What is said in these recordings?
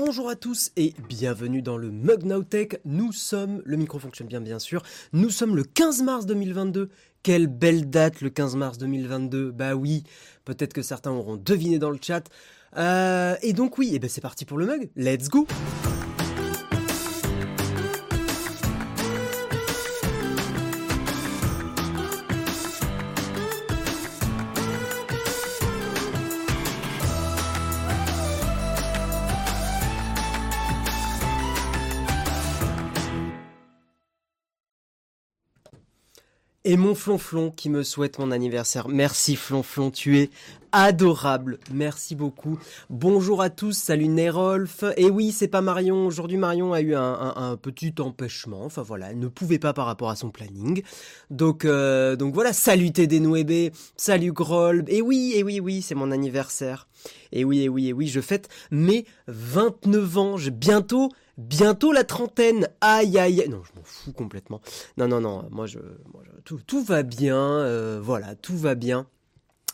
bonjour à tous et bienvenue dans le Mug Now Tech. Nous sommes, le micro fonctionne bien bien sûr, nous sommes le 15 mars 2022. Quelle belle date le 15 mars 2022. Bah oui, peut-être que certains auront deviné dans le chat. Euh, et donc oui, et ben c'est parti pour le mug. Let's go. Et mon flonflon qui me souhaite mon anniversaire. Merci flonflon, tu es adorable. Merci beaucoup. Bonjour à tous, salut Nerolf. Et oui, c'est pas Marion. Aujourd'hui, Marion a eu un, petit empêchement. Enfin voilà, elle ne pouvait pas par rapport à son planning. Donc, euh, donc voilà, salut TD salut Groll. Et oui, et oui, oui, c'est mon anniversaire. Et oui, et oui, et oui, je fête mes 29 ans. Je, bientôt, bientôt la trentaine. Aïe, aïe. Non, je m'en fous complètement. Non, non, non, moi, je, tout, va bien. Euh, voilà, tout va bien.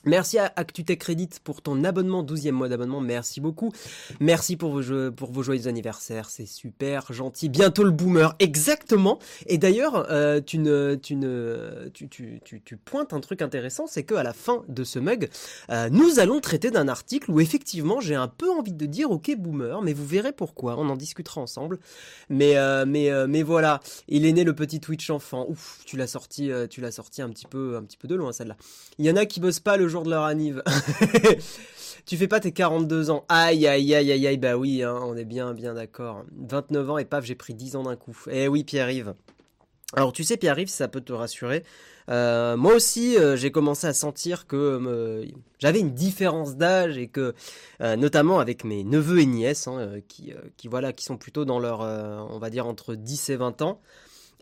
Merci à ActuTech Credit pour ton abonnement, 12e mois d'abonnement, merci beaucoup. Merci pour vos, pour vos joyeux anniversaires, c'est super gentil. Bientôt le boomer, exactement. Et d'ailleurs, euh, tu, tu, tu, tu, tu, pointes un truc intéressant, c'est qu'à la fin de ce mug, euh, nous allons traiter d'un article où effectivement j'ai un peu envie de dire ok boomer, mais vous verrez pourquoi, on en discutera ensemble. Mais, euh, mais, mais voilà, il est né le petit Twitch enfant. Ouf, tu l'as sorti, tu l'as sorti un petit peu, un petit peu de loin celle-là. Il y en a qui bossent pas le jour de leur anniv. tu fais pas tes 42 ans. Aïe, aïe, aïe, aïe, aïe, bah oui, hein, on est bien, bien d'accord. 29 ans et paf, j'ai pris 10 ans d'un coup. Eh oui, Pierre-Yves. Alors tu sais, Pierre-Yves, ça peut te rassurer. Euh, moi aussi, euh, j'ai commencé à sentir que euh, j'avais une différence d'âge et que, notamment avec mes neveux et nièces, hein, qui, qui, voilà, qui sont plutôt dans leur, on va dire, entre 10 et 20 ans,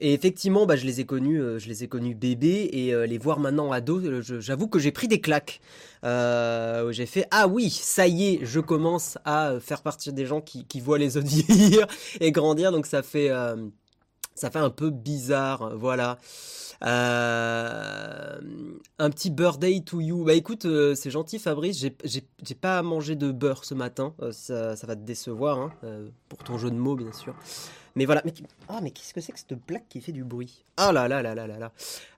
et effectivement, bah, je les ai connus, euh, je les ai connus bébés et euh, les voir maintenant ados, euh, j'avoue que j'ai pris des claques. j'ai fait ah oui, ça y est, je commence à faire partie des gens qui, voient les autres vieillir et grandir, donc ça fait ça fait un peu bizarre, voilà. un petit birthday to you. Bah écoute, c'est gentil Fabrice, j'ai pas mangé de beurre ce matin, ça, ça, va te décevoir, hein, pour ton jeu de mots bien sûr. Mais voilà. Mais, oh, mais qu'est-ce que c'est que cette plaque qui fait du bruit Ah là là là là là là.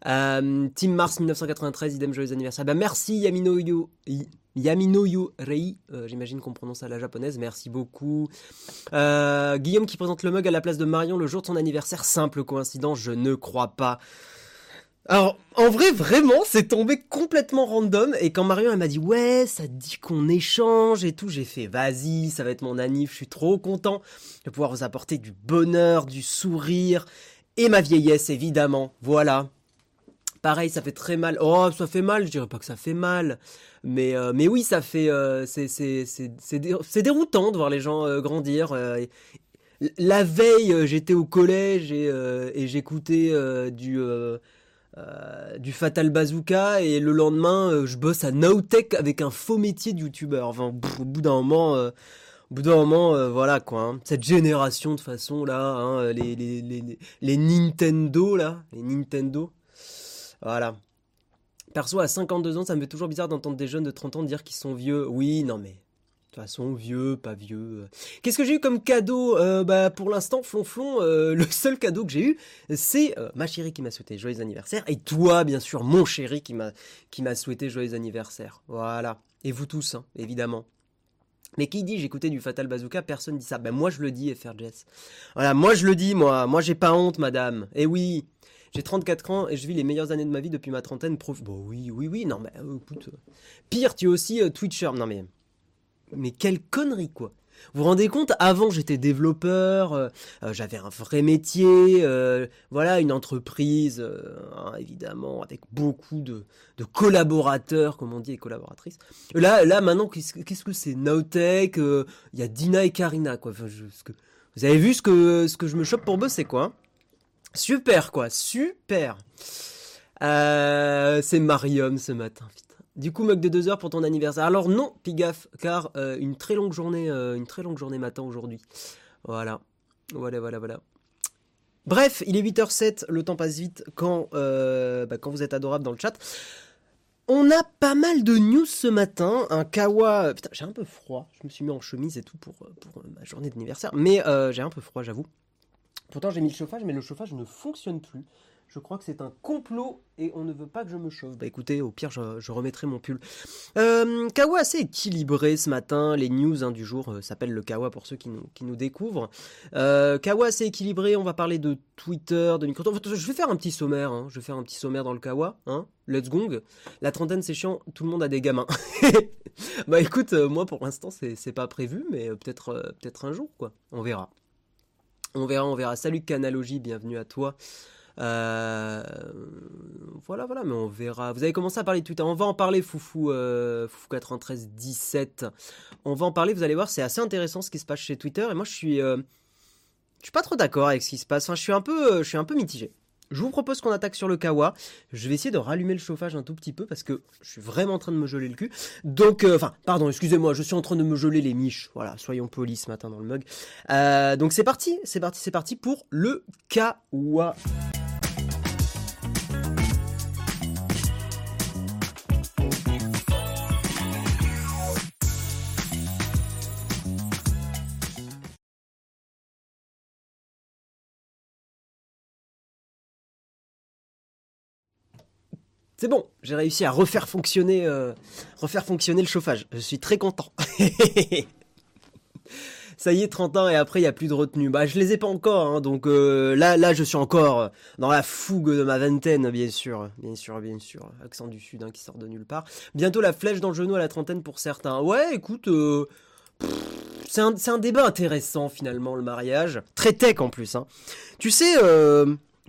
Euh, Team Mars 1993, idem joyeux anniversaire. Bah merci Yamino Yo. Yamino Rei, euh, j'imagine qu'on prononce à la japonaise, merci beaucoup. Euh, Guillaume qui présente le mug à la place de Marion le jour de son anniversaire, simple coïncidence, je ne crois pas. Alors, en vrai, vraiment, c'est tombé complètement random. Et quand Marion, elle m'a dit, ouais, ça dit qu'on échange et tout, j'ai fait, vas-y, ça va être mon anniv, je suis trop content de pouvoir vous apporter du bonheur, du sourire et ma vieillesse, évidemment. Voilà. Pareil, ça fait très mal. Oh, ça fait mal, je dirais pas que ça fait mal. Mais, euh, mais oui, ça fait. Euh, c'est déroutant de voir les gens euh, grandir. la veille, j'étais au collège et, et j'écoutais du euh, du Fatal Bazooka et le lendemain euh, je bosse à Nowtech avec un faux métier de youtubeur. Enfin, au bout d'un moment, euh, au bout d'un moment, voilà quoi. Hein. Cette génération de façon là, hein, les, les, les, Nintendo là, les Nintendo. Voilà. Perso, à 52 ans, ça me fait toujours bizarre d'entendre des jeunes de 30 ans dire qu'ils sont vieux. Oui, non mais façon, vieux, pas vieux. Qu'est-ce que j'ai eu comme cadeau euh, Bah pour l'instant, flonflon, euh, le seul cadeau que j'ai eu, c'est euh, ma chérie qui m'a souhaité joyeux anniversaire et toi, bien sûr, mon chéri qui m'a souhaité joyeux anniversaire. Voilà. Et vous tous, hein, évidemment. Mais qui dit j'écoutais du Fatal Bazooka, personne dit ça. Ben moi je le dis, FR. Voilà, moi je le dis, moi. Moi j'ai pas honte, madame. Et oui, j'ai 34 ans et je vis les meilleures années de ma vie depuis ma trentaine. Prof... Bon oui, oui, oui, non mais écoute. Pire, tu es aussi Twitcher. Non mais mais quelle connerie quoi vous vous rendez compte Avant, j'étais développeur, euh, euh, j'avais un vrai métier, euh, voilà, une entreprise, hein, évidemment, avec beaucoup de, collaborateurs, comme on dit, et collaboratrices. Là, là, maintenant, qu'est-ce que c'est Nowtech Il y a Dina et Karina, quoi. vous avez vu ce que, je me chope pour bosser, quoi. Hein super, quoi, super. c'est Mariam ce matin. Du coup, mug de deux heures pour ton anniversaire. Alors non, pigaf, car euh, une très longue journée, euh, une très longue journée matin aujourd'hui. Voilà, voilà, voilà, voilà. Bref, il est 8h07, le temps passe vite quand, euh, bah, quand vous êtes adorable dans le chat. On a pas mal de news ce matin. Un kawa. Putain, j'ai un peu froid. Je me suis mis en chemise et tout pour, pour ma journée d'anniversaire. Mais j'ai un peu froid, j'avoue. Pourtant, j'ai mis le chauffage, mais le chauffage ne fonctionne plus. Je crois que c'est un complot et on ne veut pas que je me chauffe. Bah écoutez, au pire, je, remettrai mon pull. Euh, kawa assez équilibré ce matin. Les news hein, du jour euh, s'appellent le Kawa pour ceux qui nous, découvrent. Euh, kawa assez équilibré. On va parler de Twitter, de Microsoft. Je vais faire un petit sommaire. Hein. Je vais faire un petit sommaire dans le Kawa. Hein. Let's gong. La trentaine, c'est chiant. Tout le monde a des gamins. bah écoute, moi pour l'instant, c'est pas prévu, mais peut-être peut-être un jour, quoi. On verra. On verra, on verra. Salut Canalogie, bienvenue à toi. Euh, voilà, voilà, mais on verra. Vous avez commencé à parler de Twitter. On va en parler, Foufou, euh, Foufou 93 17. On va en parler. Vous allez voir, c'est assez intéressant ce qui se passe chez Twitter. Et moi, je suis, euh, je suis pas trop d'accord avec ce qui se passe. Enfin, je suis un peu, je suis un peu mitigé. Je vous propose qu'on attaque sur le Kawa. Je vais essayer de rallumer le chauffage un tout petit peu parce que je suis vraiment en train de me geler le cul. Donc, enfin, pardon, excusez-moi, je suis en train de me geler les miches. Voilà, soyons polis ce matin dans le mug. Donc c'est parti, c'est parti, c'est parti pour le Kawa. Bon, j'ai réussi à refaire fonctionner, euh, refaire fonctionner le chauffage. Je suis très content. Ça y est, 30 ans et après il n'y a plus de retenue. Bah je les ai pas encore, hein, donc euh, là là je suis encore dans la fougue de ma vingtaine, bien sûr, bien sûr, bien sûr. Accent du sud hein, qui sort de nulle part. Bientôt la flèche dans le genou à la trentaine pour certains. Ouais, écoute, euh, c'est un, un, débat intéressant finalement le mariage, très tech en plus. Hein. Tu sais,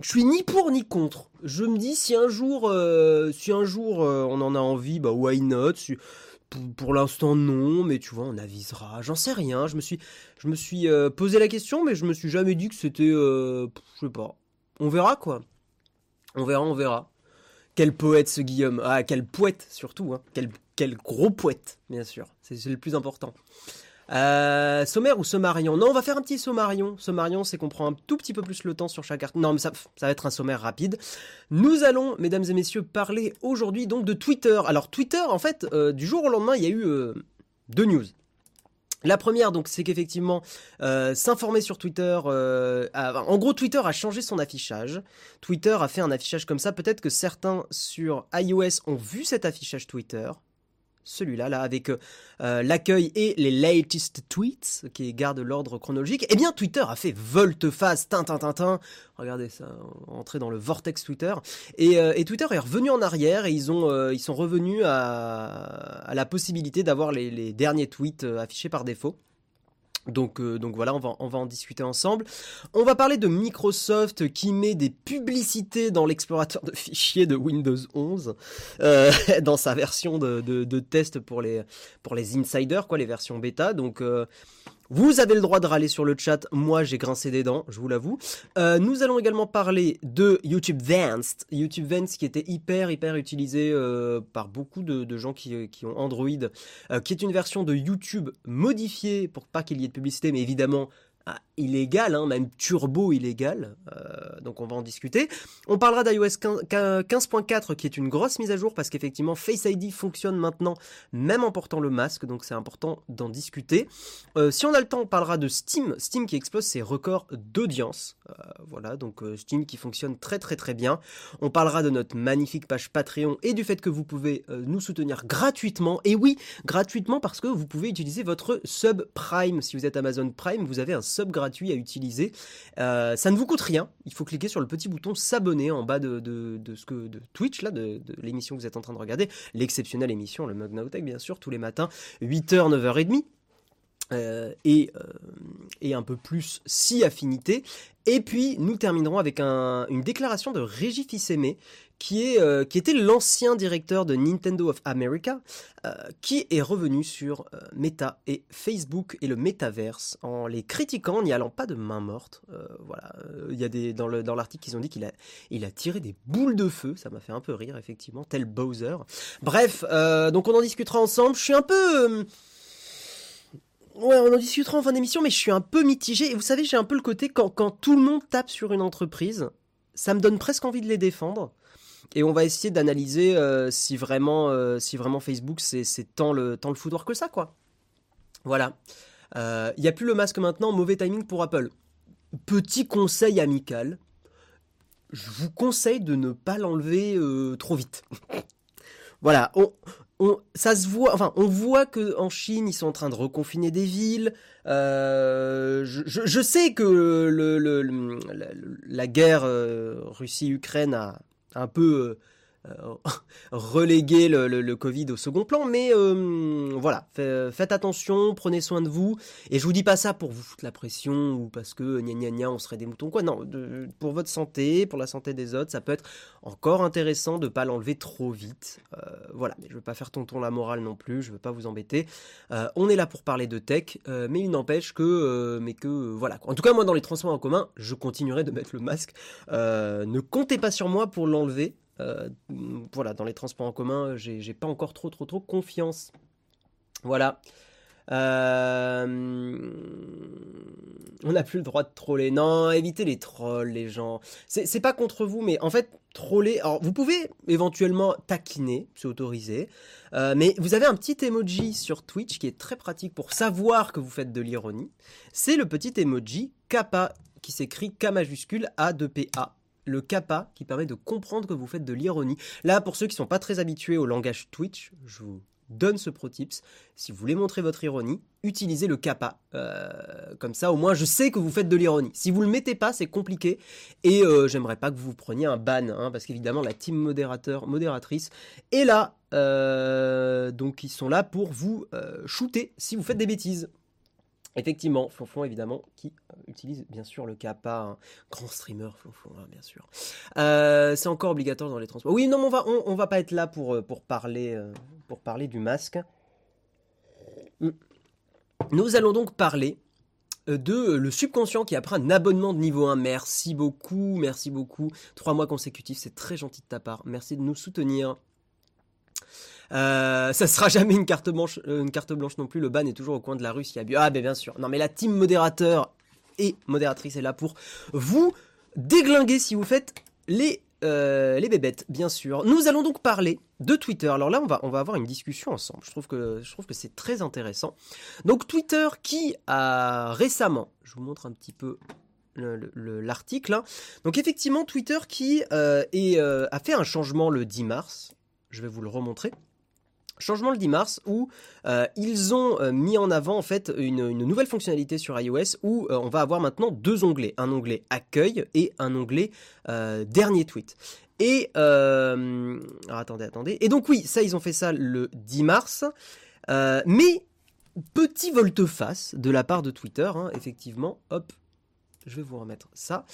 je suis ni pour ni contre. Je me dis si un jour, euh, si un jour euh, on en a envie, bah why not? Pour, l'instant non, mais tu vois, on avisera. J'en sais rien. Je me suis, je me suis euh, posé la question, mais je me suis jamais dit que c'était, je sais pas. On verra quoi. On verra, on verra. Quel poète ce Guillaume? Ah, quel poète surtout. Hein. Quel, quel gros poète, bien sûr. C'est le plus important. Euh, sommaire ou sommarion? Non, on va faire un petit sommarion. Sommarion, c'est qu'on prend un tout petit peu plus le temps sur chaque carte. Non, mais ça, va être un sommaire rapide. Nous allons, mesdames et messieurs, parler aujourd'hui donc de Twitter. Alors Twitter, en fait, euh, du jour au lendemain, il y a eu euh, deux news. La première, donc, c'est qu'effectivement, s'informer sur Twitter. en gros, Twitter a changé son affichage. Twitter a fait un affichage comme ça. Peut-être que certains sur iOS ont vu cet affichage Twitter celui-là, là, avec euh, euh, l'accueil et les latest tweets, qui gardent l'ordre chronologique, eh bien Twitter a fait volte-face, tin, regardez ça, entrer dans le vortex Twitter, et, euh, Twitter est revenu en arrière, et ils sont revenus à, la possibilité d'avoir les, derniers tweets affichés par défaut. Donc, euh, donc voilà, on va, en discuter ensemble. On va parler de Microsoft qui met des publicités dans l'explorateur de fichiers de Windows 11 euh, dans sa version de, test pour les, pour les insiders, quoi, les versions bêta. Donc euh, vous avez le droit de râler sur le chat, moi j'ai grincé des dents, je vous l'avoue. Euh, nous allons également parler de YouTube Vanced. YouTube Vanced qui était hyper hyper utilisé euh, par beaucoup de, gens qui, ont Android, euh, qui est une version de YouTube modifiée pour pas qu'il y ait de publicité, mais évidemment ah, illégal, hein, même turbo illégal, euh, donc on va en discuter. On parlera d'iOS 15.4 qui est une grosse mise à jour parce qu'effectivement Face ID fonctionne maintenant même en portant le masque, donc c'est important d'en discuter. Euh, si on a le temps, on parlera de Steam, Steam qui explose ses records d'audience, euh, voilà, donc Steam qui fonctionne très très très bien. On parlera de notre magnifique page Patreon et du fait que vous pouvez nous soutenir gratuitement, et oui, gratuitement parce que vous pouvez utiliser votre sub Prime, si vous êtes Amazon Prime, vous avez un gratuit à utiliser. Euh, ça ne vous coûte rien. Il faut cliquer sur le petit bouton s'abonner en bas de, ce que de Twitch là, de, l'émission que vous êtes en train de regarder, l'exceptionnelle émission, le Mug Now bien sûr, tous les matins, 8h, 9h30. Euh, et, euh, et, un peu plus si affinité. Et puis nous terminerons avec une déclaration de Régis Fils-Aimé, qui, est, euh, qui était l'ancien directeur de Nintendo of America, qui est revenu sur Meta et Facebook et le Metaverse en les critiquant, n'y allant pas de main morte. voilà, il y a des dans l'article ils ont dit qu'il a il a tiré des boules de feu, ça m'a fait un peu rire effectivement, tel Bowser. Bref, donc on en discutera ensemble. Je suis un peu Ouais, on en discutera en fin d'émission, mais je suis un peu mitigé. Et vous savez, j'ai un peu le côté quand tout le monde tape sur une entreprise, ça me donne presque envie de les défendre. Et on va essayer d'analyser si vraiment, si vraiment Facebook c'est tant le tant le que ça quoi. Voilà. Il n'y a plus le masque maintenant, mauvais timing pour Apple. Petit conseil amical, je vous conseille de ne pas l'enlever trop vite. voilà, on, ça se voit, enfin, on voit que en Chine, ils sont en train de reconfiner des villes. Euh, je, sais que la, guerre euh, Russie-Ukraine a un peu euh, reléguer le, le, Covid au second plan, mais euh, voilà, faites attention, prenez soin de vous, et je vous dis pas ça pour vous foutre la pression ou parce que gna gna gna on serait des moutons quoi, non, pour votre santé, pour la santé des autres, ça peut être encore intéressant de pas l'enlever trop vite, euh, voilà, mais je veux pas faire tonton la morale non plus, je veux pas vous embêter, on est là pour parler de tech, mais il n'empêche que, mais que voilà, en tout cas moi dans les transports en commun, je continuerai de mettre le masque, ne comptez pas sur moi pour l'enlever, euh, voilà, dans les transports en commun, j'ai pas encore trop, trop, trop confiance. Voilà. Euh, on n'a plus le droit de troller. Non, évitez les trolls, les gens. C'est pas contre vous, mais en fait, troller. Alors, vous pouvez éventuellement taquiner, c'est autorisé. Euh, mais vous avez un petit emoji sur Twitch qui est très pratique pour savoir que vous faites de l'ironie. C'est le petit emoji kappa qui s'écrit K majuscule A 2 PA le kappa qui permet de comprendre que vous faites de l'ironie. Là, pour ceux qui ne sont pas très habitués au langage Twitch, je vous donne ce pro tips. Si vous voulez montrer votre ironie, utilisez le kappa. Euh, comme ça, au moins, je sais que vous faites de l'ironie. Si vous le mettez pas, c'est compliqué. Et euh, j'aimerais pas que vous preniez un ban, hein, parce qu'évidemment, la team modérateur, modératrice est là. Euh, donc, ils sont là pour vous shooter si vous faites des bêtises. Effectivement, Flonflon évidemment, qui euh, utilise bien sûr le kappa, un grand streamer Flonflon, hein, bien sûr. Euh, c'est encore obligatoire dans les transports. Oui, non, on va, on, va pas être là pour, euh, pour, parler, pour parler du masque. Hmm. Nous allons donc parler de le subconscient qui a pris un abonnement de niveau 1. Merci beaucoup, merci beaucoup. Trois mois consécutifs, c'est très gentil de ta part. Merci de nous soutenir. Euh, ça sera jamais une carte blanche, euh, une carte blanche non plus. Le ban est toujours au coin de la rue s'il y a bu. Ah, ben bien sûr. Non, mais la team modérateur et modératrice est là pour vous déglinguer si vous faites les euh, les bébêtes, bien sûr. Nous allons donc parler de Twitter. Alors là, on va, on va avoir une discussion ensemble. Je trouve que, que c'est très intéressant. Donc Twitter qui a récemment, je vous montre un petit peu l'article. Hein. Donc effectivement, Twitter qui est, a fait un changement le 10 mars. Je vais vous le remontrer. Changement le 10 mars où euh, ils ont euh, mis en avant en fait une, nouvelle fonctionnalité sur iOS où euh, on va avoir maintenant deux onglets, un onglet accueil et un onglet dernier tweet. Et attendez, attendez. Et donc oui, ça ils ont fait ça le 10 mars, mais petit volte-face de la part de Twitter, hein, effectivement. Hop, je vais vous remettre ça.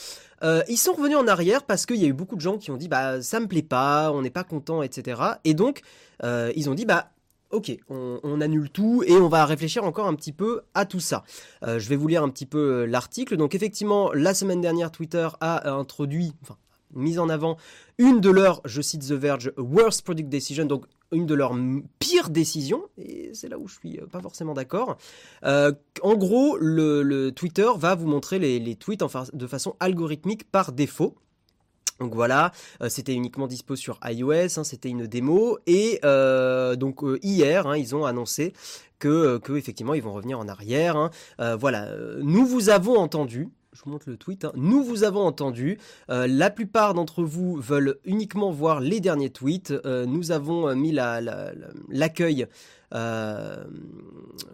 ils sont revenus en arrière parce qu'il y a eu beaucoup de gens qui ont dit bah ça me plaît pas, on n'est pas content, etc. Et donc euh, ils ont dit bah ok, on, annule tout et on va réfléchir encore un petit peu à tout ça. Euh, je vais vous lire un petit peu euh, l'article. Donc effectivement, la semaine dernière, Twitter a introduit, enfin, mis en avant une de leurs, je cite The Verge, worst product decision, donc une de leurs pires décisions, et c'est là où je suis pas forcément d'accord. en gros, le, Twitter va vous montrer les, tweets de façon algorithmique par défaut. Donc voilà, euh, c'était uniquement dispo sur iOS, hein, c'était une démo et euh, donc euh, hier hein, ils ont annoncé que, que, effectivement ils vont revenir en arrière. Hein. voilà, nous vous avons entendu, je vous montre le tweet. Hein. Nous vous avons entendu. la plupart d'entre vous veulent uniquement voir les derniers tweets. nous avons mis l'accueil euh,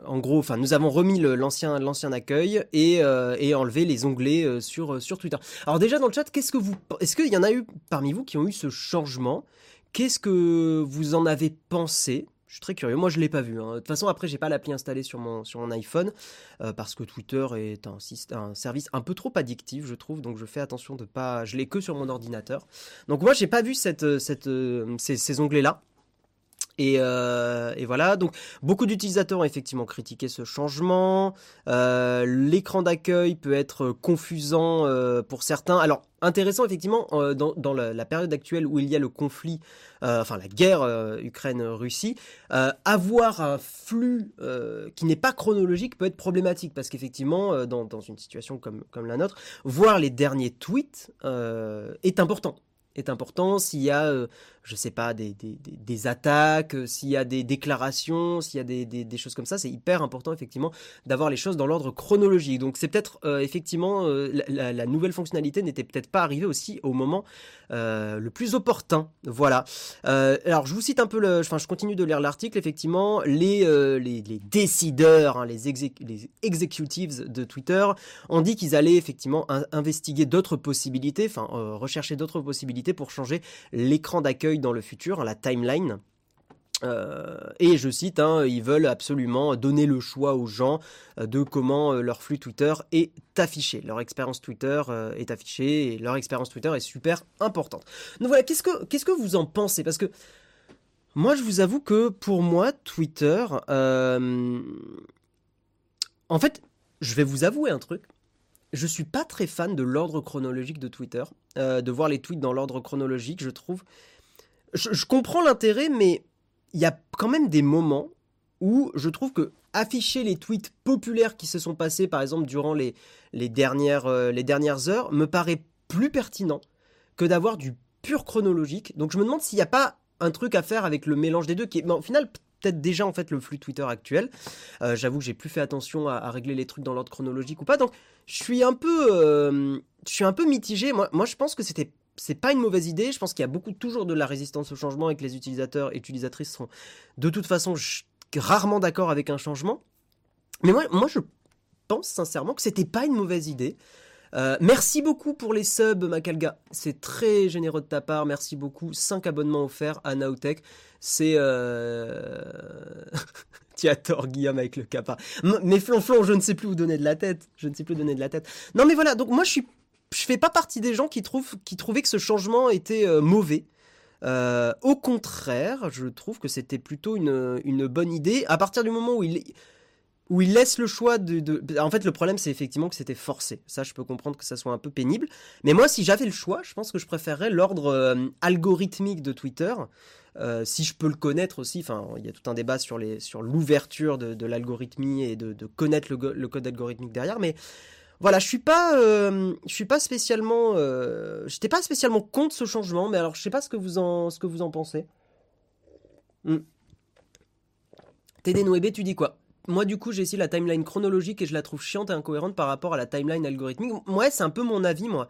en gros, enfin, nous avons remis l'ancien accueil et, euh, et, enlevé les onglets euh, sur sur Twitter. Alors déjà dans le chat, qu'est-ce que vous, est-ce qu'il y en a eu parmi vous qui ont eu ce changement? Qu'est-ce que vous en avez pensé? Je suis très curieux. Moi, je l'ai pas vu. Hein. De toute façon, après, j'ai pas l'appli installée sur mon iPhone parce que Twitter est un, service un peu trop addictif, je trouve. Donc, je fais attention de pas. Je l'ai que sur mon ordinateur. Donc, moi, j'ai pas vu cette ces, ces onglets Euh, et, voilà, donc beaucoup d'utilisateurs ont effectivement critiqué ce changement. Euh, l'écran d'accueil peut être confusant euh, pour certains. Alors intéressant effectivement dans, la, période actuelle où il y a le conflit, enfin la guerre Ukraine-Russie, avoir un flux qui n'est pas chronologique peut être problématique parce qu'effectivement dans, une situation comme, la nôtre, voir les derniers tweets est important est important, s'il y a, je sais pas, des, des, des, attaques, euh, s'il y a des déclarations, s'il y a des, des, choses comme ça, c'est hyper important effectivement d'avoir les choses dans l'ordre chronologique. Donc c'est peut-être euh, effectivement la, la, nouvelle fonctionnalité n'était peut-être pas arrivée aussi au moment le plus opportun. Voilà. alors je vous cite un peu le, enfin je continue de lire l'article. Effectivement, les, les, les, décideurs, hein, les, les executives de Twitter ont dit qu'ils allaient effectivement investiguer d'autres possibilités, enfin rechercher d'autres possibilités pour changer l'écran d'accueil dans le futur, la timeline. Euh, et je cite, hein, ils veulent absolument donner le choix aux gens euh, de comment euh, leur flux Twitter est affiché. Leur expérience Twitter est affichée et leur expérience Twitter est super importante. Donc voilà, qu'est-ce que, qu'est-ce que vous en pensez? Parce que moi, je vous avoue que pour moi, Twitter, en fait, je vais vous avouer un truc je suis pas très fan de l'ordre chronologique de Twitter, de voir les tweets dans l'ordre chronologique, je trouve. Je, comprends l'intérêt, mais il y a quand même des moments où je trouve que afficher les tweets populaires qui se sont passés, par exemple, durant les, euh, dernières heures, me paraît plus pertinent que d'avoir du pur chronologique. Donc je me demande s'il n'y a pas un truc à faire avec le mélange des deux, qui est, au final, peut-être déjà en fait le flux Twitter actuel. Euh, j'avoue que j'ai plus fait attention à, régler les trucs dans l'ordre chronologique ou pas. Donc je suis un peu, euh, je suis un peu mitigé. Moi, moi je pense que c'était c'est pas une mauvaise idée. Je pense qu'il y a beaucoup toujours de la résistance au changement et que les utilisateurs et utilisatrices seront de toute façon rarement d'accord avec un changement. Mais moi, moi je pense sincèrement que c'était pas une mauvaise idée. Euh, merci beaucoup pour les subs, Macalga. C'est très généreux de ta part. Merci beaucoup. 5 abonnements offerts à Naotech. C'est. Tu as tort, Guillaume, avec le capa. Mais flonflon, je ne sais plus où donner de la tête. Je ne sais plus donner de la tête. Non, mais voilà. Donc, moi, je suis. Je fais pas partie des gens qui, trouvent, qui trouvaient que ce changement était euh, mauvais. Euh, au contraire, je trouve que c'était plutôt une, une bonne idée. À partir du moment où il, où il laisse le choix de, En fait, le problème, c'est effectivement que c'était forcé. Ça, je peux comprendre que ça soit un peu pénible. Mais moi, si j'avais le choix, je pense que je préférerais l'ordre euh, algorithmique de Twitter. Si je peux le connaître aussi, enfin, il y a tout un débat sur les sur l'ouverture de, l'algorithmie et de, connaître le, code algorithmique derrière, mais voilà, je suis pas, euh, je suis pas spécialement, j'étais pas spécialement contre ce changement, mais alors je sais pas ce que vous en, pensez. Hmm. TD Noébé, tu dis quoi? Moi, du coup, j'ai essayé la timeline chronologique et je la trouve chiante et incohérente par rapport à la timeline algorithmique. Moi, c'est un peu mon avis, moi.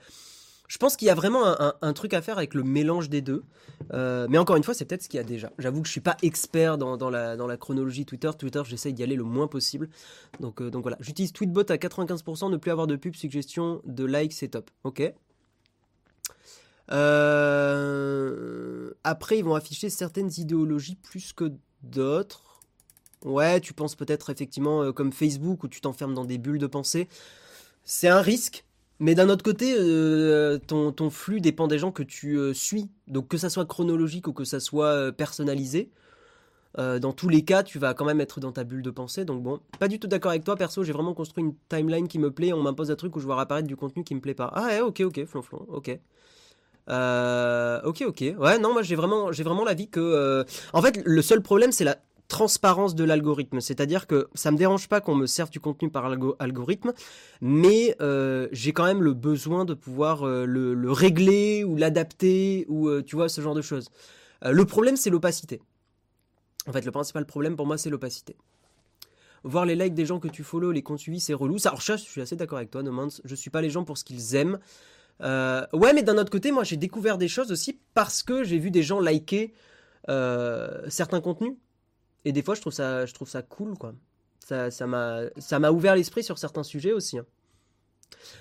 Je pense qu'il y a vraiment un, truc à faire avec le mélange des deux. Euh, mais encore une fois, c'est peut-être ce qu'il y a déjà. J'avoue que je suis pas expert dans, la, chronologie Twitter. Twitter, j'essaye d'y aller le moins possible. Donc, euh, voilà. J'utilise Tweetbot à 95%, ne plus avoir de pub, suggestion de likes, c'est top. Ok. Euh, après, ils vont afficher certaines idéologies plus que d'autres. Ouais, tu penses peut-être effectivement comme Facebook où tu t'enfermes dans des bulles de pensée. C'est un risque, mais d'un autre côté, euh, ton, flux dépend des gens que tu euh, suis. Donc que ça soit chronologique ou que ça soit personnalisé, dans tous les cas, tu vas quand même être dans ta bulle de pensée. Donc bon, pas du tout d'accord avec toi, perso. J'ai vraiment construit une timeline qui me plaît. On m'impose un truc où je vois apparaître du contenu qui me plaît pas. Ah ouais, ok, ok, flonflon, ok. ok, ok. Ouais, non, moi j'ai vraiment, j'ai vraiment l'avis que. En fait, le seul problème, c'est la transparence de l'algorithme. C'est-à-dire que ça me dérange pas qu'on me serve du contenu par algorithme, mais euh, j'ai quand même le besoin de pouvoir euh, le, régler ou l'adapter ou euh, tu vois ce genre de choses. le problème c'est l'opacité. En fait, le principal problème pour moi c'est l'opacité. Voir les likes des gens que tu follow, les comptes suivis, c'est relou. Ça, alors, je suis assez d'accord avec toi, No Je suis pas les gens pour ce qu'ils aiment. ouais, mais d'un autre côté, moi j'ai découvert des choses aussi parce que j'ai vu des gens liker certains contenus. Et des fois, je trouve ça, je trouve ça cool, quoi. Ça, ça m'a, ça m'a ouvert l'esprit sur certains sujets aussi. Hein.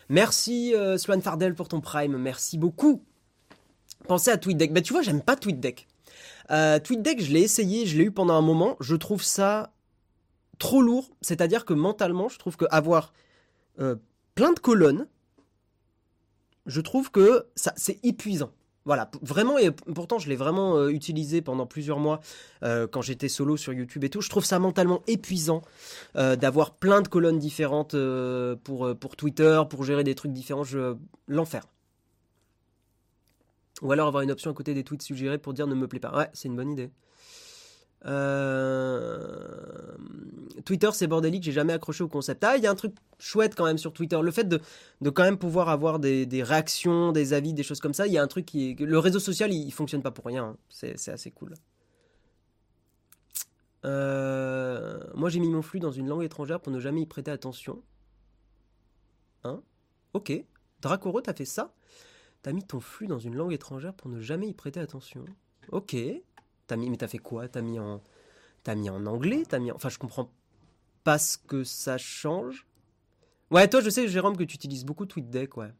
Merci euh, Swan Fardel pour ton prime, merci beaucoup. Pensez à TweetDeck. Bah tu vois, j'aime pas TweetDeck. Euh, TweetDeck, je l'ai essayé, je l'ai eu pendant un moment. Je trouve ça trop lourd. C'est-à-dire que mentalement, je trouve que avoir euh, plein de colonnes, je trouve que ça, c'est épuisant. Voilà, vraiment, et pourtant je l'ai vraiment euh, utilisé pendant plusieurs mois euh, quand j'étais solo sur YouTube et tout. Je trouve ça mentalement épuisant euh, d'avoir plein de colonnes différentes pour, Twitter, pour gérer des trucs différents. Je... L'enfer. Ou alors avoir une option à côté des tweets suggérés pour dire ne me plaît pas. Ouais, c'est une bonne idée. Euh, Twitter, c'est bordélique, j'ai jamais accroché au concept. Ah, il y a un truc chouette quand même sur Twitter. Le fait de, quand même pouvoir avoir des, réactions, des avis, des choses comme ça, il y a un truc qui. Le réseau social, il, fonctionne pas pour rien. Hein. C'est assez cool. Euh, moi, j'ai mis mon flux dans une langue étrangère pour ne jamais y prêter attention. Hein? Ok. Dracoro, t'as fait ça? T'as mis ton flux dans une langue étrangère pour ne jamais y prêter attention. Ok. As mis, mais t'as fait quoi? T'as mis en, t'as mis en anglais? T'as mis, enfin, je comprends pas ce que ça change. Ouais, toi, je sais, Jérôme, que tu utilises beaucoup TweetDeck, ouais.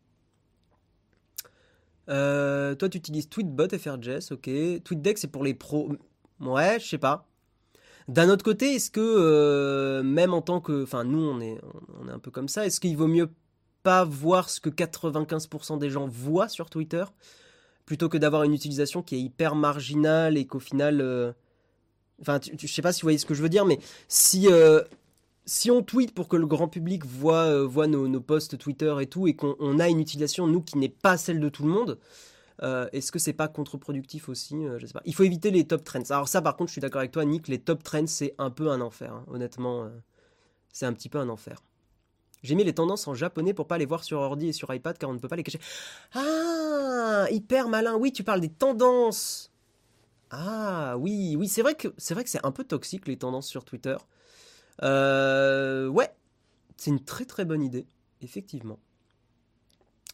Euh, toi, tu utilises Tweetbot FRJS, ok. TweetDeck, c'est pour les pros. Ouais, je sais pas. D'un autre côté, est-ce que euh, même en tant que, enfin, nous, on est, on est un peu comme ça. Est-ce qu'il vaut mieux pas voir ce que 95% des gens voient sur Twitter? Plutôt que d'avoir une utilisation qui est hyper marginale et qu'au final. Euh, enfin, je sais pas si vous voyez ce que je veux dire, mais si, euh, si on tweet pour que le grand public voit, euh, voit nos, posts Twitter et tout, et qu'on a une utilisation, nous, qui n'est pas celle de tout le monde, est-ce que c'est pas contre-productif aussi Je sais pas. Il faut éviter les top trends. Alors, ça, par contre, je suis d'accord avec toi, Nick, les top trends, c'est un peu un enfer. Hein. Honnêtement, c'est un petit peu un enfer. J'ai mis les tendances en japonais pour pas les voir sur ordi et sur iPad car on ne peut pas les cacher. Ah, hyper malin. Oui, tu parles des tendances. Ah oui, oui, c'est vrai que c'est vrai que c'est un peu toxique les tendances sur Twitter. Euh, ouais, c'est une très très bonne idée, effectivement.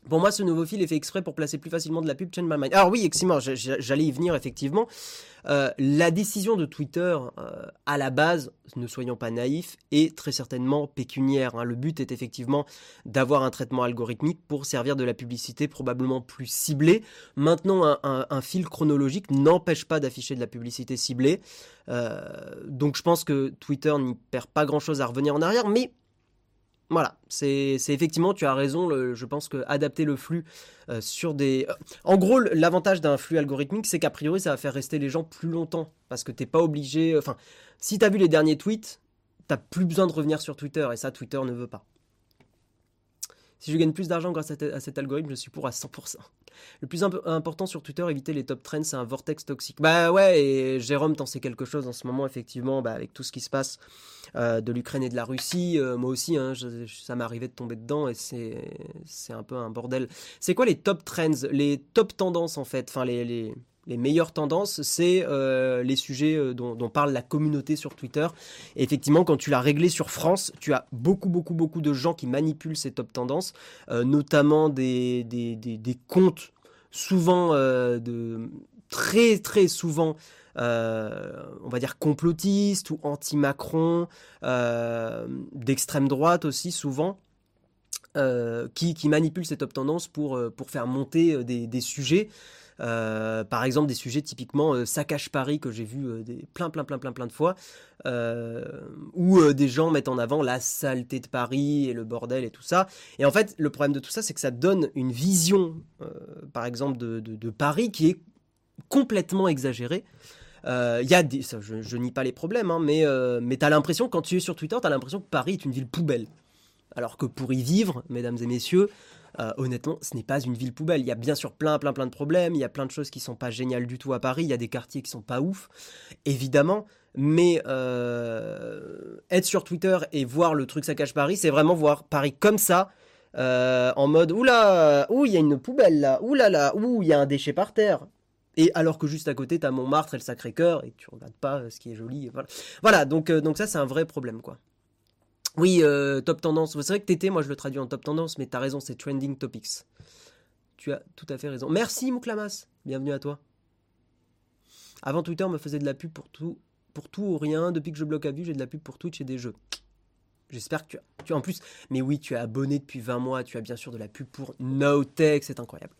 Pour moi, ce nouveau fil est fait exprès pour placer plus facilement de la pub Change My Mind. Alors oui, excellent, j'allais y venir effectivement. Euh, la décision de Twitter, euh, à la base, ne soyons pas naïfs, est très certainement pécuniaire. Hein. Le but est effectivement d'avoir un traitement algorithmique pour servir de la publicité probablement plus ciblée. Maintenant, un, fil chronologique n'empêche pas d'afficher de la publicité ciblée. Euh, donc je pense que Twitter n'y perd pas grand-chose à revenir en arrière, mais voilà, c'est effectivement, tu as raison, je pense que adapter le flux euh, sur des... Euh, en gros, l'avantage d'un flux algorithmique, c'est qu'a priori, ça va faire rester les gens plus longtemps, parce que t'es pas obligé... Enfin, si tu as vu les derniers tweets, t'as plus besoin de revenir sur Twitter, et ça, Twitter ne veut pas. Si je gagne plus d'argent grâce à, cet algorithme, je suis pour à 100%. Le plus important sur Twitter, éviter les top trends, c'est un vortex toxique. Bah ouais, et Jérôme, t'en sais quelque chose en ce moment, effectivement, bah, avec tout ce qui se passe euh, de l'Ukraine et de la Russie. Euh, moi aussi, hein, ça m'est arrivé de tomber dedans et c'est un peu un bordel. C'est quoi les top trends, les top tendances en fait? Enfin, les les meilleures tendances, c'est euh, les sujets euh, dont, parle la communauté sur Twitter. Effectivement, quand tu l'as réglé sur France, tu as beaucoup, beaucoup, beaucoup de gens qui manipulent ces top tendances, euh, notamment des, des, comptes souvent, de, très, très souvent, on va dire complotistes ou anti-Macron, d'extrême droite aussi souvent. qui, qui manipulent ces top tendances pour, pour faire monter des, des sujets par exemple, des sujets typiquement euh, saccage Paris que j'ai vu euh, des, plein, plein, plein, plein, plein de fois, où des gens mettent en avant la saleté de Paris et le bordel et tout ça. Et en fait, le problème de tout ça, c'est que ça donne une vision, par exemple, de, Paris qui est complètement exagérée. Il des, je, nie pas les problèmes, hein, mais, mais tu l'impression, quand tu es sur Twitter, tu as l'impression que Paris est une ville poubelle. Alors que pour y vivre, mesdames et messieurs, euh, honnêtement, ce n'est pas une ville poubelle. Il y a bien sûr plein, plein, plein de problèmes. Il y a plein de choses qui sont pas géniales du tout à Paris. Il y a des quartiers qui sont pas ouf, évidemment. Mais euh, être sur Twitter et voir le truc cache Paris, c'est vraiment voir Paris comme ça. Euh, en mode oula, ouh il y a une poubelle là, ouh là là, il y a un déchet par terre. Et alors que juste à côté t'as Montmartre et le Sacré-Cœur et tu regardes pas ce qui est joli. Voilà, voilà donc donc ça c'est un vrai problème quoi. Oui, euh, top tendance. C'est vrai que TT, moi je le traduis en top tendance, mais t'as raison, c'est trending topics. Tu as tout à fait raison. Merci Mouklamas, bienvenue à toi. Avant Twitter me faisait de la pub pour tout, pour tout ou rien. Depuis que je bloque à vue, j'ai de la pub pour Twitch et des jeux. J'espère que tu as, en plus, mais oui, tu es abonné depuis 20 mois, tu as bien sûr de la pub pour NoTech, c'est incroyable.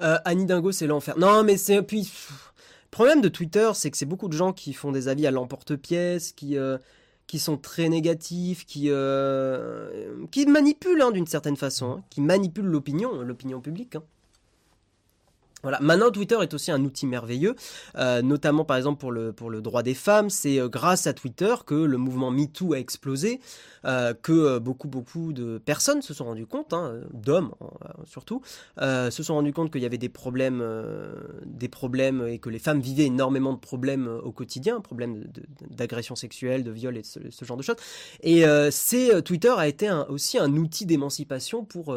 Euh, Annie Dingo, c'est l'enfer. Non, mais c'est puis. Problème de Twitter, c'est que c'est beaucoup de gens qui font des avis à l'emporte-pièce, qui, euh, qui sont très négatifs, qui, euh, manipulent hein, d'une certaine façon, hein, qui manipulent l'opinion, l'opinion publique. Hein. Voilà. Maintenant, Twitter est aussi un outil merveilleux, euh, notamment par exemple pour le, pour le droit des femmes. C'est euh, grâce à Twitter que le mouvement MeToo a explosé, euh, que beaucoup, beaucoup de personnes se sont rendues compte, hein, d'hommes surtout, se sont rendus compte qu'il y avait des problèmes, des problèmes et que les femmes vivaient énormément de problèmes au quotidien, problèmes d'agression sexuelle, de viol et ce, ce, genre de choses. Et c'est Twitter a été aussi un outil d'émancipation pour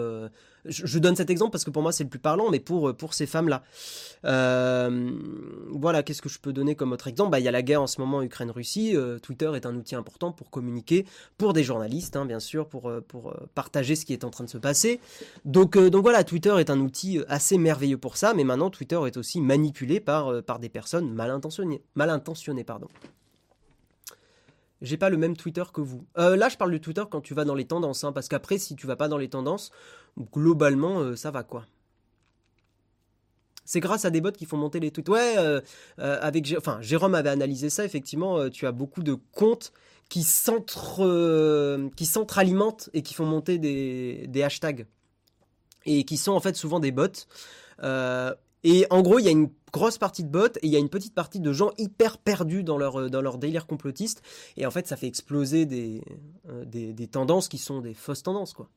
je, donne cet exemple parce que pour moi c'est le plus parlant, mais pour, ces femmes-là. Euh, voilà, qu'est-ce que je peux donner comme autre exemple? Bah, Il y a la guerre en ce moment Ukraine-Russie. Euh, Twitter est un outil important pour communiquer, pour des journalistes, hein, bien sûr, pour, euh, partager ce qui est en train de se passer. Donc, donc voilà, Twitter est un outil assez merveilleux pour ça, mais maintenant Twitter est aussi manipulé par, des personnes mal intentionnées. J'ai pas le même Twitter que vous. là, je parle de Twitter quand tu vas dans les tendances, hein, parce qu'après, si tu vas pas dans les tendances, globalement, euh, ça va quoi. C'est grâce à des bots qui font monter les tweets. Ouais, euh, euh, avec, enfin, Jérôme avait analysé ça. Effectivement, tu as beaucoup de comptes qui s'entre-alimentent et qui font monter des, hashtags et qui sont en fait souvent des bots. Et en gros, il y a une grosse partie de bots et il y a une petite partie de gens hyper perdus dans leur, dans leur délire complotiste. Et en fait, ça fait exploser des, des, des tendances qui sont des fausses tendances, quoi.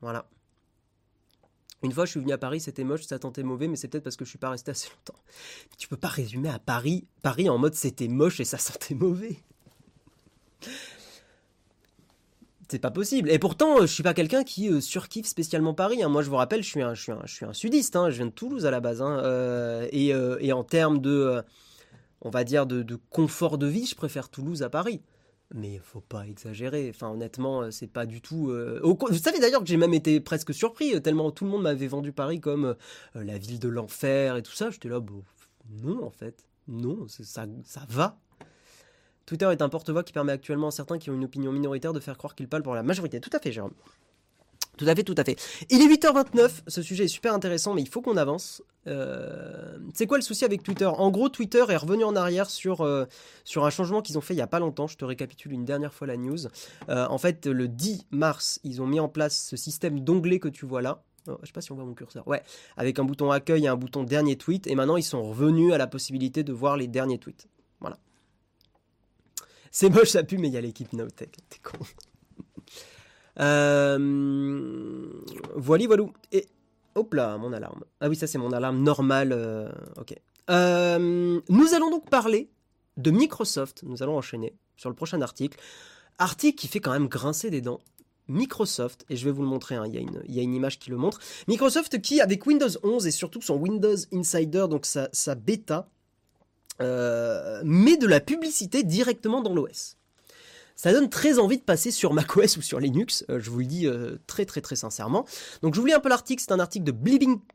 Voilà. Une fois, je suis venu à Paris, c'était moche, ça tentait mauvais, mais c'est peut-être parce que je suis pas resté assez longtemps. Tu peux pas résumer à Paris, Paris en mode c'était moche et ça sentait mauvais. C'est pas possible. Et pourtant, je suis pas quelqu'un qui euh, surkiffe spécialement Paris. Hein. Moi, je vous rappelle, je suis un, je suis un, je suis un sudiste. Hein. Je viens de Toulouse à la base. Hein. Euh, et, euh, en termes de, on va dire, de, confort de vie, je préfère Toulouse à Paris mais faut pas exagérer. Enfin, honnêtement, euh, c'est pas du tout. Euh, vous savez d'ailleurs que j'ai même été presque surpris, euh, tellement tout le monde m'avait vendu Paris comme la ville de l'enfer et tout ça. J'étais là, bon, non, en fait. Non, ça, ça va. Twitter est un porte-voix qui permet actuellement à certains qui ont une opinion minoritaire de faire croire qu'ils parlent pour la majorité. Tout à fait, Jérôme. Tout à fait, tout à fait. Il est 8h29, ce sujet est super intéressant, mais il faut qu'on avance. Euh, c'est quoi le souci avec Twitter? En gros, Twitter est revenu en arrière sur, euh, sur un changement qu'ils ont fait il n'y a pas longtemps. Je te récapitule une dernière fois la news. Euh, en fait, le 10 mars, ils ont mis en place ce système d'onglets que tu vois là. Je je sais pas si on voit mon curseur. Ouais, avec un bouton accueil et un bouton dernier tweet. Et maintenant, ils sont revenus à la possibilité de voir les derniers tweets. Voilà. C'est moche, ça pue, mais il y a l'équipe Nowtech. T'es con. Euh, voilà, voilà. Et hop là, mon alarme. Ah oui, ça c'est mon alarme normale. Euh, ok. Euh, nous allons donc parler de Microsoft. Nous allons enchaîner sur le prochain article. Article qui fait quand même grincer des dents. Microsoft, et je vais vous le montrer, hein, il, y a une, image qui le montre. Microsoft qui, avec Windows 11 et surtout son Windows Insider, donc sa bêta, met de la publicité directement dans l'OS. Ça donne très envie de passer sur macOS ou sur Linux, euh, je vous le dis euh, très très très sincèrement. Donc je vous lis un peu l'article, c'est un article de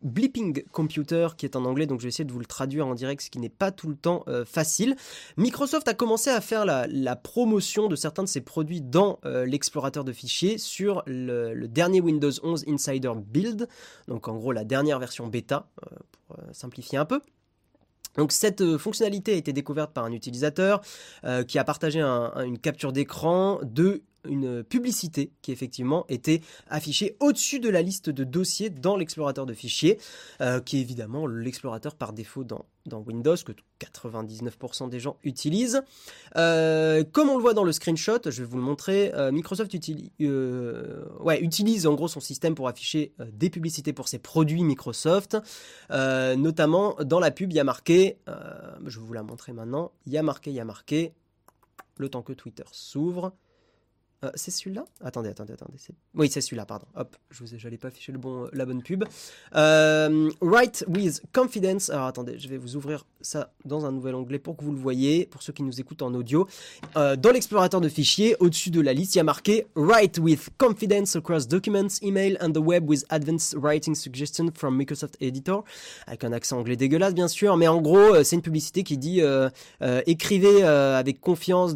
Blipping, Computer qui est en anglais, donc je vais essayer de vous le traduire en direct, ce qui n'est pas tout le temps euh, facile. Microsoft a commencé à faire la, promotion de certains de ses produits dans l'explorateur de fichiers sur le, dernier Windows 11 Insider Build, donc en gros la dernière version bêta, pour simplifier un peu. Donc cette euh, fonctionnalité a été découverte par un utilisateur euh, qui a partagé une capture d'écran de une publicité qui effectivement était affichée au-dessus de la liste de dossiers dans l'explorateur de fichiers, euh, qui est évidemment l'explorateur par défaut dans, dans, Windows, que 99% des gens utilisent. Euh, comme on le voit dans le screenshot, je vais vous le montrer, euh, Microsoft ouais, utilise en gros son système pour afficher des publicités pour ses produits Microsoft, notamment dans la pub, il y a marqué, je vais vous la montrer maintenant, il y a marqué, il y a marqué, le temps que Twitter s'ouvre, euh, c'est celui-là? Attendez, attendez, attendez. Oui, c'est celui-là, pardon. Hop, je vous n'allais pas afficher le bon, la bonne pub. Euh, write with confidence. Alors attendez, je vais vous ouvrir ça dans un nouvel onglet pour que vous le voyez, pour ceux qui nous écoutent en audio. Euh, dans l'explorateur de fichiers, au-dessus de la liste, il y a marqué Write with confidence across documents, email and the web with advanced writing suggestions from Microsoft Editor. Avec un accent anglais dégueulasse, bien sûr, mais en gros, c'est une publicité qui dit écrivez avec confiance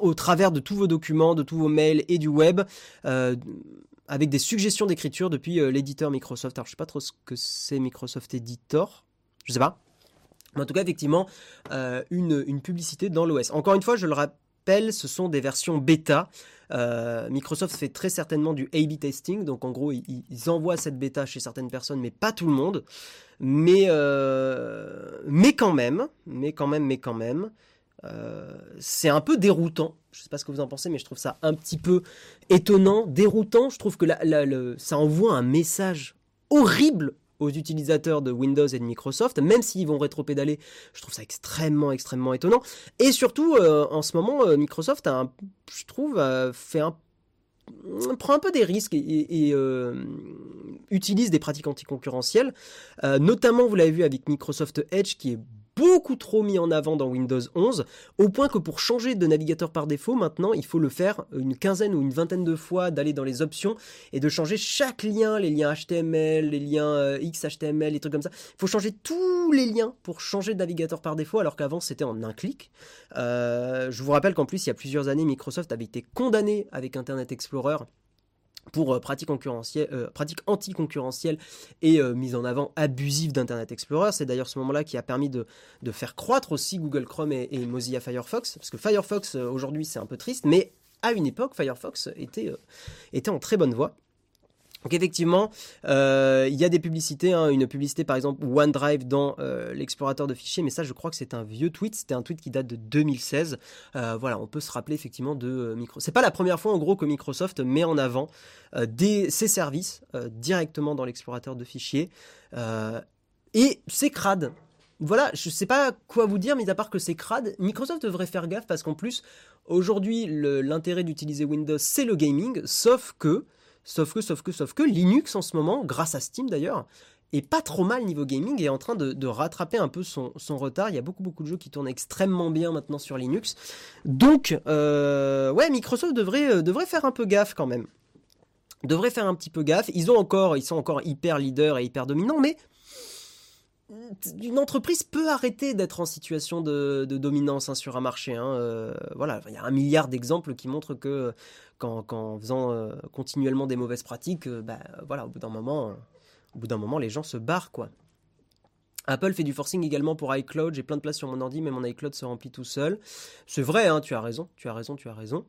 au de tous vos documents, de tous vos mails et du web, euh, avec des suggestions d'écriture depuis euh, l'éditeur Microsoft. Alors je sais pas trop ce que c'est Microsoft Editor, je sais pas. Mais en tout cas, effectivement, euh, une, une, publicité dans l'OS. Encore une fois, je le rappelle, ce sont des versions bêta. Microsoft fait très certainement du A/B testing, donc en gros, ils, ils, envoient cette bêta chez certaines personnes, mais pas tout le monde. Mais, mais quand même, mais quand même, mais quand même. Euh, c'est un peu déroutant. Je sais pas ce que vous en pensez, mais je trouve ça un petit peu étonnant, déroutant. Je trouve que ça envoie un message horrible aux utilisateurs de Windows et de Microsoft, même s'ils vont rétro-pédaler, je trouve ça extrêmement, extrêmement étonnant. Et surtout, euh, en ce moment, euh, Microsoft a, je trouve, fait prend un peu des risques et, utilise des pratiques anticoncurrentielles. notamment, vous l'avez vu avec Microsoft Edge, qui est beaucoup trop mis en avant dans Windows 11, au point que pour changer de navigateur par défaut, maintenant, il faut le faire une quinzaine ou une vingtaine de fois, d'aller dans les options et de changer chaque lien, les liens HTML, les liens euh, XHTML, les trucs comme ça. Il faut changer tous les liens pour changer de navigateur par défaut, alors qu'avant c'était en un clic. Euh, je vous rappelle qu'en plus, il y a plusieurs années, Microsoft avait été condamné avec Internet Explorer pour euh, pratiques euh, anticoncurrentielles et euh, mise en avant abusive d'Internet Explorer. C'est d'ailleurs ce moment-là qui a permis de, faire croître aussi Google Chrome et, Mozilla Firefox, parce que Firefox aujourd'hui c'est un peu triste, mais à une époque Firefox était, était en très bonne voie. Donc effectivement, euh, il y a des publicités, hein, une publicité par exemple OneDrive dans euh, l'explorateur de fichiers, mais ça je crois que c'est un vieux tweet, c'était un tweet qui date de 2016. Euh, voilà, on peut se rappeler effectivement de Microsoft. C'est pas la première fois en gros que Microsoft met en avant ses services directement dans l'explorateur de fichiers. et c'est crade. Voilà, je sais pas quoi vous dire, mais à part que c'est crade, Microsoft devrait faire gaffe parce qu'en plus, aujourd'hui, l'intérêt d'utiliser Windows, c'est le gaming, sauf que Sauf que, sauf que, sauf que Linux en ce moment, grâce à Steam d'ailleurs, est pas trop mal niveau gaming et est en train de, rattraper un peu son, retard. Il y a beaucoup beaucoup de jeux qui tournent extrêmement bien maintenant sur Linux. Donc, euh, ouais, Microsoft devrait, euh, devrait faire un peu gaffe quand même. Devrait faire un petit peu gaffe. Ils ont encore, ils sont encore hyper leaders et hyper dominants, mais une entreprise peut arrêter d'être en situation de, dominance hein, sur un marché. Hein. Euh, voilà, il y a un milliard d'exemples qui montrent que qu'en faisant euh, continuellement des mauvaises pratiques, euh, bah, voilà, au bout d'un moment, les gens se barrent. Apple fait du forcing également pour iCloud. J'ai plein de place sur mon ordi, mais mon iCloud se remplit tout seul. C'est vrai, hein, tu as raison, tu as raison, tu as raison.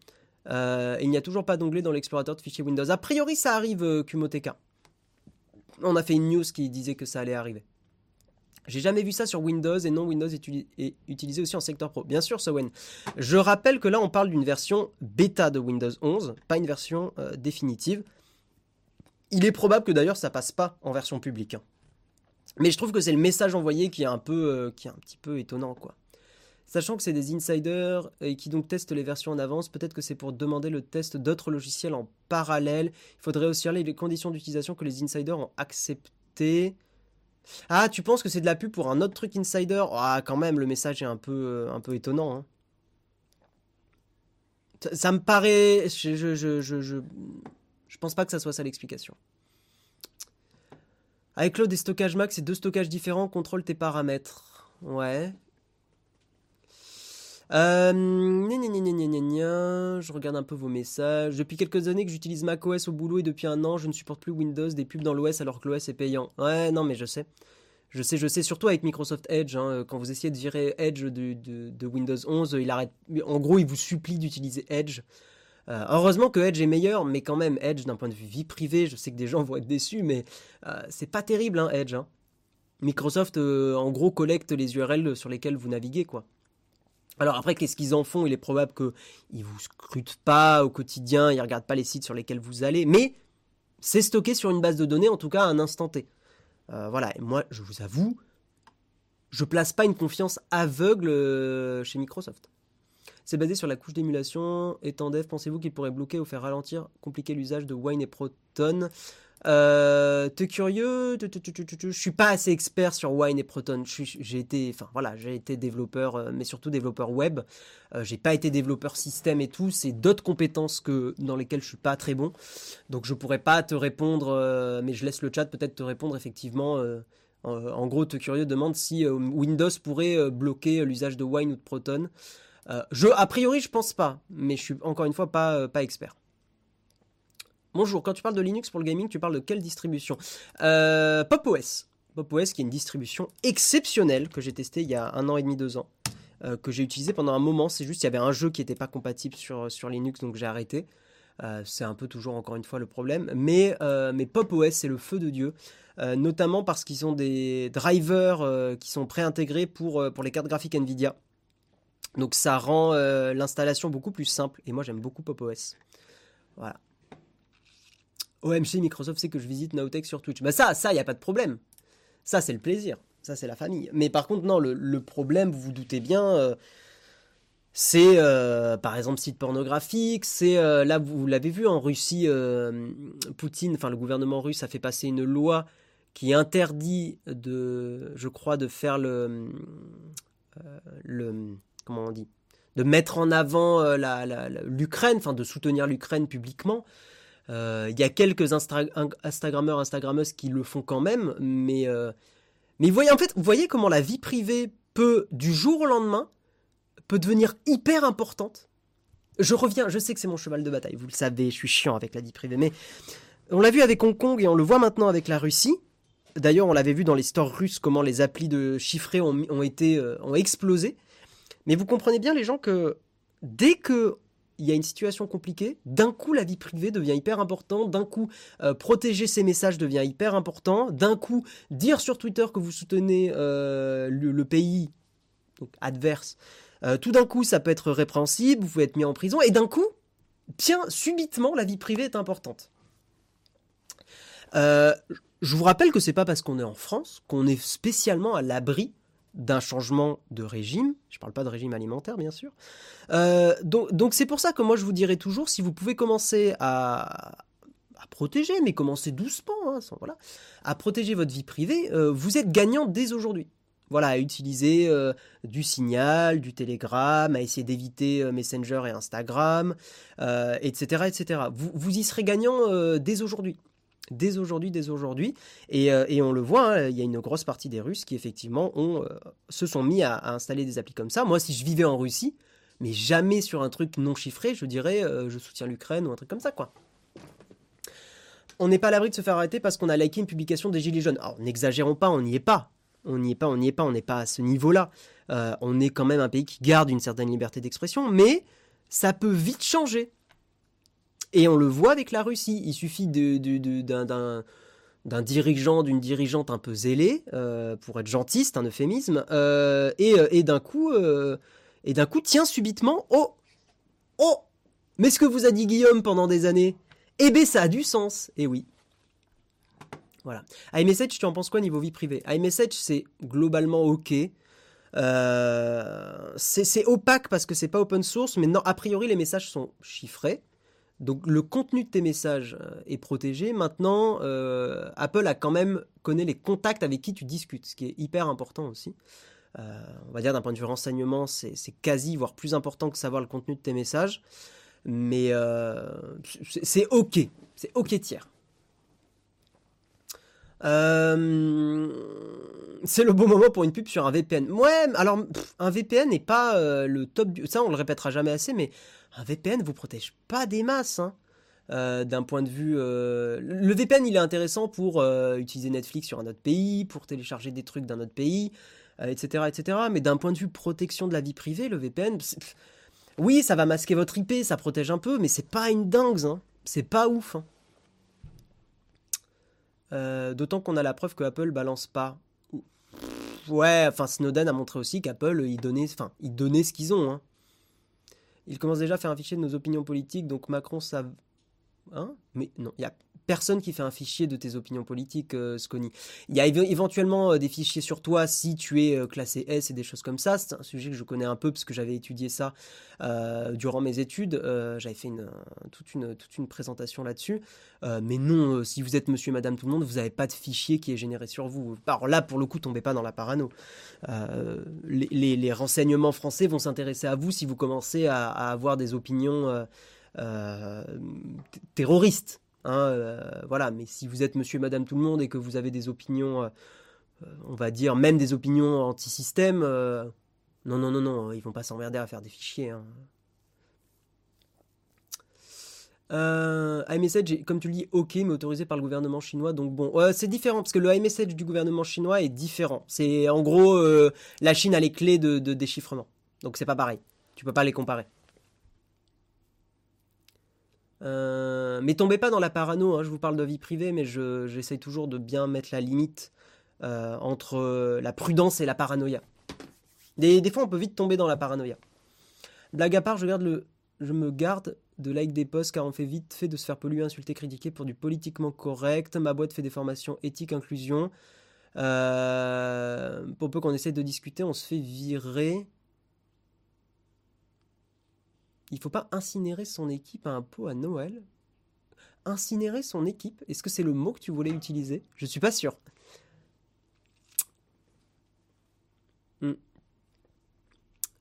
il n'y a toujours pas d'onglet dans l'explorateur de fichiers Windows. A priori, ça arrive, Kumoteka. On a fait une news qui disait que ça allait arriver. J'ai jamais vu ça sur Windows et non Windows est, utilisé aussi en secteur pro. Bien sûr, Sowen. Je rappelle que là, on parle d'une version bêta de Windows 11, pas une version euh, définitive. Il est probable que d'ailleurs ça passe pas en version publique. Hein. Mais je trouve que c'est le message envoyé qui est un peu, euh, qui est un petit peu étonnant, quoi. Sachant que c'est des insiders et qui donc testent les versions en avance, peut-être que c'est pour demander le test d'autres logiciels en parallèle. Il faudrait aussi regarder les conditions d'utilisation que les insiders ont acceptées. Ah, tu penses que c'est de la pub pour un autre truc insider? Ah, quand même, le message est un peu, euh, un peu étonnant. Hein. Ça, me paraît. Je je, je, je, je, pense pas que ça soit ça l'explication. Avec Cloud et stockage max, c'est deux stockages différents, contrôle tes paramètres. Ouais. Euh, je regarde un peu vos messages. Depuis quelques années que j'utilise macOS au boulot et depuis un an, je ne supporte plus Windows, des pubs dans l'OS alors que l'OS est payant. Ouais, non, mais je sais. Je sais, je sais, surtout avec Microsoft Edge, hein, quand vous essayez de virer Edge de, Windows 11, il arrête. En gros, il vous supplie d'utiliser Edge. Euh, heureusement que Edge est meilleur, mais quand même, Edge, d'un point de vue vie privée, je sais que des gens vont être déçus, mais euh, c'est pas terrible, hein, Edge. Hein. Microsoft, en gros, collecte les URL sur lesquelles vous naviguez, quoi. Alors après, qu'est-ce qu'ils en font? Il est probable qu'ils vous scrutent pas au quotidien, ils regardent pas les sites sur lesquels vous allez, mais c'est stocké sur une base de données, en tout cas à un instant T. Euh, voilà, et moi, je vous avoue, je place pas une confiance aveugle euh, chez Microsoft. C'est basé sur la couche d'émulation. Étant dev, pensez-vous qu'il pourrait bloquer ou faire ralentir, compliquer l'usage de Wine et Proton? Euh, T'es curieux Je suis pas assez expert sur Wine et Proton. J'ai été, enfin voilà, j'ai été développeur, euh, mais surtout développeur web. Euh, j'ai pas été développeur système et tout. C'est d'autres compétences que dans lesquelles je suis pas très bon. Donc je pourrais pas te répondre, euh, mais je laisse le chat peut-être te répondre effectivement. en gros, te curieux demande si Windows pourrait bloquer l'usage de Wine ou de Proton. je, a priori, je pense pas, mais je suis encore une fois pas, pas expert. Bonjour, quand tu parles de Linux pour le gaming, tu parles de quelle distribution? Euh, Pop OS. Pop OS qui est une distribution exceptionnelle que j'ai testée il y a un an et demi, deux ans. Euh, que j'ai utilisé pendant un moment. C'est juste qu'il y avait un jeu qui n'était pas compatible sur, Linux, donc j'ai arrêté. c'est un peu toujours encore une fois le problème. Mais, mais Pop OS, c'est le feu de Dieu. notamment parce qu'ils ont des drivers qui sont préintégrés pour, pour les cartes graphiques Nvidia. Donc ça rend l'installation beaucoup plus simple. Et moi j'aime beaucoup Pop OS. Voilà. OMG, Microsoft sait que je visite Nowtech sur Twitch. Bah ça, ça, il n'y a pas de problème. Ça, c'est le plaisir. Ça, c'est la famille. Mais par contre, non, le, problème, vous vous doutez bien, euh, c'est euh, par exemple site pornographique. C'est euh, là, vous l'avez vu en Russie, Poutine, enfin le gouvernement russe a fait passer une loi qui interdit de, je crois, de faire le, le comment on dit, de mettre en avant l'Ukraine, enfin de soutenir l'Ukraine publiquement. Euh, il y a quelques Instagrammeurs, Instagrammeuses qui le font quand même, mais, euh, mais vous voyez, en fait, vous voyez comment la vie privée peut, du jour au lendemain, peut devenir hyper importante? Je reviens, je sais que c'est mon cheval de bataille, vous le savez, je suis chiant avec la vie privée, mais on l'a vu avec Hong Kong et on le voit maintenant avec la Russie. D'ailleurs, on l'avait vu dans les stores russes comment les applis de chiffrés ont, été, euh, ont explosé. Mais vous comprenez bien les gens que dès que il y a une situation compliquée, d'un coup la vie privée devient hyper importante, d'un coup euh, protéger ses messages devient hyper important, d'un coup dire sur Twitter que vous soutenez euh, le, pays adverse, euh, tout d'un coup ça peut être répréhensible, vous pouvez être mis en prison, et d'un coup, tiens, subitement la vie privée est importante. je vous rappelle que c'est pas parce qu'on est en France qu'on est spécialement à l'abri d'un changement de régime. Je ne parle pas de régime alimentaire, bien sûr. Euh, donc c'est pour ça que moi je vous dirais toujours, si vous pouvez commencer à, protéger, mais commencer doucement, hein, voilà, à protéger votre vie privée, euh, vous êtes gagnant dès aujourd'hui. Voilà, à utiliser euh, du signal, du télégramme, à essayer d'éviter Messenger et Instagram, etc., etc. Vous, vous y serez gagnant dès aujourd'hui dès aujourd'hui, dès aujourd'hui. Et, euh, on le voit, hein, il y a une grosse partie des Russes qui effectivement ont, euh, se sont mis à, installer des applis comme ça. Moi, si je vivais en Russie, mais jamais sur un truc non chiffré, je dirais euh, je soutiens l'Ukraine ou un truc comme ça, quoi. On n'est pas à l'abri de se faire arrêter parce qu'on a liké une publication des Gilets jaunes. Alors, n'exagérons pas, on n'y est pas. On n'y est pas, on n'y est pas, on n'est pas à ce niveau-là. on est quand même un pays qui garde une certaine liberté d'expression, mais ça peut vite changer. Et on le voit avec la Russie. Il suffit d'un dirigeant, d'une dirigeante un peu zélée, euh, pour être gentil, c'est un euphémisme, euh, et, euh, et d'un coup, et coup, tiens subitement, oh, oh, mais ce que vous a dit Guillaume pendant des années, eh ben ça a du sens, et oui. Voilà. iMessage, tu en penses quoi niveau vie privée? iMessage, c'est globalement ok. c'est opaque parce que c'est pas open source, mais non, a priori les messages sont chiffrés. Donc le contenu de tes messages euh, est protégé. Maintenant, euh, Apple a quand même connaît les contacts avec qui tu discutes, ce qui est hyper important aussi. Euh, on va dire d'un point de vue renseignement, c'est quasi, voire plus important que savoir le contenu de tes messages. Mais c'est ok, c'est ok tiers. c'est le bon moment pour une pub sur un VPN. Ouais, alors un VPN n'est pas le top du... Ça, on le répétera jamais assez, mais un VPN vous protège pas des masses. Hein. Euh, d'un point de vue... Euh, le VPN, il est intéressant pour euh, utiliser Netflix sur un autre pays, pour télécharger des trucs d'un autre pays, etc., etc. Mais d'un point de vue protection de la vie privée, le VPN... Oui, ça va masquer votre IP, ça protège un peu, mais c'est pas une dingue, hein. c'est pas ouf. Hein. D'autant qu'on a la preuve que Apple balance pas. Ouais, enfin Snowden a montré aussi qu'Apple, il donnait, enfin, il donnait ce qu'ils ont. Il commence déjà à faire un fichier de nos opinions politiques, donc Macron, ça... Hein? Mais non, il y a personne qui fait un fichier de tes opinions politiques, euh, Sconi. Il y a éventuellement euh, des fichiers sur toi si tu es euh, classé S et des choses comme ça. C'est un sujet que je connais un peu parce que j'avais étudié ça durant mes études. j'avais fait toute, une, présentation là-dessus. mais non, si vous êtes monsieur et madame tout le monde, vous n'avez pas de fichier qui est généré sur vous. Alors là, pour le coup, tombez pas dans la parano. Les, renseignements français vont s'intéresser à vous si vous commencez à avoir des opinions terroristes. Hein, euh, voilà, mais si vous êtes monsieur et madame tout le monde et que vous avez des opinions, euh, euh, on va dire même des opinions anti-système, non, non, non, non, ils vont pas s'emmerder à faire des fichiers. Hein. iMessage, comme tu le dis, ok, mais autorisé par le gouvernement chinois. Donc bon, c'est différent parce que le iMessage du gouvernement chinois est différent. C'est en gros, la Chine a les clés de, de déchiffrement. Donc c'est pas pareil. Tu peux pas les comparer. Mais tombez pas dans la parano, hein, je vous parle de vie privée, mais j'essaye toujours de bien mettre la limite entre la prudence et la paranoïa. Des, fois, on peut vite tomber dans la paranoïa. Blague à part, je me garde de like des posts car on fait vite fait de se faire polluer, insulter, critiquer pour du politiquement correct. Ma boîte fait des formations éthique, inclusion. Euh, pour peu qu'on essaie de discuter, on se fait virer. Il faut pas incinérer son équipe à un pot à Noël. Incinérer son équipe, est-ce que c'est le mot que tu voulais utiliser? Je suis pas sûr. Hmm.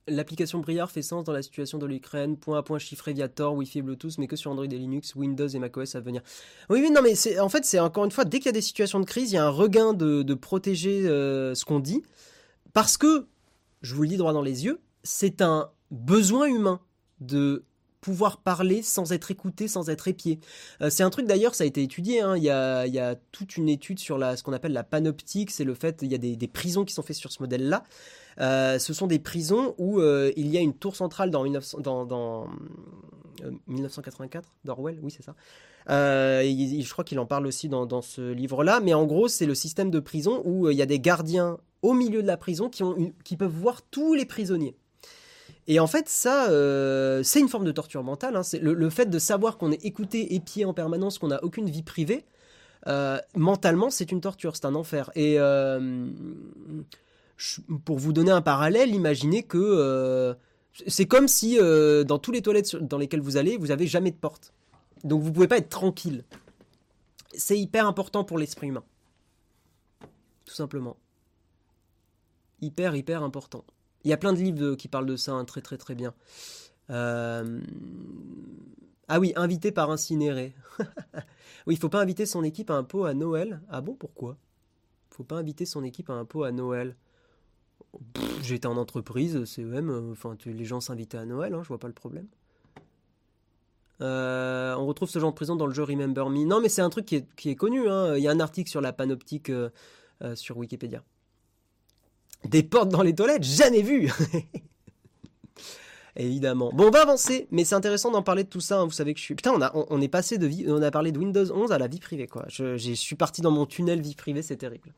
L'application Briard fait sens dans la situation de l'Ukraine, point à point chiffré via Tor, Wi-Fi et Bluetooth, mais que sur Android et Linux, Windows et macOS à venir. Oui, oui, non, mais en fait, c'est encore une fois, dès qu'il y a des situations de crise, il y a un regain de, protéger euh, ce qu'on dit, parce que, je vous le dis droit dans les yeux, c'est un besoin humain de pouvoir parler sans être écouté, sans être épié. Euh, c'est un truc d'ailleurs, ça a été étudié, hein. il, y a, toute une étude sur ce qu'on appelle la panoptique, c'est le fait, il y a des, prisons qui sont faites sur ce modèle-là, euh, ce sont des prisons où euh, il y a une tour centrale dans, 1984 euh, d'Orwell, oui c'est ça. je crois qu'il en parle aussi dans, ce livre-là, mais en gros c'est le système de prison où il y a des gardiens au milieu de la prison qui peuvent voir tous les prisonniers. Et en fait, ça, c'est une forme de torture mentale. Hein. C'est le, fait de savoir qu'on est écouté, épié en permanence, qu'on n'a aucune vie privée. mentalement, c'est une torture, c'est un enfer. Et pour vous donner un parallèle, imaginez que euh, c'est comme si euh, dans tous les toilettes dans lesquelles vous allez, vous n'avez jamais de porte. Donc vous pouvez pas être tranquille. C'est hyper important pour l'esprit humain. Tout simplement. Hyper, hyper important. Il y a plein de livres qui parlent de ça hein, très très très bien. Euh, ah oui, invité par incinéré. oui, il faut pas inviter son équipe à un pot à Noël. Ah bon, pourquoi? Faut pas inviter son équipe à un pot à Noël. J'étais en entreprise, CEM, enfin les gens s'invitaient à Noël, hein, je vois pas le problème. Euh, on retrouve ce genre de prison dans le jeu Remember Me. Non, mais c'est un truc qui est, connu. Hein. Il y a un article sur la panoptique euh, sur Wikipédia. Des portes dans les toilettes, jamais vu Évidemment. Bon, on va avancer, mais c'est intéressant d'en parler de tout ça. Hein. Vous savez que je suis. Putain, on, a, on, est passé de. On a parlé de Windows 11 à la vie privée, quoi. Je, je suis parti dans mon tunnel vie privée, c'est terrible.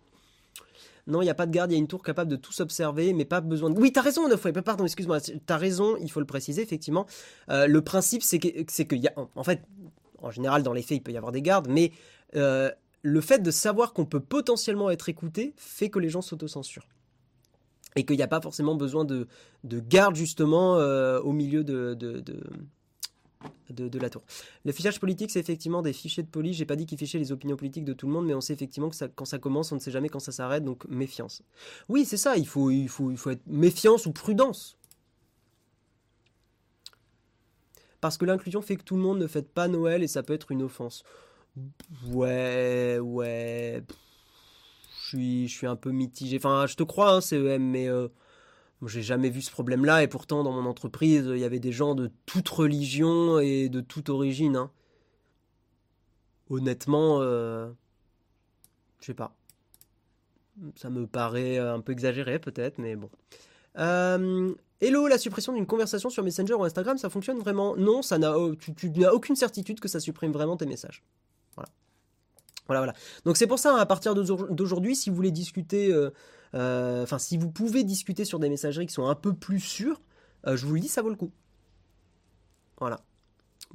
Non, il n'y a pas de garde, il y a une tour capable de tout s'observer, mais pas besoin de... Oui, t'as raison, fois. pardon, excuse-moi, t'as raison, il faut le préciser, effectivement. Euh, le principe, c'est que, c'est qu'il y a... En fait, en général, dans les faits, il peut y avoir des gardes, mais euh, le fait de savoir qu'on peut potentiellement être écouté fait que les gens s'autocensurent et qu'il n'y a pas forcément besoin de, de garde justement euh, au milieu de, de, la tour. Le fichage politique, c'est effectivement des fichiers de police. J'ai pas dit qu'ils fichaient les opinions politiques de tout le monde, mais on sait effectivement que quand ça commence, on ne sait jamais quand ça s'arrête, donc méfiance. Oui, c'est ça, il faut, il, faut, il faut être méfiance ou prudence. Parce que l'inclusion fait que tout le monde ne fête pas Noël et ça peut être une offense. Ouais, ouais. Je suis, un peu mitigé. Enfin, je te crois, hein, CEM, mais euh, j'ai jamais vu ce problème-là et pourtant dans mon entreprise, il y avait des gens de toute religion et de toute origine. Hein. Honnêtement, euh, je sais pas. Ça me paraît un peu exagéré peut-être, mais bon. Euh, hello, la suppression d'une conversation sur Messenger ou Instagram, ça fonctionne vraiment? Non, ça n'a, tu, n'as aucune certitude que ça supprime vraiment tes messages. Voilà. Voilà. Donc c'est pour ça, hein, à partir d'aujourd'hui, si vous voulez discuter euh, euh, enfin, si vous pouvez discuter sur des messageries qui sont un peu plus sûres, euh, je vous le dis, ça vaut le coup. Voilà.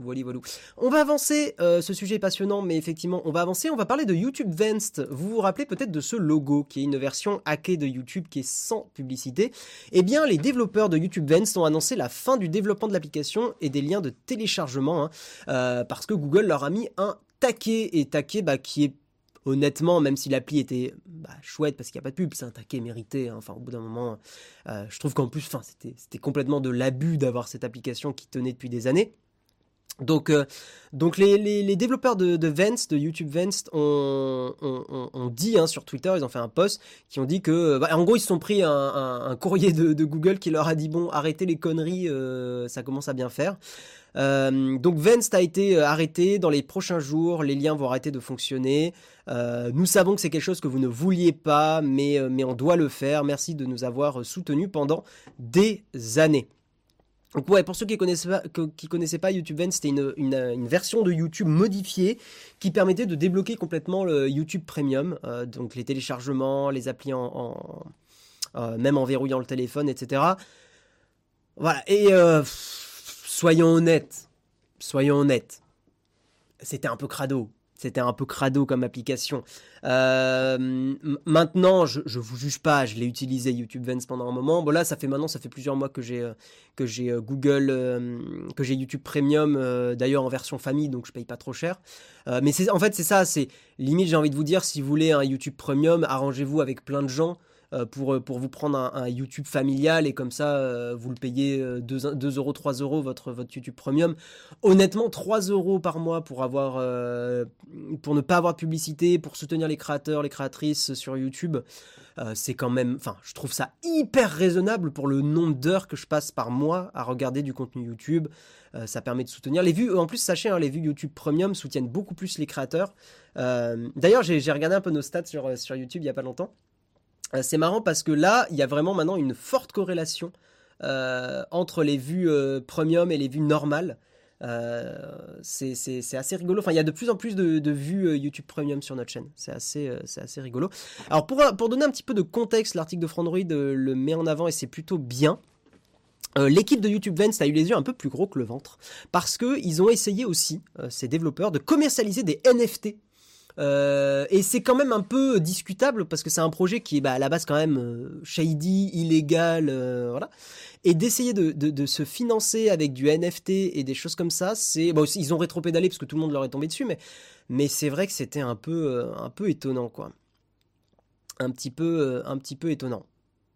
Voilà, voilà. On va avancer, ce sujet est passionnant, mais effectivement, on va avancer, on va parler de YouTube Vanced. Vous vous rappelez peut-être de ce logo, qui est une version hackée de YouTube qui est sans publicité. Eh bien, les développeurs de YouTube Vanced ont annoncé la fin du développement de l'application et des liens de téléchargement, hein, parce que Google leur a mis un taquet, et taquet bah, qui est honnêtement, même si l'appli était bah, chouette parce qu'il n'y a pas de pub, c'est un taquet mérité. Hein. Enfin, au bout d'un moment, euh, je trouve qu'en plus, c'était complètement de l'abus d'avoir cette application qui tenait depuis des années. Donc, euh, donc les, développeurs de, de de YouTube Vents, ont, dit hein, sur Twitter, ils ont fait un post qui ont dit que, bah, en gros, ils se sont pris un, courrier de, Google qui leur a dit bon, arrêtez les conneries, euh, ça commence à bien faire. Euh, donc Vence a été euh, arrêté dans les prochains jours, les liens vont arrêter de fonctionner. Euh, nous savons que c'est quelque chose que vous ne vouliez pas, mais on doit le faire. Merci de nous avoir soutenus pendant des années. Donc ouais, pour ceux qui connaissaient pas, connaissaient pas YouTube Vent, c'était une, une, version de YouTube modifiée qui permettait de débloquer complètement le YouTube Premium, euh, donc les téléchargements, les applis en, euh, même en verrouillant le téléphone, etc. Voilà. Et euh, soyons honnêtes, soyons honnêtes, c'était un peu crado. C'était un peu crado comme application. Euh, maintenant, je, je vous juge pas, je l'ai utilisé YouTube Vents pendant un moment. Bon là, ça fait maintenant, ça fait plusieurs mois que j'ai euh, que j'ai euh, Google, que j'ai YouTube Premium, d'ailleurs en version famille, donc je paye pas trop cher. mais c'est en fait c'est ça, c'est limite j'ai envie de vous dire, si vous voulez un YouTube Premium, arrangez-vous avec plein de gens pour, euh, pour vous prendre un, YouTube familial et comme ça euh, vous le payez 2, 2 euros, 3 euros votre, votre YouTube Premium. Honnêtement, 3 euros par mois pour, avoir, pour ne pas avoir de publicité, pour soutenir les créateurs, les créatrices sur YouTube. c'est quand même, enfin, je trouve ça hyper raisonnable pour le nombre d'heures que je passe par mois à regarder du contenu YouTube. ça permet de soutenir les vues. En plus, sachez, hein, les vues YouTube Premium soutiennent beaucoup plus les créateurs. D'ailleurs, j'ai regardé un peu nos stats sur, sur YouTube il y a pas longtemps. Euh, c'est marrant parce que là, il y a vraiment maintenant une forte corrélation euh, entre les vues euh, premium et les vues normales. c'est assez rigolo. Enfin, il y a de plus en plus de, vues YouTube Premium sur notre chaîne. C'est assez, rigolo. Alors, pour, pour donner un petit peu de contexte, l'article de Frandroid le met en avant et c'est plutôt bien. L'équipe de YouTube Vents a eu les yeux un peu plus gros que le ventre parce qu'ils ont essayé aussi, ces développeurs, de commercialiser des NFT euh, et c'est quand même un peu discutable parce que c'est un projet qui est bah, à la base quand même euh, shady, illégal, euh, voilà. Et d'essayer de, de, se financer avec du NFT et des choses comme ça, c'est bon, ils ont rétro-pédalé parce que tout le monde leur est tombé dessus, mais mais c'est vrai que c'était un peu un peu étonnant quoi, un petit peu un petit peu étonnant.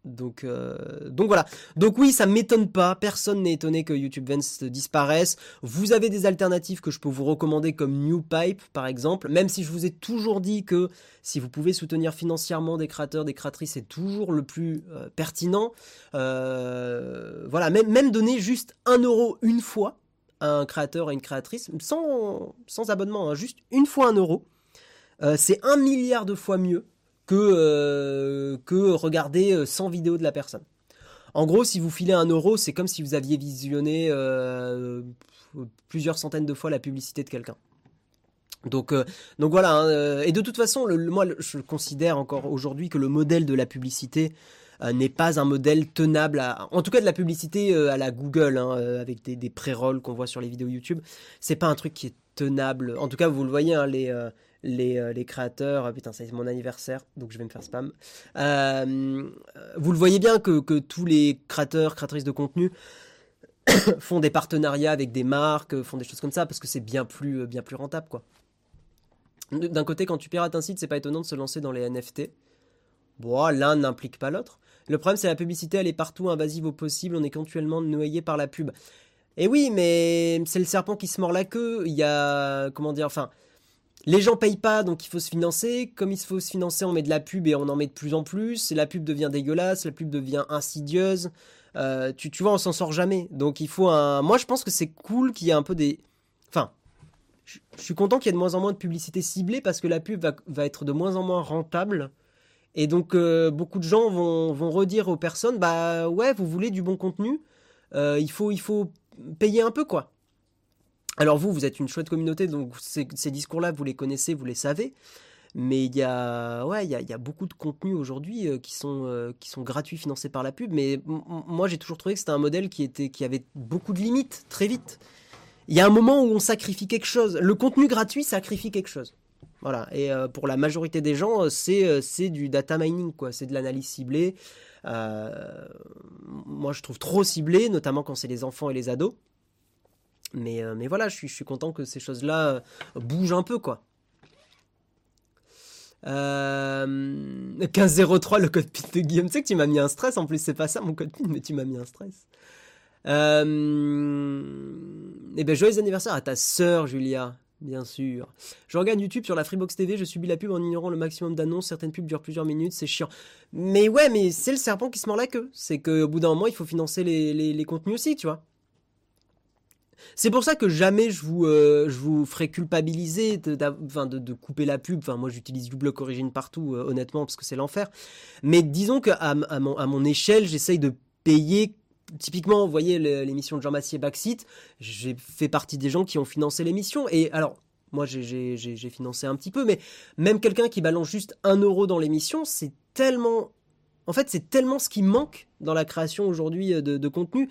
Donc, euh, donc voilà. Donc oui, ça m'étonne pas. Personne n'est étonné que YouTube Vents disparaisse. Vous avez des alternatives que je peux vous recommander comme NewPipe par exemple. Même si je vous ai toujours dit que si vous pouvez soutenir financièrement des créateurs, des créatrices, c'est toujours le plus euh, pertinent. Euh, voilà, même, même donner juste un euro une fois à un créateur et une créatrice, sans, sans abonnement, hein, juste une fois un euro. c'est un milliard de fois mieux que, euh, que regarder 100 euh, vidéos de la personne. En gros, si vous filez un euro, c'est comme si vous aviez visionné euh, plusieurs centaines de fois la publicité de quelqu'un. Donc, donc voilà. Hein, et de toute façon, moi, je considère encore aujourd'hui que le modèle de la publicité n'est pas un modèle tenable. en tout cas, de la publicité à la Google, hein, avec des, pré-rolls qu'on voit sur les vidéos YouTube, c'est pas un truc qui est tenable. En tout cas, vous le voyez, hein, les, les, créateurs. Ah, putain, c'est mon anniversaire, donc je vais me faire spam. Euh, vous le voyez bien que, tous les créateurs, créatrices de contenu font des partenariats avec des marques, font des choses comme ça, parce que c'est bien plus, bien plus rentable, quoi. D'un côté, quand tu pirates un site, c'est pas étonnant de se lancer dans les NFT. Bon, l'un n'implique pas l'autre. Le problème, c'est la publicité, elle est partout invasive au possible, on est continuellement noyé par la pub. Et oui, mais c'est le serpent qui se mord la queue. Il y a, comment dire, enfin, les gens payent pas, donc il faut se financer. Comme il faut se financer, on met de la pub et on en met de plus en plus. La pub devient dégueulasse, la pub devient insidieuse. Euh, tu, tu vois, on s'en sort jamais. Donc il faut un. Moi, je pense que c'est cool qu'il y ait un peu des. Enfin, je, suis content qu'il y ait de moins en moins de publicité ciblée parce que la pub va, être de moins en moins rentable. Et donc euh, beaucoup de gens vont, vont redire aux personnes, bah ouais, vous voulez du bon contenu, euh, il faut il faut payer un peu quoi. Alors vous, vous êtes une chouette communauté, donc ces, discours-là, vous les connaissez, vous les savez. Mais il y a, beaucoup de contenus aujourd'hui euh, qui sont euh, qui sont gratuits, financés par la pub. Mais moi, j'ai toujours trouvé que c'était un modèle qui était qui avait beaucoup de limites très vite. Il y a un moment où on sacrifie quelque chose. Le contenu gratuit sacrifie quelque chose. Voilà. Et euh, pour la majorité des gens, c'est c'est du data mining. C'est de l'analyse ciblée. moi, je trouve trop ciblé, notamment quand c'est les enfants et les ados. Mais, euh, mais voilà, je suis, je suis content que ces choses-là euh, bougent un peu, quoi. Euh, 1503, le code PIN de Guillaume. Tu sais que tu m'as mis un stress. En plus, c'est pas ça mon code PIN, mais tu m'as mis un stress. Euh, eh ben, joyeux anniversaire à ta sœur, Julia. Bien sûr. Je regarde YouTube sur la Freebox TV, je subis la pub en ignorant le maximum d'annonces. Certaines pubs durent plusieurs minutes, c'est chiant. Mais ouais, mais c'est le serpent qui se mord la queue. C'est qu'au bout d'un moment, il faut financer les, les contenus aussi, tu vois. C'est pour ça que jamais je vous, euh, je vous ferai culpabiliser de, de, de, couper la pub. Enfin, moi, j'utilise du bloc origine partout, euh, honnêtement, parce que c'est l'enfer. Mais disons qu'à à mon, à mon échelle, j'essaye de payer typiquement, vous voyez l'émission de Jean Massier Backseat, j'ai fait partie des gens qui ont financé l'émission. Et alors, moi, j'ai financé un petit peu, mais même quelqu'un qui balance juste un euro dans l'émission, c'est tellement. En fait, c'est tellement ce qui manque dans la création aujourd'hui de, de, contenu.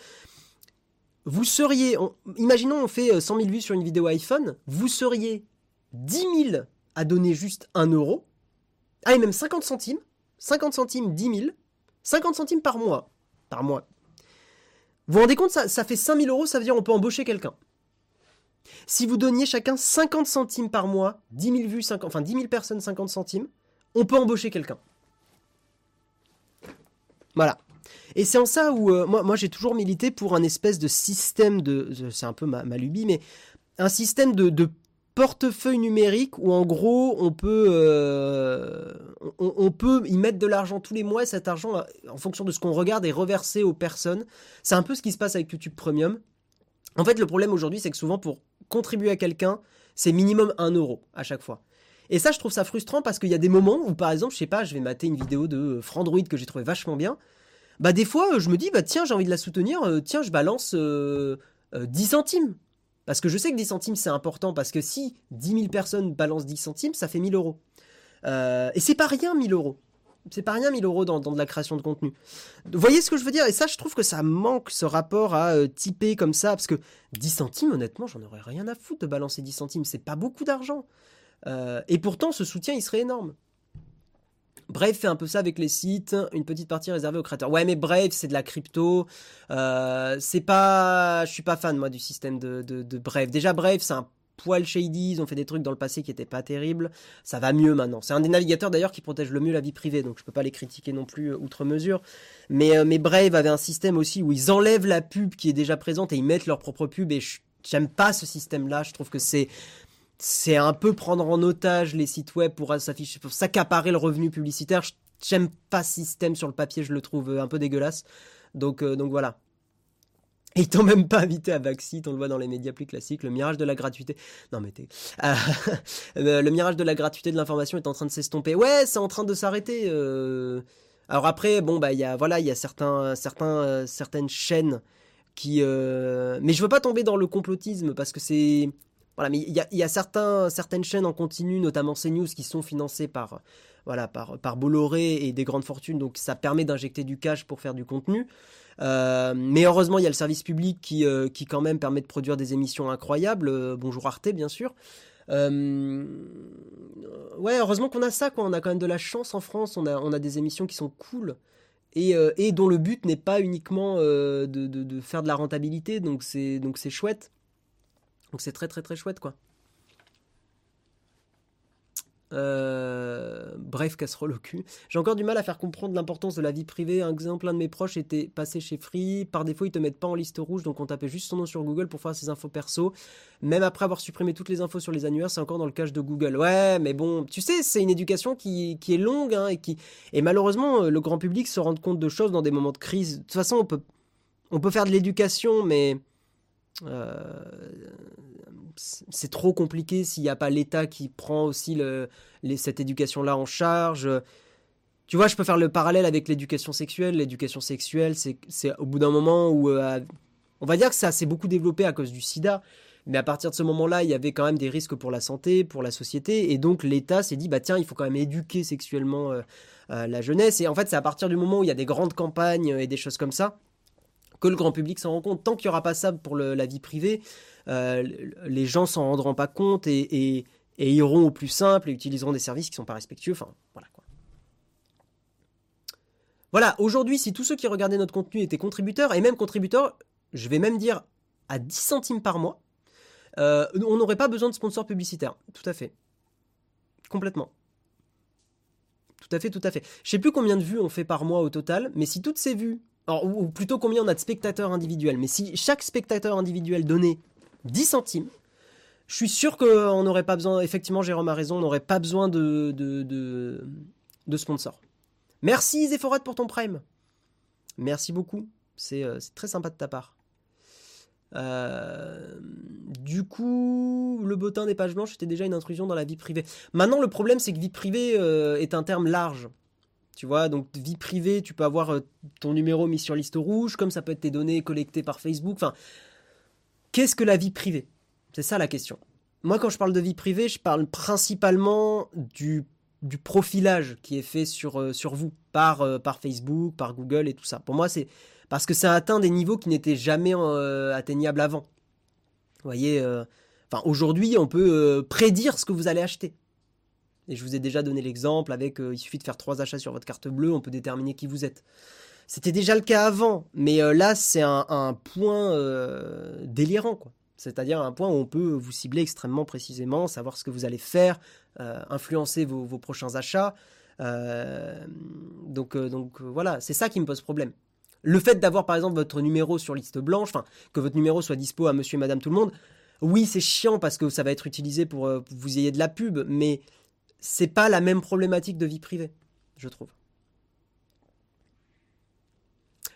Vous seriez. imaginons, on fait 100 000 vues sur une vidéo iPhone, vous seriez 10 000 à donner juste un euro. Ah, et même 50 centimes. 50 centimes, 10 000. 50 centimes par mois. Par mois. Vous vous rendez compte, ça, fait 5000 euros, ça veut dire on peut embaucher quelqu'un. Si vous donniez chacun 50 centimes par mois, 10 000 vues, 50, enfin 10 000 personnes 50 centimes, on peut embaucher quelqu'un. Voilà. Et c'est en ça où euh, moi, j'ai toujours milité pour un espèce de système de... C'est un peu ma, lubie, mais un système de, portefeuille numérique où en gros on peut euh, on, peut y mettre de l'argent tous les mois et cet argent en fonction de ce qu'on regarde est reversé aux personnes. C'est un peu ce qui se passe avec YouTube Premium. En fait le problème aujourd'hui c'est que souvent pour contribuer à quelqu'un c'est minimum 1 euro à chaque fois. Et ça je trouve ça frustrant parce qu'il y a des moments où par exemple je sais pas je vais mater une vidéo de Frandroid que j'ai trouvé vachement bien bah des fois je me dis bah tiens j'ai envie de la soutenir euh, tiens je balance 10 euh, centimes parce que je sais que 10 centimes c'est important, parce que si 10 000 personnes balancent 10 centimes, ça fait 1000 euros. Euh, et c'est pas rien 1000 euros. C'est pas rien 1000 euros dans, de la création de contenu. Vous voyez ce que je veux dire? Et ça, je trouve que ça manque ce rapport à euh, typer comme ça, parce que 10 centimes, honnêtement, j'en aurais rien à foutre de balancer 10 centimes. C'est pas beaucoup d'argent. Euh, et pourtant, ce soutien, il serait énorme. Brave fait un peu ça avec les sites, une petite partie réservée aux créateurs. Ouais, mais Brave, c'est de la crypto. Euh, c'est pas, je suis pas fan moi du système de, Brave. Déjà Brave, c'est un poil shady. Ils ont fait des trucs dans le passé qui étaient pas terribles. Ça va mieux maintenant. C'est un des navigateurs d'ailleurs qui protège le mieux la vie privée, donc je peux pas les critiquer non plus euh, outre mesure. Mais euh, mais Brave avait un système aussi où ils enlèvent la pub qui est déjà présente et ils mettent leur propre pub. Et j'aime pas ce système-là. Je trouve que c'est c'est un peu prendre en otage les sites web pour s'afficher, pour s'accaparer le revenu publicitaire. J'aime pas ce système sur le papier, je le trouve un peu dégueulasse. Donc, euh, donc voilà. Et ils t'ont même pas invité à Backseat, on le voit dans les médias plus classiques, le mirage de la gratuité. Non mais t'es... Euh, le mirage de la gratuité de l'information est en train de s'estomper. Ouais, c'est en train de s'arrêter. Euh. Alors après, bon bah il y a voilà, il y a certains, certains, certaines chaînes qui. Mais je veux pas tomber dans le complotisme parce que c'est voilà, mais il y a, certains, certaines chaînes en continu, notamment CNews, qui sont financées par, voilà, par, par Bolloré et des grandes fortunes, donc ça permet d'injecter du cash pour faire du contenu. Euh, mais heureusement, il y a le service public qui, euh, qui quand même permet de produire des émissions incroyables. Euh, bonjour Arte, bien sûr. ouais, heureusement qu'on a ça, quoi. On a quand même de la chance en France. On a, on a des émissions qui sont cool et, et dont le but n'est pas uniquement de, de, de, faire de la rentabilité. Donc c'est donc c'est chouette. Donc c'est très très très chouette quoi. Euh, bref, casserole au cul. J'ai encore du mal à faire comprendre l'importance de la vie privée. Un exemple, un de mes proches était passé chez Free. Par défaut, ils te mettent pas en liste rouge, donc on tapait juste son nom sur Google pour faire ses infos perso. Même après avoir supprimé toutes les infos sur les annuaires, c'est encore dans le cache de Google. Ouais, mais bon, tu sais, c'est une éducation qui, qui est longue, hein, et qui et malheureusement, le grand public se rend compte de choses dans des moments de crise. De toute façon, on peut on peut faire de l'éducation, mais euh, c'est trop compliqué s'il n'y a pas l'État qui prend aussi cette éducation-là en charge. Tu vois, je peux faire le parallèle avec l'éducation sexuelle. L'éducation sexuelle, c'est au bout d'un moment où... Euh, on va dire que ça s'est beaucoup développé à cause du sida. Mais à partir de ce moment-là, il y avait quand même des risques pour la santé, pour la société. Et donc l'État s'est dit, bah tiens, il faut quand même éduquer sexuellement euh, la jeunesse. Et en fait, c'est à partir du moment où il y a des grandes campagnes et des choses comme ça que le grand public s'en rend compte. Tant qu'il n'y aura pas ça pour la vie privée, euh, les gens s'en rendront pas compte et, iront au plus simple et utiliseront des services qui sont pas respectueux. Voilà quoi. Voilà, aujourd'hui, si tous ceux qui regardaient notre contenu étaient contributeurs, et même contributeurs, je vais même dire à 10 centimes par mois, euh, on n'aurait pas besoin de sponsors publicitaires. Tout à fait. Complètement. Tout à fait, tout à fait. Je sais plus combien de vues on fait par mois au total, mais si toutes ces vues ou, plutôt combien on a de spectateurs individuels. Mais si chaque spectateur individuel donnait 10 centimes, je suis sûr qu'on n'aurait pas besoin, effectivement Jérôme a raison, on n'aurait pas besoin de, de, de, sponsors. Merci Zephorat pour ton prime. Merci beaucoup, c'est euh, très sympa de ta part. Euh, du coup, le bottin des pages blanches était déjà une intrusion dans la vie privée. Maintenant, le problème, c'est que vie privée euh, est un terme large. Tu vois, donc vie privée, tu peux avoir ton numéro mis sur liste rouge, comme ça peut être tes données collectées par Facebook. Enfin, qu'est-ce que la vie privée? C'est ça la question. Moi, quand je parle de vie privée, je parle principalement du, du profilage qui est fait sur, sur vous par, par Facebook, par Google et tout ça. Pour moi, c'est parce que ça atteint des niveaux qui n'étaient jamais atteignables avant. Vous voyez, enfin aujourd'hui, on peut prédire ce que vous allez acheter. Et je vous ai déjà donné l'exemple avec euh, il suffit de faire trois achats sur votre carte bleue, on peut déterminer qui vous êtes. C'était déjà le cas avant, mais euh, là c'est un, point euh, délirant quoi. C'est-à-dire un point où on peut vous cibler extrêmement précisément, savoir ce que vous allez faire, influencer vos, prochains achats. donc, donc voilà, c'est ça qui me pose problème. Le fait d'avoir par exemple votre numéro sur liste blanche, que votre numéro soit dispo à monsieur et madame tout le monde, oui c'est chiant parce que ça va être utilisé pour, pour vous ayez de la pub, mais c'est pas la même problématique de vie privée, je trouve.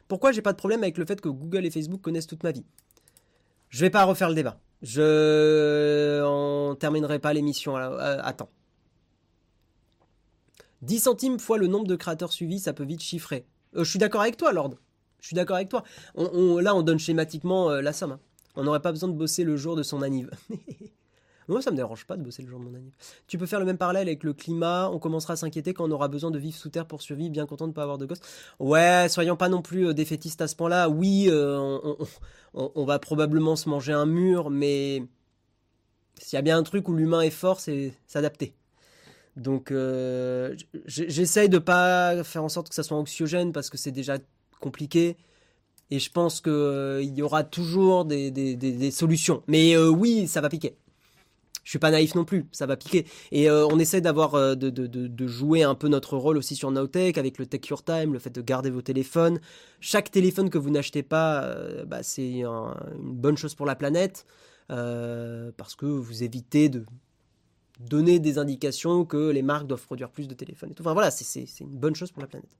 Pourquoi j'ai pas de problème avec le fait que Google et Facebook connaissent toute ma vie? Je vais pas refaire le débat. Je en terminerai pas l'émission à, temps. 10 centimes fois le nombre de créateurs suivis, ça peut vite chiffrer. Euh, je suis d'accord avec toi, Lord. Je suis d'accord avec toi. là, on donne schématiquement euh, la somme. Hein. On n'aurait pas besoin de bosser le jour de son anniv. Moi, ça me dérange pas de bosser le jour de mon anniversaire. Tu peux faire le même parallèle avec le climat. On commencera à s'inquiéter quand on aura besoin de vivre sous terre pour survivre. Bien content de pas avoir de gosses. Ouais, soyons pas non plus euh, défaitistes à ce point-là. Oui, euh, on, va probablement se manger un mur, mais s'il y a bien un truc où l'humain est fort, c'est s'adapter. Donc, euh, j'essaye de pas faire en sorte que ça soit anxiogène parce que c'est déjà compliqué. Et je pense qu'il y aura toujours des, solutions. Mais oui, ça va piquer je suis pas naïf non plus, ça va piquer. Et euh, on essaie d'avoir euh, de, jouer un peu notre rôle aussi sur Nowtech avec le Take Your Time, le fait de garder vos téléphones. Chaque téléphone que vous n'achetez pas, euh, bah, c'est une bonne chose pour la planète parce que vous évitez de donner des indications que les marques doivent produire plus de téléphones et tout. Enfin voilà, c'est une bonne chose pour la planète.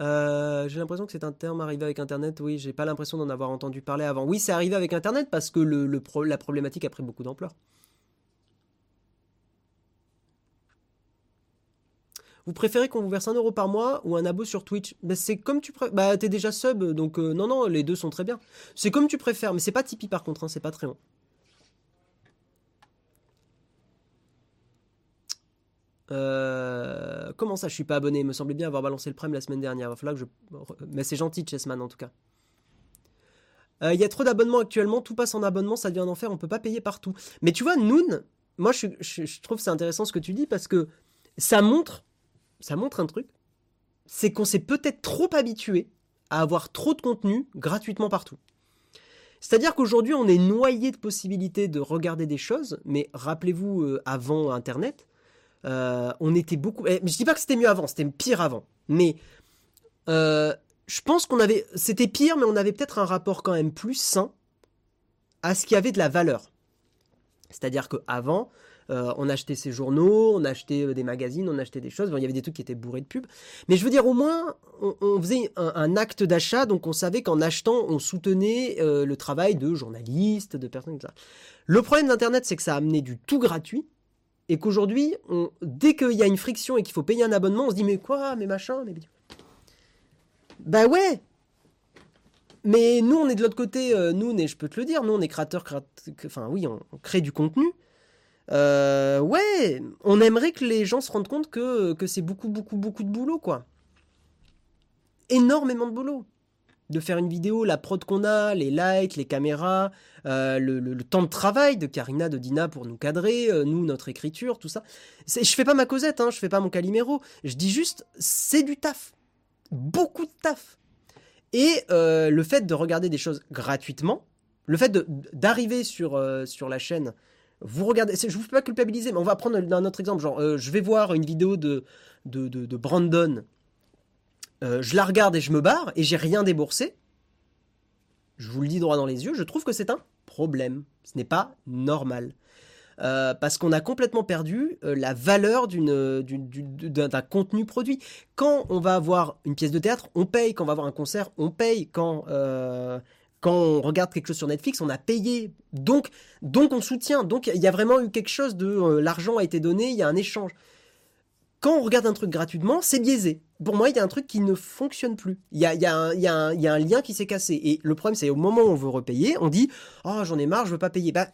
Euh, j'ai l'impression que c'est un terme arrivé avec Internet. Oui, j'ai pas l'impression d'en avoir entendu parler avant. Oui, c'est arrivé avec Internet parce que la problématique a pris beaucoup d'ampleur. Vous préférez qu'on vous verse un euro par mois ou un abo sur Twitch? Bah, C'est comme tu préfères. Bah, t'es déjà sub, donc euh, non, non, les deux sont très bien. C'est comme tu préfères, mais c'est pas Tipeee par contre, hein, c'est pas très long. Euh, comment ça, je suis pas abonné? Il me semblait bien avoir balancé le prime la semaine dernière. Que je. Mais c'est gentil, Chessman, en tout cas. Euh, il y a trop d'abonnements actuellement, tout passe en abonnement, ça devient un enfer, on peut pas payer partout. Mais tu vois, Noon, moi je, je, trouve c'est intéressant ce que tu dis parce que ça montre, ça montre un truc, c'est qu'on s'est peut-être trop habitué à avoir trop de contenu gratuitement partout. C'est-à-dire qu'aujourd'hui, on est noyé de possibilités de regarder des choses, mais rappelez-vous, euh, avant Internet, euh, on était beaucoup. Eh, je dis pas que c'était mieux avant, c'était pire avant. Mais euh, je pense qu'on avait. C'était pire, mais on avait peut-être un rapport quand même plus sain à ce qui avait de la valeur. C'est-à-dire qu'avant, euh, on achetait ses journaux, on achetait des magazines, on achetait des choses. il y avait des trucs qui étaient bourrés de pubs. Mais je veux dire, au moins, on, faisait un, acte d'achat, donc on savait qu'en achetant, on soutenait le travail de journalistes, de personnes ça. Le problème d'Internet, c'est que ça a amené du tout gratuit et qu'aujourd'hui, dès qu'il y a une friction et qu'il faut payer un abonnement, on se dit mais quoi, mais machin, mais bah ouais. Mais nous, on est de l'autre côté, euh, nous, je peux te le dire, nous, on est créateurs, enfin oui, on, crée du contenu. Euh, ouais, on aimerait que les gens se rendent compte que, que c'est beaucoup, beaucoup, beaucoup de boulot, quoi. Énormément de boulot de faire une vidéo, la prod qu'on a, les lights, les caméras, euh, le, temps de travail de Karina, de Dina pour nous cadrer, euh, nous, notre écriture, tout ça. Je fais pas ma Cosette, hein, je fais pas mon Calimero. Je dis juste, c'est du taf. Beaucoup de taf. Et euh, le fait de regarder des choses gratuitement, le fait d'arriver sur, sur la chaîne, vous regardez, je vous fais pas culpabiliser, mais on va prendre un autre exemple. Genre, je vais voir une vidéo de, de, de Brandon euh, je la regarde et je me barre et j'ai rien déboursé, je vous le dis droit dans les yeux, je trouve que c'est un problème. Ce n'est pas normal. Euh, parce qu'on a complètement perdu euh, la valeur d'un contenu produit. Quand on va avoir une pièce de théâtre, on paye. Quand on va avoir un concert, on paye. Quand, quand on regarde quelque chose sur Netflix, on a payé. Donc, donc on soutient. Donc il y a vraiment eu quelque chose de l'argent a été donné, il y a un échange quand on regarde un truc gratuitement, c'est biaisé. Pour moi, il y a un truc qui ne fonctionne plus. Il y a, un, lien qui s'est cassé. Et le problème, c'est au moment où on veut repayer, on dit Oh, j'en ai marre, je veux pas payer. Bah.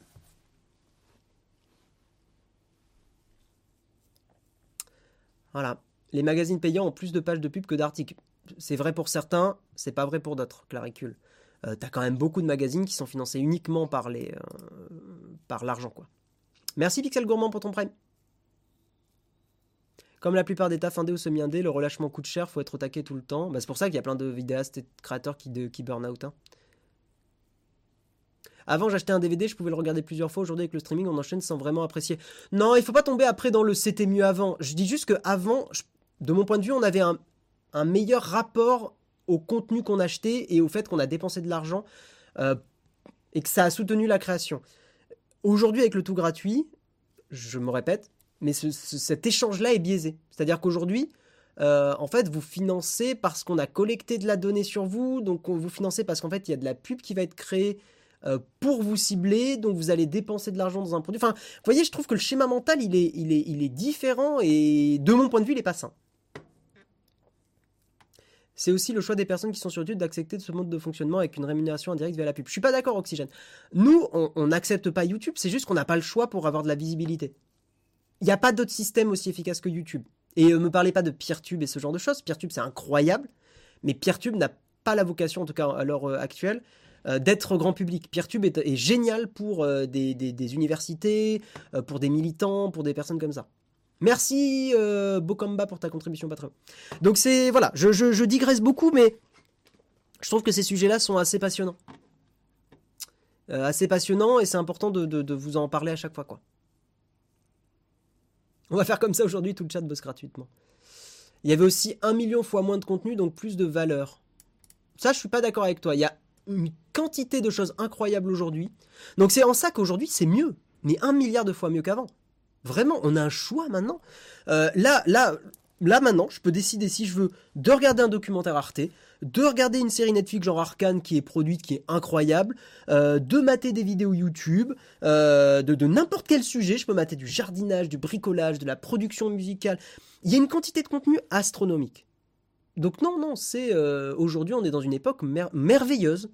Voilà. Les magazines payants ont plus de pages de pub que d'articles. C'est vrai pour certains, c'est pas vrai pour d'autres, claricule. Euh, T'as quand même beaucoup de magazines qui sont financés uniquement par euh, l'argent, quoi. Merci Pixel Gourmand pour ton prime. Comme la plupart des tafs indés ou semi-indés, le relâchement coûte cher, faut être au tout le temps. Bah, c'est pour ça qu'il y a plein de vidéastes et de créateurs qui, qui burn out. Hein. Avant, j'achetais un DVD, je pouvais le regarder plusieurs fois. Aujourd'hui, avec le streaming, on enchaîne sans vraiment apprécier. Non, il faut pas tomber après dans le c'était mieux avant. Je dis juste que avant, de mon point de vue, on avait un, meilleur rapport au contenu qu'on achetait et au fait qu'on a dépensé de l'argent euh, et que ça a soutenu la création. Aujourd'hui, avec le tout gratuit, je me répète, mais cet échange-là est biaisé. C'est-à-dire qu'aujourd'hui, euh, en fait, vous financez parce qu'on a collecté de la donnée sur vous, donc vous financez parce qu'en fait, il y a de la pub qui va être créée euh, pour vous cibler, donc vous allez dépenser de l'argent dans un produit. Vous voyez, je trouve que le schéma mental, est différent et de mon point de vue, il n'est pas sain. C'est aussi le choix des personnes qui sont sur YouTube d'accepter ce mode de fonctionnement avec une rémunération indirecte via la pub. Je suis pas d'accord, Oxygène. Nous, on n'accepte pas YouTube, c'est juste qu'on n'a pas le choix pour avoir de la visibilité. Il n'y a pas d'autre système aussi efficace que YouTube. Et ne euh, me parlez pas de PeerTube et ce genre de choses. PeerTube, c'est incroyable, mais PeerTube n'a pas la vocation, en tout cas à l'heure euh, actuelle, euh, d'être grand public. PeerTube est, génial pour des, universités, pour des militants, pour des personnes comme ça. Merci Bokamba pour ta contribution Patreon. Donc c'est voilà, je, digresse beaucoup, mais je trouve que ces sujets-là sont assez passionnants. assez passionnants et c'est important de, de, vous en parler à chaque fois quoi. On va faire comme ça aujourd'hui, tout le chat bosse gratuitement. Il y avait aussi un million fois moins de contenu, donc plus de valeur. Ça, je suis pas d'accord avec toi. Il y a une quantité de choses incroyables aujourd'hui. Donc c'est en ça qu'aujourd'hui, c'est mieux. Mais un milliard de fois mieux qu'avant. Vraiment, on a un choix maintenant. Euh, là, là, là maintenant, je peux décider si je veux de regarder un documentaire Arte, de regarder une série Netflix genre Arcane qui est produite, qui est incroyable, euh, de mater des vidéos YouTube, euh, de, n'importe quel sujet. Je peux mater du jardinage, du bricolage, de la production musicale. Il y a une quantité de contenu astronomique. Donc non, non, c'est euh, aujourd'hui on est dans une époque merveilleuse.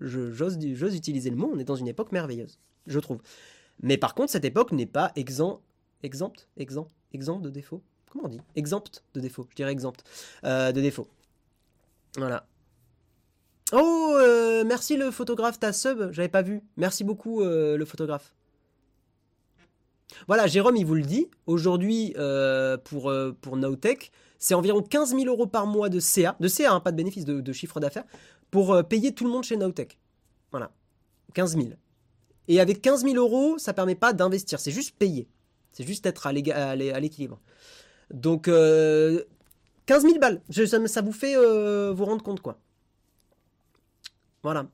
J'ose utiliser le mot, on est dans une époque merveilleuse, je trouve. Mais par contre, cette époque n'est pas exempt, exempte, exempt, exempt de défauts. Comment on dit? Exempte de défauts. Je dirais exempte de défauts. Voilà. Oh, euh, merci le photographe, ta sub, j'avais pas vu. Merci beaucoup euh, le photographe. Voilà, Jérôme, il vous le dit. Aujourd'hui, euh, pour, pour c'est environ 15 000 euros par mois de CA, de CA, hein, pas de bénéfice, de, chiffre d'affaires, pour payer tout le monde chez Nowtech. Voilà, 15 000. Et avec 15 000 euros, ça permet pas d'investir, c'est juste payer. C'est juste être à l'équilibre. Donc, 15 000 balles. ça, vous fait euh, vous rendre compte, quoi. Voilà.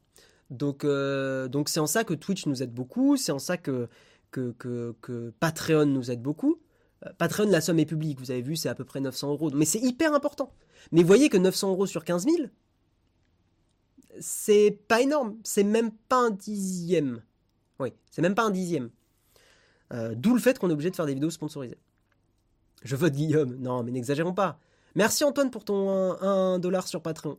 Donc, euh, donc c'est en ça que Twitch nous aide beaucoup. C'est en ça que, que, que, Patreon nous aide beaucoup. Euh, Patreon, la somme est publique. Vous avez vu, c'est à peu près 900 euros. Mais c'est hyper important. Mais voyez que 900 euros sur 15 000, c'est pas énorme. C'est même pas un dixième. Oui, c'est même pas un dixième. D'où le fait qu'on est obligé de faire des vidéos sponsorisées. Je vote Guillaume. Non, mais n'exagérons pas. Merci Antoine pour ton 1 dollar sur Patreon.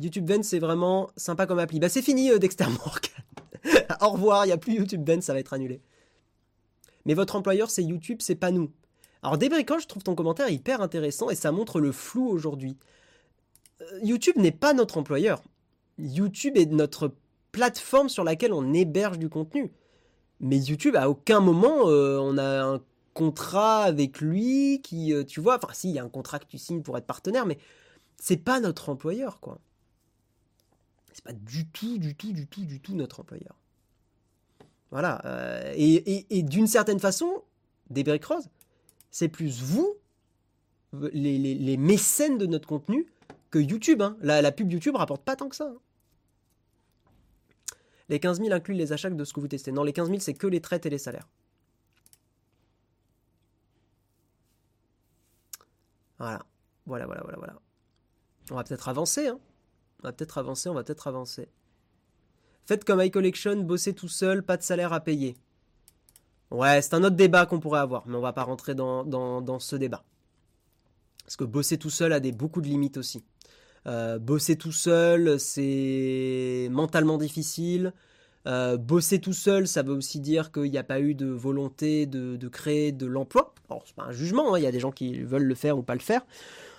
YouTube Ben, c'est vraiment sympa comme appli. Bah c'est fini euh. Au revoir, il n'y a plus YouTube Ben, ça va être annulé. Mais votre employeur c'est YouTube, c'est pas nous. Alors débriquant, je trouve ton commentaire hyper intéressant et ça montre le flou aujourd'hui. Euh, YouTube n'est pas notre employeur. YouTube est notre plateforme sur laquelle on héberge du contenu. Mais YouTube, à aucun moment, euh, on a un contrat avec lui qui, euh, tu vois, enfin, si, il y a un contrat que tu signes pour être partenaire, mais c'est pas notre employeur, quoi. C'est pas du tout, du tout, du tout, du tout notre employeur. Voilà. Euh, et, d'une certaine façon, des Brick Rose, c'est plus vous, les, mécènes de notre contenu, que YouTube. Hein. La, pub YouTube rapporte pas tant que ça. Hein. Les 15 000 incluent les achats de ce que vous testez. Non, les 15 000, c'est que les traites et les salaires. Voilà. Voilà, voilà, voilà, voilà. On va peut-être avancer, hein. On va peut-être avancer, on va peut-être avancer. Faites comme iCollection, bossez tout seul, pas de salaire à payer. Ouais, c'est un autre débat qu'on pourrait avoir, mais on va pas rentrer dans, ce débat. Parce que bosser tout seul a des, beaucoup de limites aussi. Euh, bosser tout seul, c'est mentalement difficile. Euh, bosser tout seul, ça veut aussi dire qu'il n'y a pas eu de volonté de, créer de l'emploi. Alors, c'est pas un jugement, hein, il y a des gens qui veulent le faire ou pas le faire.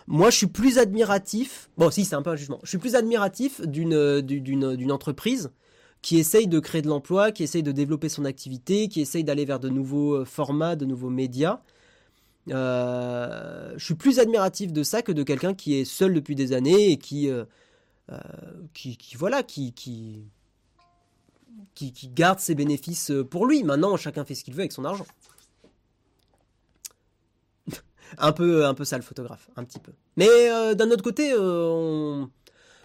Moi, je suis plus admiratif. Bon, si, c'est un peu un jugement. Je suis plus admiratif d'une, d'une, d'une entreprise qui essaye de créer de l'emploi, qui essaye de développer son activité, qui essaye d'aller vers de nouveaux euh, formats, de nouveaux médias. Euh, je suis plus admiratif de ça que de quelqu'un qui est seul depuis des années et qui, euh, qui, voilà, qui, qui, qui, garde ses bénéfices pour lui. Maintenant, chacun fait ce qu'il veut avec son argent. un peu, un peu ça le photographe, un petit peu. Mais d'un autre côté, on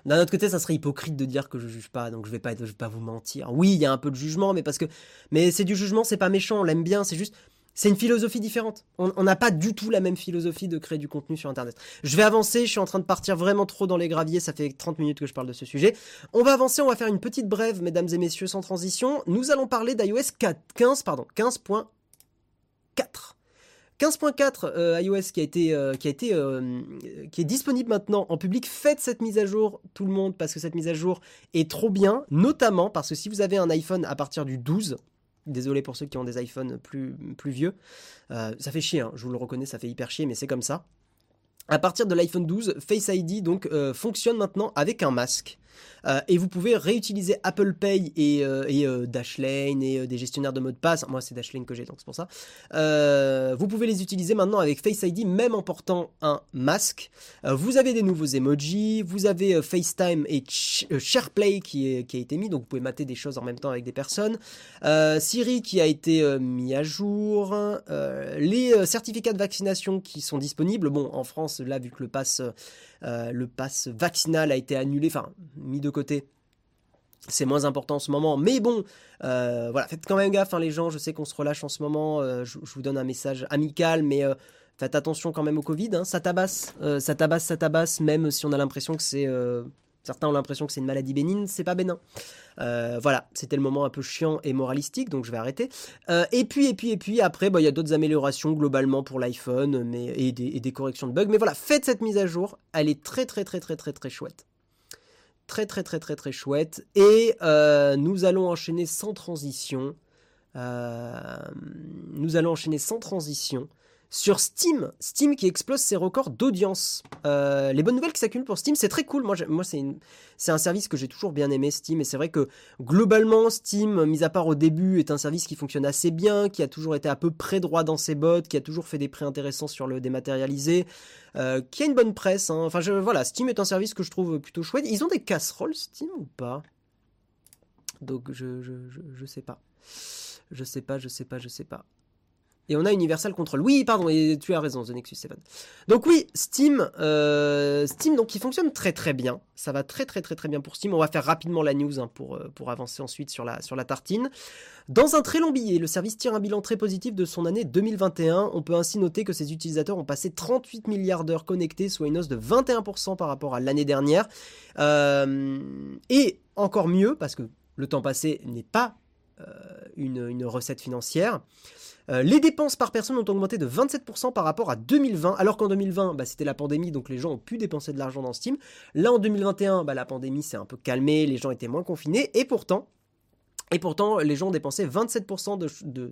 d'un autre côté, ça serait hypocrite de dire que je juge pas, donc je vais pas, je vais pas vous mentir. Oui, il y a un peu de jugement, mais parce que, mais c'est du jugement, c'est pas méchant, on l'aime bien, c'est juste, c'est une philosophie différente. On n'a pas du tout la même philosophie de créer du contenu sur Internet. Je vais avancer, je suis en train de partir vraiment trop dans les graviers, ça fait 30 minutes que je parle de ce sujet. On va avancer, on va faire une petite brève, mesdames et messieurs, sans transition. Nous allons parler d'iOS 15, pardon, 15.4. 15.4 euh, iOS qui a été, euh, euh, qui est disponible maintenant en public. Faites cette mise à jour, tout le monde, parce que cette mise à jour est trop bien, notamment parce que si vous avez un iPhone à partir du 12, désolé pour ceux qui ont des iPhones plus, plus vieux, ça fait chier, hein, je vous le reconnais, ça fait hyper chier, mais c'est comme ça. À partir de l'iPhone 12, Face ID donc fonctionne maintenant avec un masque. Euh, et vous pouvez réutiliser Apple Pay et, euh, euh, Dashlane et des gestionnaires de mots de passe. Moi, c'est Dashlane que j'ai, donc c'est pour ça. vous pouvez les utiliser maintenant avec Face ID, même en portant un masque. vous avez des nouveaux emojis, vous avez FaceTime et SharePlay qui, qui a été mis, donc vous pouvez mater des choses en même temps avec des personnes. Siri qui a été mis à jour. les certificats de vaccination qui sont disponibles. Bon, en France, là, vu que le pass euh, le pass vaccinal a été annulé, enfin mis de côté. C'est moins important en ce moment, mais bon, euh, voilà, faites quand même gaffe, hein, les gens. Je sais qu'on se relâche en ce moment. Euh, je, vous donne un message amical, mais faites attention quand même au Covid. Hein. ça tabasse, ça tabasse, ça tabasse, même si on a l'impression que c'est Certains ont l'impression que c'est une maladie bénigne, c'est pas bénin. Euh, voilà, c'était le moment un peu chiant et moralistique, donc je vais arrêter. Euh, et puis, et puis, et puis, après, bah, il y a d'autres améliorations globalement pour l'iPhone et des, corrections de bugs. Mais voilà, faites cette mise à jour, elle est très, très, très, très, très, très chouette. Très, très, très, très, très chouette. Et euh, nous allons enchaîner sans transition. nous allons enchaîner sans transition sur Steam. Steam qui explose ses records d'audience. Euh, les bonnes nouvelles qui s'accumulent pour Steam, c'est très cool. Moi, c'est un service que j'ai toujours bien aimé, Steam. Et c'est vrai que globalement, Steam, mis à part au début, est un service qui fonctionne assez bien, qui a toujours été à peu près droit dans ses bottes, qui a toujours fait des prix intéressants sur le dématérialisé, euh, qui a une bonne presse. Hein. Enfin, je, voilà, Steam est un service que je trouve plutôt chouette. Ils ont des casseroles, Steam, ou pas? Donc, je, je, je, je sais pas. Je sais pas, je sais pas, je sais pas. Et on a Universal Control. Oui, pardon, et tu as raison, The Nexus 7. Donc oui, Steam, euh, Steam, donc qui fonctionne très très bien. Ça va très très très très bien pour Steam. On va faire rapidement la news hein, pour, euh, pour avancer ensuite sur la, sur la tartine. Dans un très long billet, le service tire un bilan très positif de son année 2021. On peut ainsi noter que ses utilisateurs ont passé 38 milliards d'heures connectées, soit une hausse de 21% par rapport à l'année dernière. Euh, et encore mieux, parce que le temps passé n'est pas une, une recette financière. Euh, les dépenses par personne ont augmenté de 27% par rapport à 2020, alors qu'en 2020, bah, c'était la pandémie, donc les gens ont pu dépenser de l'argent dans Steam. Là, en 2021, bah, la pandémie s'est un peu calmée, les gens étaient moins confinés, et pourtant, et pourtant les gens ont dépensé 27% de, de,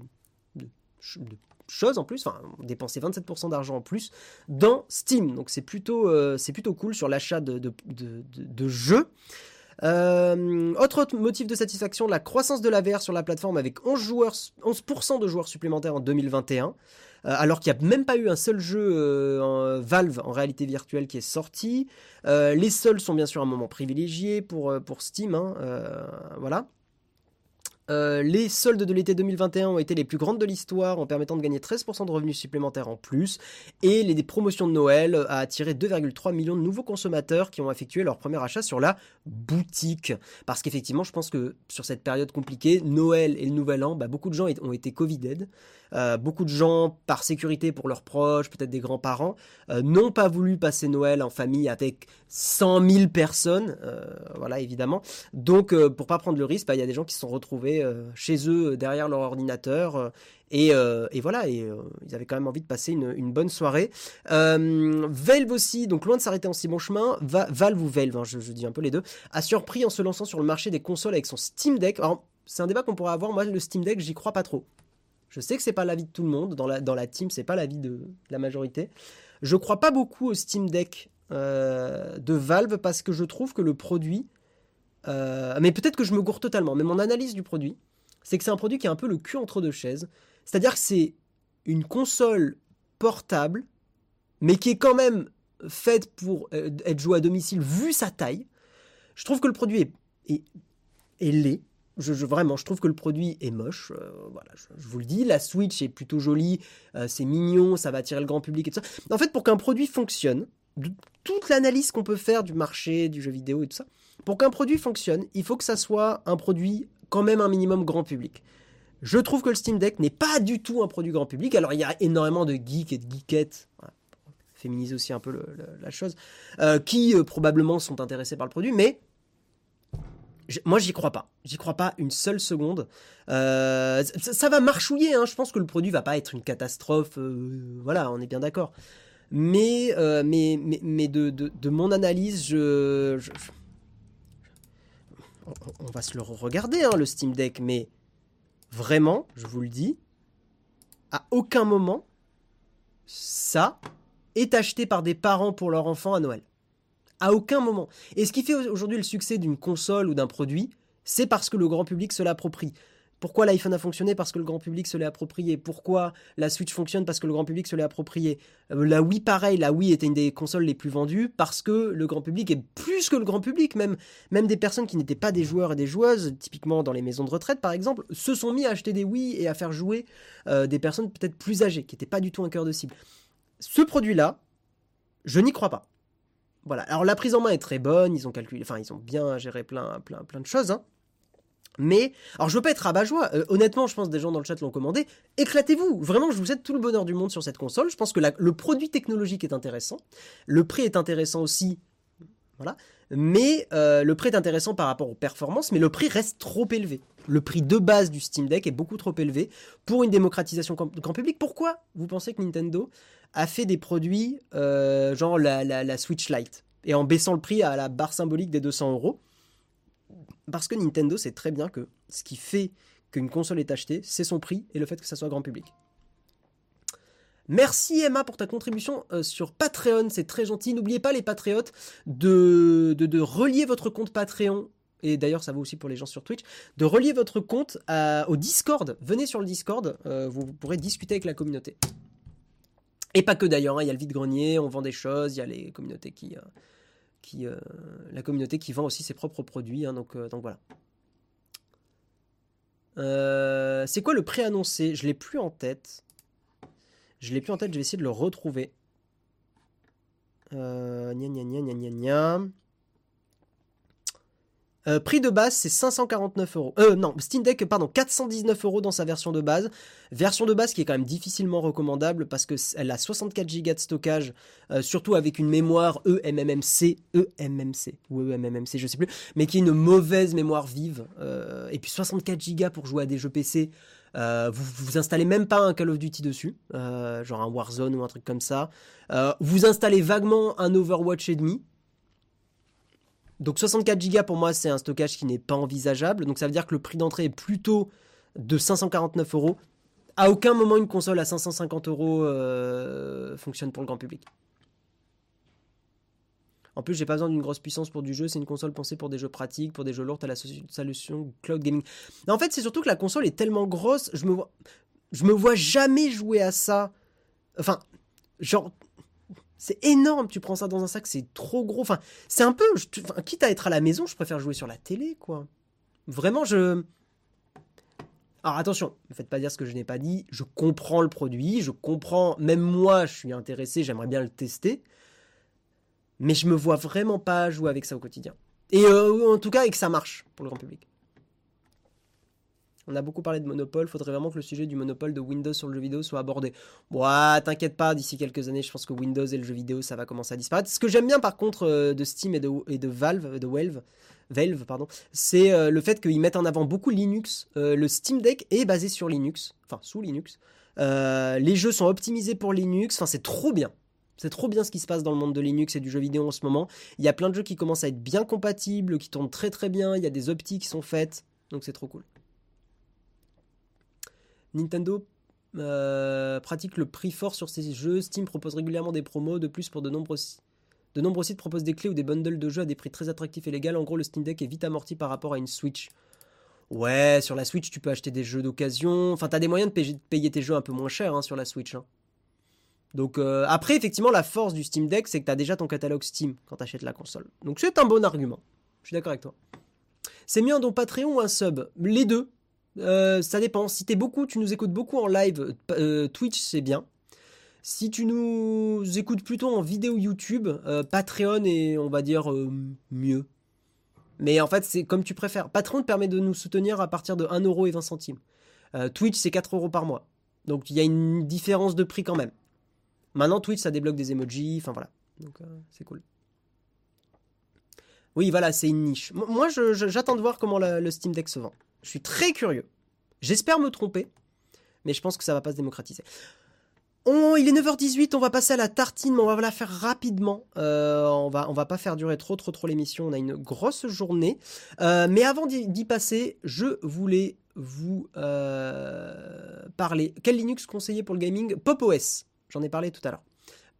choses en plus, enfin, dépensé 27% d'argent en plus dans Steam. Donc c'est plutôt, euh, c'est plutôt cool sur l'achat de, de, jeux. Euh, autre motif de satisfaction, la croissance de la VR sur la plateforme avec 11 joueurs, 11% de joueurs supplémentaires en 2021. Euh, alors qu'il n'y a même pas eu un seul jeu euh, en Valve en réalité virtuelle qui est sorti. les seuls sont bien sûr un moment privilégié pour, pour Steam. Hein, voilà. Euh, les soldes de l'été 2021 ont été les plus grandes de l'histoire en permettant de gagner 13% de revenus supplémentaires en plus. Et les promotions de Noël a attiré 2,3 millions de nouveaux consommateurs qui ont effectué leur premier achat sur la boutique. Parce qu'effectivement, je pense que sur cette période compliquée, Noël et le Nouvel An, bah, beaucoup de gens ont été Covid-dead. Euh, beaucoup de gens, par sécurité pour leurs proches, peut-être des grands-parents, euh, n'ont pas voulu passer Noël en famille avec 100 000 personnes, voilà évidemment. Donc pour pas prendre le risque, bah, il y a des gens qui se sont retrouvés euh, chez eux derrière leur ordinateur. Et, voilà, et ils avaient quand même envie de passer une, bonne soirée. Valve aussi, donc loin de s'arrêter en si bon chemin, Valve ou Valve, hein, je, dis un peu les deux, a surpris en se lançant sur le marché des consoles avec son Steam Deck. c'est un débat qu'on pourrait avoir. Moi, le Steam Deck, j'y crois pas trop. Je sais que c'est pas l'avis de tout le monde. Dans la, dans la team, c'est pas l'avis de, la majorité. Je crois pas beaucoup au Steam Deck euh, de Valve parce que je trouve que le produit, euh, mais peut-être que je me gourre totalement, mais mon analyse du produit, c'est que c'est un produit qui est un peu le cul entre deux chaises. C'est-à-dire que c'est une console portable, mais qui est quand même faite pour euh, être jouée à domicile vu sa taille. Je trouve que le produit est, est, laid. Je, vraiment, je trouve que le produit est moche. voilà, je, vous le dis, la Switch est plutôt jolie, c'est mignon, ça va attirer le grand public et tout ça. En fait, pour qu'un produit fonctionne, toute l'analyse qu'on peut faire du marché, du jeu vidéo et tout ça. Pour qu'un produit fonctionne, il faut que ça soit un produit quand même un minimum grand public. Je trouve que le Steam Deck n'est pas du tout un produit grand public. Alors il y a énormément de geeks et de geekettes, féminiser aussi un peu la chose, euh, qui euh, probablement sont intéressés par le produit, mais moi j'y crois pas. J'y crois pas une seule seconde. Euh, ça, va marchouiller, hein. je pense que le produit va pas être une catastrophe. voilà, on est bien d'accord. Mais, de, mon analyse, je, on, va se le regarder, hein, le Steam Deck, mais vraiment, je vous le dis, à aucun moment, ça est acheté par des parents pour leur enfant à Noël. À aucun moment. Et ce qui fait aujourd'hui le succès d'une console ou d'un produit, c'est parce que le grand public se l'approprie. Pourquoi l'iPhone a fonctionné Parce que le grand public se l'est approprié. Pourquoi la Switch fonctionne Parce que le grand public se l'est approprié. Euh, la Wii, pareil, la Wii était une des consoles les plus vendues parce que le grand public, est plus que le grand public, même, même des personnes qui n'étaient pas des joueurs et des joueuses, typiquement dans les maisons de retraite par exemple, se sont mis à acheter des Wii et à faire jouer euh, des personnes peut-être plus âgées, qui n'étaient pas du tout un cœur de cible. Ce produit-là, je n'y crois pas. Voilà. Alors la prise en main est très bonne, ils ont calculé, enfin ils ont bien géré plein, plein, plein de choses. Hein. Mais, alors je veux pas être rabat-joie, euh, honnêtement, je pense que des gens dans le chat l'ont commandé. Éclatez-vous Vraiment, je vous souhaite tout le bonheur du monde sur cette console. Je pense que le produit technologique est intéressant. Le prix est intéressant aussi. Voilà. Mais euh, le prix est intéressant par rapport aux performances, mais le prix reste trop élevé. Le prix de base du Steam Deck est beaucoup trop élevé pour une démocratisation grand public. Pourquoi vous pensez que Nintendo a fait des produits euh, genre la, la Switch Lite et en baissant le prix à la barre symbolique des 200 euros? Parce que Nintendo sait très bien que ce qui fait qu'une console est achetée, c'est son prix et le fait que ça soit grand public. Merci Emma pour ta contribution euh, sur Patreon, c'est très gentil. N'oubliez pas les patriotes de, de, relier votre compte Patreon et d'ailleurs ça vaut aussi pour les gens sur Twitch, de relier votre compte au Discord. Venez sur le Discord, euh, vous, pourrez discuter avec la communauté. Et pas que d'ailleurs, hein, il y a le vide-grenier, on vend des choses, il y a les communautés qui, euh, euh, la communauté qui vend aussi ses propres produits. Hein, donc, euh, donc voilà. Euh, c'est quoi le prix annoncé Je l'ai plus en tête. Je l'ai plus en tête, je vais essayer de le retrouver. Gna gna gna gna gna euh, prix de base, c'est 549 euros. Euh, non, Steam Deck, pardon, 419 euros dans sa version de base. Version de base qui est quand même difficilement recommandable parce qu'elle a 64 Go de stockage, euh, surtout avec une mémoire eMMC, eMMC, ou eMMC, je sais plus, mais qui est une mauvaise mémoire vive. Euh, et puis 64 Go pour jouer à des jeux PC. vous, vous installez même pas un Call of Duty dessus, genre un Warzone ou un truc comme ça. vous installez vaguement un Overwatch et demi, donc 64 Go pour moi c'est un stockage qui n'est pas envisageable. Donc ça veut dire que le prix d'entrée est plutôt de 549 euros. À aucun moment une console à 550 euros euh, fonctionne pour le grand public. En plus, j'ai pas besoin d'une grosse puissance pour du jeu. C'est une console pensée pour des jeux pratiques, pour des jeux lourds. à la solution cloud gaming. en fait, c'est surtout que la console est tellement grosse. Je me je me vois jamais jouer à ça. Enfin, genre, c'est énorme, tu prends ça dans un sac, c'est trop gros. Enfin, c'est un peu. quitte à être à la maison, je préfère jouer sur la télé, quoi. Vraiment, je. Alors attention, ne faites pas dire ce que je n'ai pas dit. Je comprends le produit, je comprends. Même moi, je suis intéressé, j'aimerais bien le tester. Mais je me vois vraiment pas jouer avec ça au quotidien. Et euh, en tout cas, et que ça marche pour le grand public. On a beaucoup parlé de monopole, faudrait vraiment que le sujet du monopole de Windows sur le jeu vidéo soit abordé. Bon, t'inquiète pas, d'ici quelques années, je pense que Windows et le jeu vidéo, ça va commencer à disparaître. Ce que j'aime bien par contre euh, de Steam et de, et de Valve, de Valve, Valve, pardon, c'est le fait qu'ils mettent en avant beaucoup Linux. le Steam Deck est basé sur Linux, enfin sous Linux. les jeux sont optimisés pour Linux, enfin c'est trop bien. C'est trop bien ce qui se passe dans le monde de Linux et du jeu vidéo en ce moment. Il y a plein de jeux qui commencent à être bien compatibles, qui tournent très très bien, il y a des optiques qui sont faites, donc c'est trop cool. Nintendo euh, pratique le prix fort sur ses jeux. Steam propose régulièrement des promos. De plus, pour de nombreux, sites proposent des clés ou des bundles de jeux à des prix très attractifs et légaux. En gros, le Steam Deck est vite amorti par rapport à une Switch. Ouais, sur la Switch, tu peux acheter des jeux d'occasion. Enfin, t'as des moyens de payer, tes jeux un peu moins cher hein, sur la Switch. Hein. Donc euh, après, effectivement, la force du Steam Deck, c'est que t'as déjà ton catalogue Steam quand t'achètes la console. Donc c'est un bon argument. Je suis d'accord avec toi. C'est mieux un don Patreon ou un sub? Les deux. Euh, ça dépend. Si t'es beaucoup, tu nous écoutes beaucoup en live, euh, Twitch c'est bien. Si tu nous écoutes plutôt en vidéo YouTube, euh, Patreon est, on va dire, mieux. Mais en fait, c'est comme tu préfères. Patreon te permet de nous soutenir à partir de 1,20€. Twitch, c'est 4€ par mois. Donc il y a une différence de prix quand même. Maintenant, Twitch, ça débloque des emojis. Enfin voilà. Donc c'est cool. Oui, voilà, c'est une niche. Moi, j'attends de voir comment le Steam Deck se vend. Je suis très curieux. J'espère me tromper, mais je pense que ça va pas se démocratiser. il est 9h18, on va passer à la tartine, mais on va la faire rapidement. Euh, on va, on va pas faire durer trop, trop, trop l'émission. On a une grosse journée. Euh, mais avant d'y passer, je voulais vous euh, parler. Quel Linux conseiller pour le gaming? Pop OS. J'en ai parlé tout à l'heure.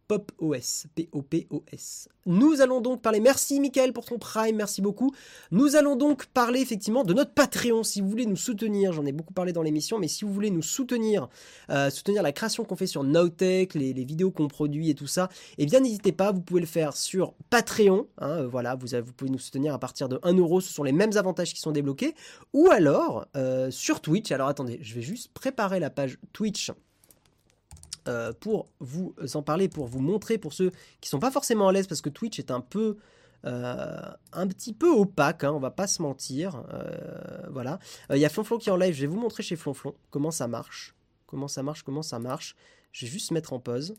Pop OS, P-O-P-O-S. Nous allons donc parler, merci Michael pour ton prime, merci beaucoup. Nous allons donc parler effectivement de notre Patreon, si vous voulez nous soutenir, j'en ai beaucoup parlé dans l'émission, mais si vous voulez nous soutenir, euh, soutenir la création qu'on fait sur Nowtech, les, vidéos qu'on produit et tout ça, eh bien n'hésitez pas, vous pouvez le faire sur Patreon, hein, euh, voilà, vous, vous, pouvez nous soutenir à partir de 1 euro, ce sont les mêmes avantages qui sont débloqués, ou alors euh, sur Twitch, alors attendez, je vais juste préparer la page Twitch euh, pour vous en parler, pour vous montrer, pour ceux qui sont pas forcément à l'aise, parce que Twitch est un peu, euh, un petit peu opaque, hein, on va pas se mentir. Euh, voilà. Il y a Flonflon qui est en live, je vais vous montrer chez Flonflon comment ça marche. Comment ça marche, comment ça marche. Je vais juste mettre en pause.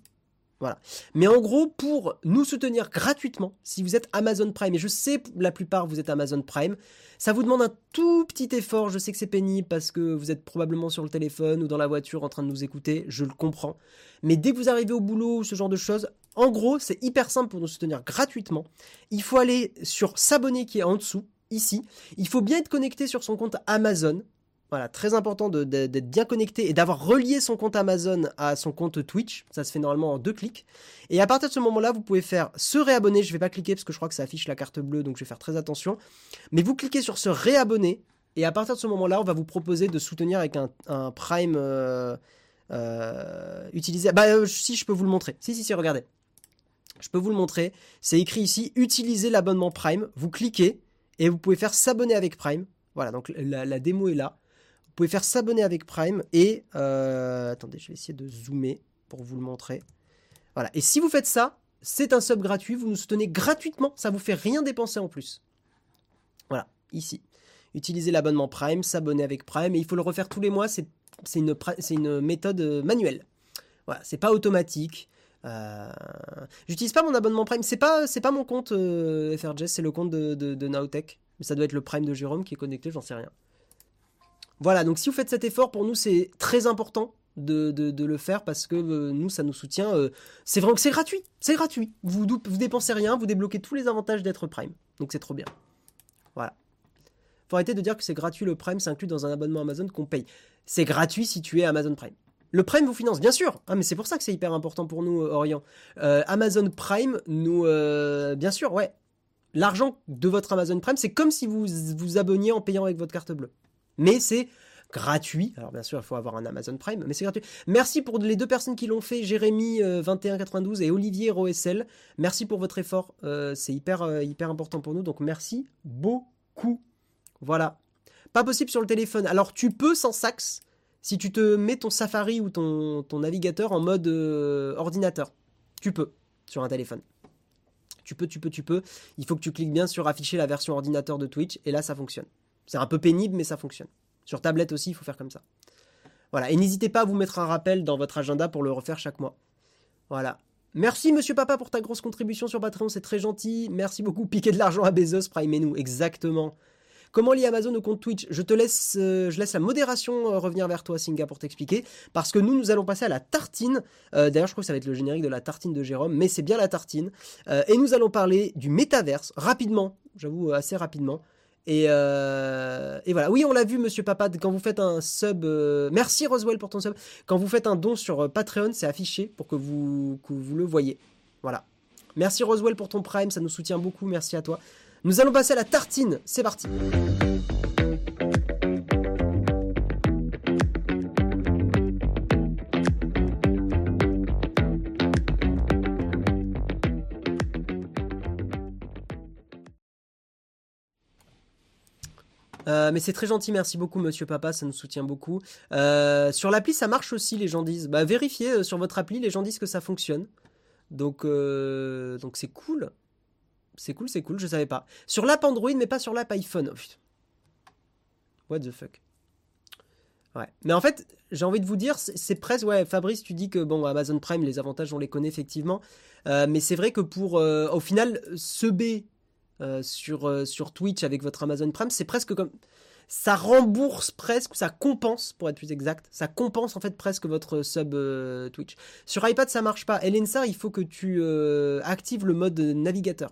Voilà. Mais en gros, pour nous soutenir gratuitement, si vous êtes Amazon Prime, et je sais la plupart vous êtes Amazon Prime, ça vous demande un tout petit effort. Je sais que c'est pénible parce que vous êtes probablement sur le téléphone ou dans la voiture en train de nous écouter, je le comprends. Mais dès que vous arrivez au boulot ou ce genre de choses, en gros, c'est hyper simple pour nous soutenir gratuitement. Il faut aller sur s'abonner qui est en dessous, ici. Il faut bien être connecté sur son compte Amazon. Voilà, très important d'être bien connecté et d'avoir relié son compte Amazon à son compte Twitch. Ça se fait normalement en deux clics. Et à partir de ce moment-là, vous pouvez faire se réabonner. Je ne vais pas cliquer parce que je crois que ça affiche la carte bleue, donc je vais faire très attention. Mais vous cliquez sur se réabonner. Et à partir de ce moment-là, on va vous proposer de soutenir avec un, Prime euh, euh, utilisé. Bah, euh, si, je peux vous le montrer. Si, si, si, regardez. Je peux vous le montrer. C'est écrit ici utiliser l'abonnement Prime. Vous cliquez et vous pouvez faire s'abonner avec Prime. Voilà, donc la démo est là. Vous pouvez faire s'abonner avec Prime et... Euh, attendez, je vais essayer de zoomer pour vous le montrer. Voilà, et si vous faites ça, c'est un sub gratuit, vous nous soutenez gratuitement, ça vous fait rien dépenser en plus. Voilà, ici. Utilisez l'abonnement Prime, s'abonner avec Prime, et il faut le refaire tous les mois, c'est une, méthode euh, manuelle. Voilà, c'est pas automatique. Euh, j'utilise pas mon abonnement Prime, c'est pas, pas mon compte euh, c'est le compte de, de, de. Mais ça doit être le Prime de Jérôme qui est connecté, j'en sais rien. Voilà, donc si vous faites cet effort, pour nous, c'est très important de, le faire parce que euh, nous, ça nous soutient. Euh, c'est vraiment que c'est gratuit. C'est gratuit. Vous, vous dépensez rien, vous débloquez tous les avantages d'être Prime. Donc c'est trop bien. Voilà. Faut arrêter de dire que c'est gratuit le Prime, c'est inclus dans un abonnement Amazon qu'on paye. C'est gratuit si tu es Amazon Prime. Le Prime vous finance, bien sûr. Ah, mais c'est pour ça que c'est hyper important pour nous, euh, Orient. Amazon Prime, nous, bien sûr, ouais. L'argent de votre Amazon Prime, c'est comme si vous vous abonniez en payant avec votre carte bleue. Mais c'est gratuit. Alors bien sûr, il faut avoir un Amazon Prime, mais c'est gratuit. Merci pour les deux personnes qui l'ont fait, Jérémy 2192 euh, et Olivier Roessel. Merci pour votre effort, euh, c'est hyper euh, hyper important pour nous. Donc merci beaucoup. Voilà. Pas possible sur le téléphone. Alors tu peux sans sax si tu te mets ton Safari ou ton, ton navigateur en mode ordinateur. Tu peux sur un téléphone. Tu peux, tu peux, tu peux. Il faut que tu cliques bien sur afficher la version ordinateur de Twitch et là ça fonctionne. C'est un peu pénible, mais ça fonctionne. Sur tablette aussi, il faut faire comme ça. Voilà. Et n'hésitez pas à vous mettre un rappel dans votre agenda pour le refaire chaque mois. Voilà. Merci Monsieur Papa pour ta grosse contribution sur Patreon, c'est très gentil. Merci beaucoup. Piquer de l'argent à Bezos, Prime nous, exactement. Comment lier Amazon au compte Twitch? Je te laisse, euh, je laisse la modération euh, revenir vers toi, Singa, pour t'expliquer. Parce que nous, nous allons passer à la tartine. Euh, d'ailleurs, je crois que ça va être le générique de la tartine de Jérôme, mais c'est bien la tartine. et nous allons parler du métaverse rapidement, j'avoue assez rapidement. Et, voilà. Oui, on l'a vu, Monsieur Papa, quand vous faites un sub. merci Roswell pour ton sub. Quand vous faites un don sur Patreon, c'est affiché pour que vous, que vous le voyez. Voilà. Merci Roswell pour ton Prime, ça nous soutient beaucoup. Merci à toi. Nous allons passer à la tartine. C'est parti. Euh, mais c'est très gentil, merci beaucoup Monsieur Papa, ça nous soutient beaucoup. Euh, sur l'appli, ça marche aussi, les gens disent. Bah vérifiez euh, sur votre appli, les gens disent que ça fonctionne. Donc c'est cool. C'est cool, c'est cool, je savais pas. Sur l'app Android, mais pas sur l'app iPhone. Oh, What the fuck. Ouais. Mais en fait, j'ai envie de vous dire, c'est presque. Ouais, Fabrice, tu dis que bon, Amazon Prime, les avantages, on les connaît effectivement. Mais c'est vrai que pour. Au final, se B euh, sur, sur Twitch avec votre Amazon Prime, c'est presque comme. Ça rembourse presque, ça compense, pour être plus exact, ça compense en fait presque votre sub Twitch. Sur iPad, ça marche pas. Elensar, il faut que tu actives le mode navigateur.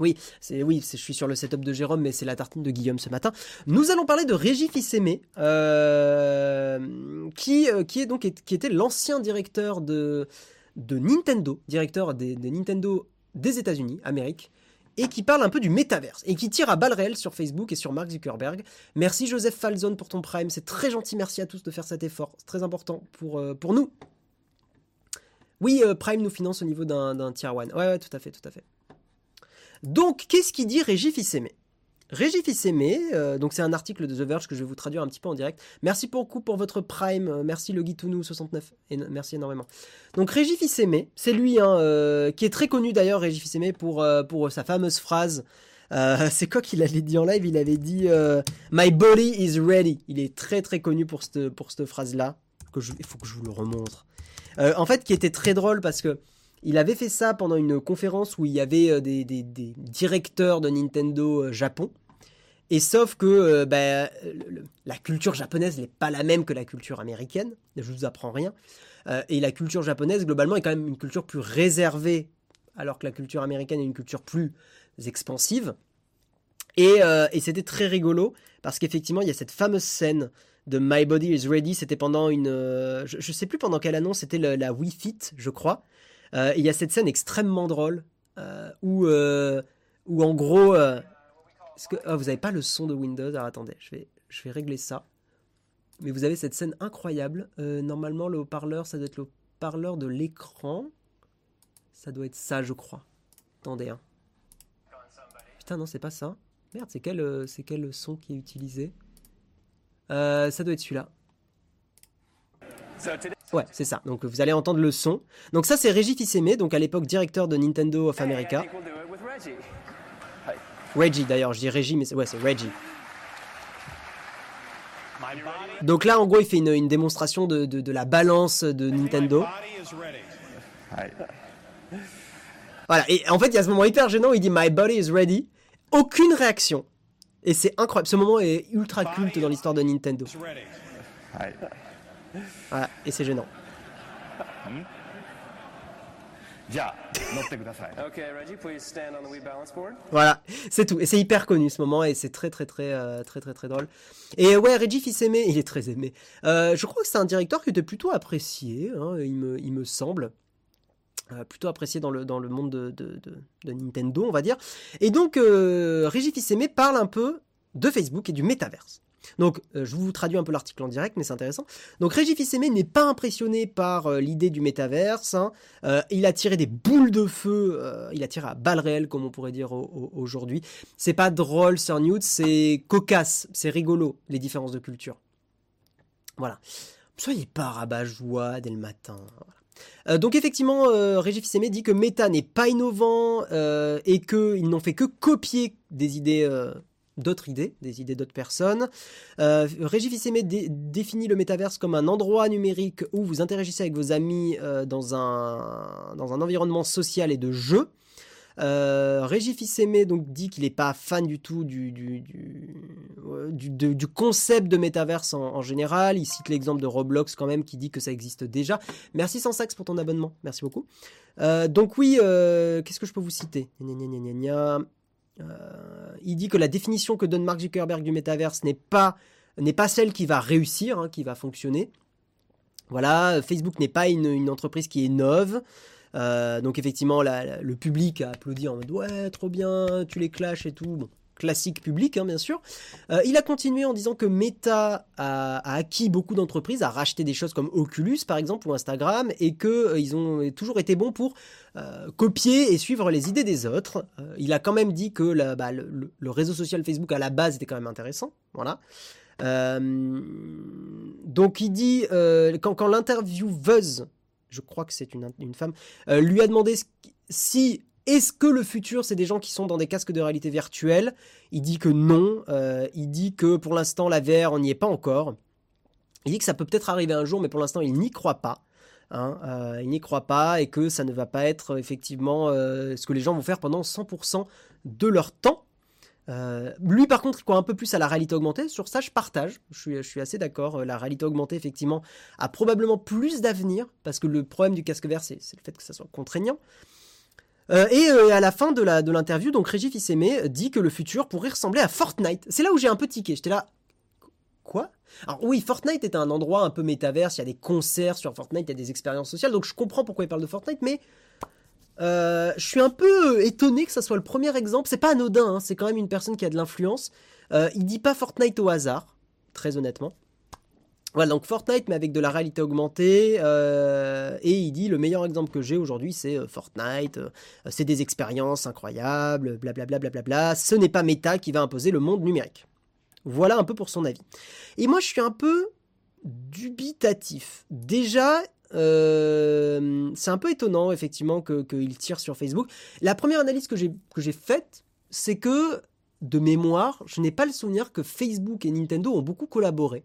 Oui, c'est oui, je suis sur le setup de Jérôme, mais c'est la tartine de Guillaume ce matin. Nous allons parler de Régis Fils-Aimé, euh, qui, euh, qui est donc qui était l'ancien directeur de, de Nintendo, directeur des, Nintendo des États-Unis, Amérique, et qui parle un peu du métaverse et qui tire à balles réelles sur Facebook et sur Mark Zuckerberg. Merci Joseph Falzon pour ton prime, c'est très gentil, merci à tous de faire cet effort, c'est très important pour, euh, nous. Oui, Prime nous finance au niveau d'un tier 1. Ouais, ouais, tout à fait, tout à fait. Donc, qu'est-ce qu'il dit Régis Fils-Aimé Régis Fils-Aimé, euh, donc c'est un article de The Verge que je vais vous traduire un petit peu en direct. Merci beaucoup pour votre prime, euh, merci le 69 et merci énormément. Donc Régis Fils-Aimé, c'est lui hein, euh, qui est très connu d'ailleurs, Régis Fils-Aimé, pour, sa fameuse phrase. c'est quoi qu'il avait dit en live? Il avait dit My body is ready. Il est très très connu pour cette, pour cette phrase-là. Il faut que je vous le remontre. en fait, qui était très drôle parce que il avait fait ça pendant une conférence où il y avait euh, des, directeurs de Nintendo euh, Japon. Et sauf que euh, bah, la culture japonaise n'est pas la même que la culture américaine. Je vous apprends rien. et la culture japonaise, globalement, est quand même une culture plus réservée, alors que la culture américaine est une culture plus expansive. Et, c'était très rigolo, parce qu'effectivement, il y a cette fameuse scène de My Body is Ready. C'était pendant une. je, ne sais plus pendant quelle annonce, c'était la Wii Fit, je crois. Euh, il y a cette scène extrêmement drôle euh, où, euh, où en gros, oh, vous n'avez pas le son de Windows Alors attendez, je vais, je vais régler ça. Mais vous avez cette scène incroyable. normalement, le haut-parleur, ça doit être le haut-parleur de l'écran. Ça doit être ça, je crois. Attendez, hein. Putain, non, c'est pas ça. Merde, c'est quel, c'est quel son qui est utilisé? Ça doit être celui-là. Ouais, c'est ça. Donc vous allez entendre le son. Donc ça c'est Reggie Fils-Aimé, donc à l'époque directeur de Nintendo of America. Reggie d'ailleurs, je dis Reggie, mais ouais c'est Reggie. Donc là en gros il fait une, démonstration de, de, la balance de Nintendo. Voilà, et en fait il y a ce moment hyper gênant où il dit My body is ready. Aucune réaction. Et c'est incroyable. Ce moment est ultra culte dans l'histoire de Nintendo. Voilà, et c'est gênant. Voilà, c'est tout. Et c'est hyper connu ce moment et c'est très très très euh, très très très drôle. Et ouais, Reggie fils aimé, il est très aimé. Euh, je crois que c'est un directeur qui était plutôt apprécié, hein, il, me, il me semble. Euh, plutôt apprécié dans le, dans le monde de, de, de, Nintendo, on va dire. Et donc, Reggie Fils-Aimé parle un peu de Facebook et du métaverse. Donc, euh, je vous traduis un peu l'article en direct, mais c'est intéressant. Donc, Régis Fils-Aimé n'est pas impressionné par euh, l'idée du métaverse. Hein. Euh, il a tiré des boules de feu, il a tiré à balles réelles, comme on pourrait dire aujourd'hui. C'est pas drôle sur Newt, c'est cocasse, c'est rigolo, les différences de culture. Voilà. Soyez pas rabat-joie dès le matin. donc effectivement, Régis Fils-Aimé dit que Meta n'est pas innovant et qu'ils n'ont fait que copier des idées d'autres idées, des idées d'autres personnes. Euh, Régis définit le métaverse comme un endroit numérique où vous interagissez avec vos amis euh, dans, un, dans un environnement social et de jeu. Euh, Régis donc dit qu'il n'est pas fan du tout du, du, du, du, concept de métaverse en, général. Il cite l'exemple de Roblox quand même qui dit que ça existe déjà. Merci Sansax pour ton abonnement, merci beaucoup. Euh, donc oui, euh, qu'est-ce que je peux vous citer? Euh, il dit que la définition que donne Mark Zuckerberg du métaverse n'est pas, n'est pas celle qui va réussir, hein, qui va fonctionner. Voilà, Facebook n'est pas une, entreprise qui est neuve. Euh, donc effectivement, le public a applaudi en mode ouais, trop bien, tu les clashes et tout. Bon, classique public, hein, bien sûr. Euh, il a continué en disant que Meta a, acquis beaucoup d'entreprises, a racheté des choses comme Oculus, par exemple, ou Instagram, et qu'ils euh, ils ont toujours été bons pour euh, copier et suivre les idées des autres. il a quand même dit que bah, le, réseau social Facebook, à la base, était quand même intéressant. Voilà. donc il dit, quand, quand l'intervieweuse, je crois que c'est une, une, femme, lui a demandé si est-ce que le futur, c'est des gens qui sont dans des casques de réalité virtuelle? Il dit que non. Euh, il dit que pour l'instant, la VR, on n'y est pas encore. Il dit que ça peut peut-être arriver un jour, mais pour l'instant, il n'y croit pas. Hein. Euh, il n'y croit pas et que ça ne va pas être effectivement euh, ce que les gens vont faire pendant 100% de leur temps. lui, par contre, il croit un peu plus à la réalité augmentée. Sur ça, je partage. Je suis, je suis assez d'accord. La réalité augmentée, effectivement, a probablement plus d'avenir parce que le problème du casque vert, c'est le fait que ça soit contraignant. Euh, et euh, à la fin de l'interview, donc Régis Fils-Aimé dit que le futur pourrait ressembler à Fortnite. C'est là où j'ai un peu tiqué. J'étais là, quoi? Alors oui, Fortnite est un endroit un peu métaverse. Il y a des concerts sur Fortnite, il y a des expériences sociales. Donc je comprends pourquoi il parle de Fortnite, mais euh, je suis un peu étonné que ça soit le premier exemple. C'est pas anodin. Hein. c'est quand même une personne qui a de l'influence. il dit pas Fortnite au hasard, très honnêtement. Voilà, donc Fortnite, mais avec de la réalité augmentée. Euh, et il dit le meilleur exemple que j'ai aujourd'hui, c'est euh, Fortnite. Euh, c'est des expériences incroyables, blablabla. Bla, bla, bla, Ce n'est pas Meta qui va imposer le monde numérique. Voilà un peu pour son avis. Et moi, je suis un peu dubitatif. Déjà, c'est un peu étonnant, effectivement, qu'il tire sur Facebook. La première analyse que j'ai faite, c'est que, de mémoire, je n'ai pas le souvenir que Facebook et Nintendo ont beaucoup collaboré.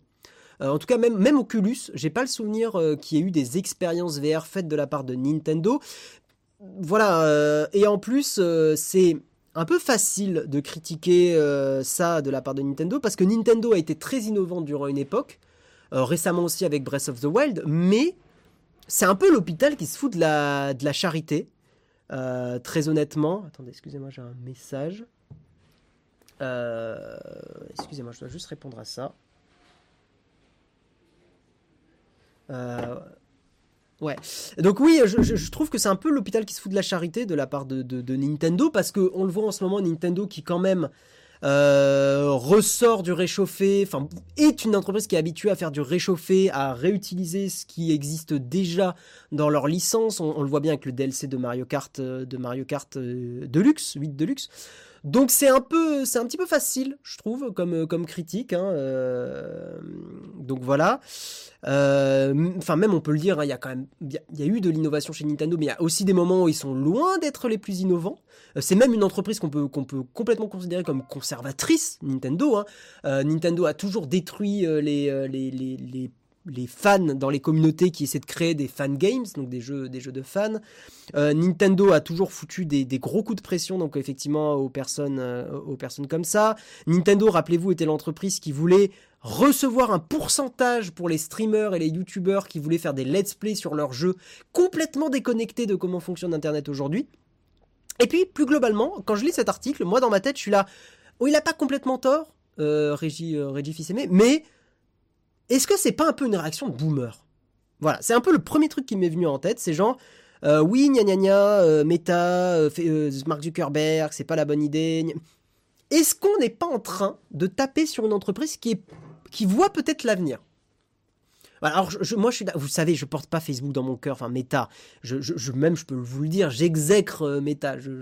Euh, en tout cas, même, même Oculus, j'ai pas le souvenir euh, qu'il y ait eu des expériences VR faites de la part de Nintendo. Voilà, euh, et en plus, c'est un peu facile de critiquer ça de la part de Nintendo parce que Nintendo a été très innovant durant une époque, récemment aussi avec Breath of the Wild, mais c'est un peu l'hôpital qui se fout de la, de la charité. très honnêtement, attendez, excusez-moi, j'ai un message. excusez-moi, je dois juste répondre à ça. Euh, ouais. Donc oui, je, trouve que c'est un peu l'hôpital qui se fout de la charité de la part de, de, Nintendo, parce qu'on le voit en ce moment, Nintendo qui quand même euh, ressort du réchauffé, enfin est une entreprise qui est habituée à faire du réchauffé, à réutiliser ce qui existe déjà dans leur licence. On, le voit bien avec le DLC de Mario Kart, euh, de Mario Kart Deluxe, 8 Deluxe. Donc c'est un peu, c'est un petit peu facile, je trouve, comme, comme critique. Hein, euh, donc voilà. Euh, enfin même on peut le dire, hein, il y a quand même, il y, a eu de l'innovation chez Nintendo, mais il y a aussi des moments où ils sont loin d'être les plus innovants. Euh, c'est même une entreprise qu'on peut, complètement considérer comme conservatrice, Nintendo. Hein. Nintendo a toujours détruit les, les, les les fans dans les communautés qui essaient de créer des fan games, donc des jeux, des jeux de fans. Euh, Nintendo a toujours foutu des, gros coups de pression, donc effectivement aux personnes, euh, aux personnes comme ça. Nintendo, rappelez-vous, était l'entreprise qui voulait recevoir un pourcentage pour les streamers et les youtubeurs qui voulaient faire des let's play sur leurs jeux complètement déconnectés de comment fonctionne Internet aujourd'hui. Et puis, plus globalement, quand je lis cet article, moi dans ma tête, je suis là, oh, il a pas complètement tort, euh, Régis, euh, Régis mais est-ce que c'est pas un peu une réaction boomer? Voilà, c'est un peu le premier truc qui m'est venu en tête, c'est genre, euh, oui, gna gna gna, euh, Meta, euh, Mark Zuckerberg, c'est pas la bonne idée. Est-ce qu'on n'est pas en train de taper sur une entreprise qui voit peut-être l'avenir? Alors, je, moi, je suis, vous savez, je porte pas Facebook dans mon cœur, enfin Meta. Je, je, même, je peux vous le dire, j'exècre euh, Meta. Je,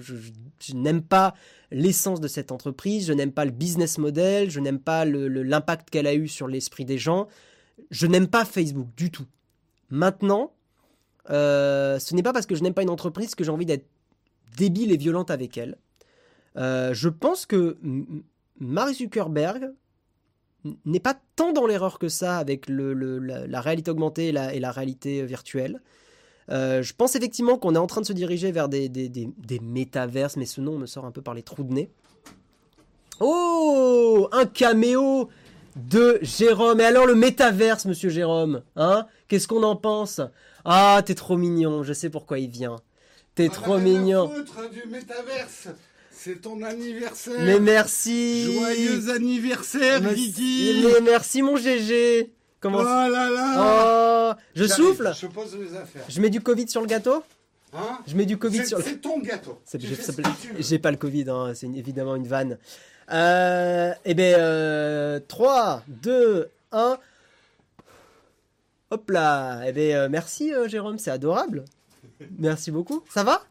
n'aime pas l'essence de cette entreprise, je n'aime pas le business model, je n'aime pas l'impact qu'elle a eu sur l'esprit des gens. Je n'aime pas Facebook du tout. Maintenant, euh, ce n'est pas parce que je n'aime pas une entreprise que j'ai envie d'être débile et violente avec elle. Euh, je pense que Mark Zuckerberg n'est pas tant dans l'erreur que ça avec le, le- la, la réalité augmentée et la, et la réalité virtuelle. Euh, je pense effectivement qu'on est en train de se diriger vers des, des, des, des métaverses, mais ce nom me sort un peu par les trous de nez. Oh Un caméo de Jérôme. Et alors le métaverse, monsieur Jérôme Hein? Qu'est-ce qu'on en pense? Ah, t'es trop mignon, je sais pourquoi il vient. T'es On a trop mignon. foutre du métaverse. C'est ton anniversaire. Mais merci Joyeux anniversaire, Guigui. mais merci mon GG Comment Oh là là. Oh Je souffle Je pose les affaires. Je mets du Covid sur le gâteau Hein Je mets du Covid sur le... c'est ton gâteau. J'ai- pas le Covid, hein, c'est évidemment une vanne. Euh, eh bien, euh, 3, 2, 1. Hop là Eh bien, euh, merci euh, Jérôme, c'est adorable. Merci beaucoup. Ça va?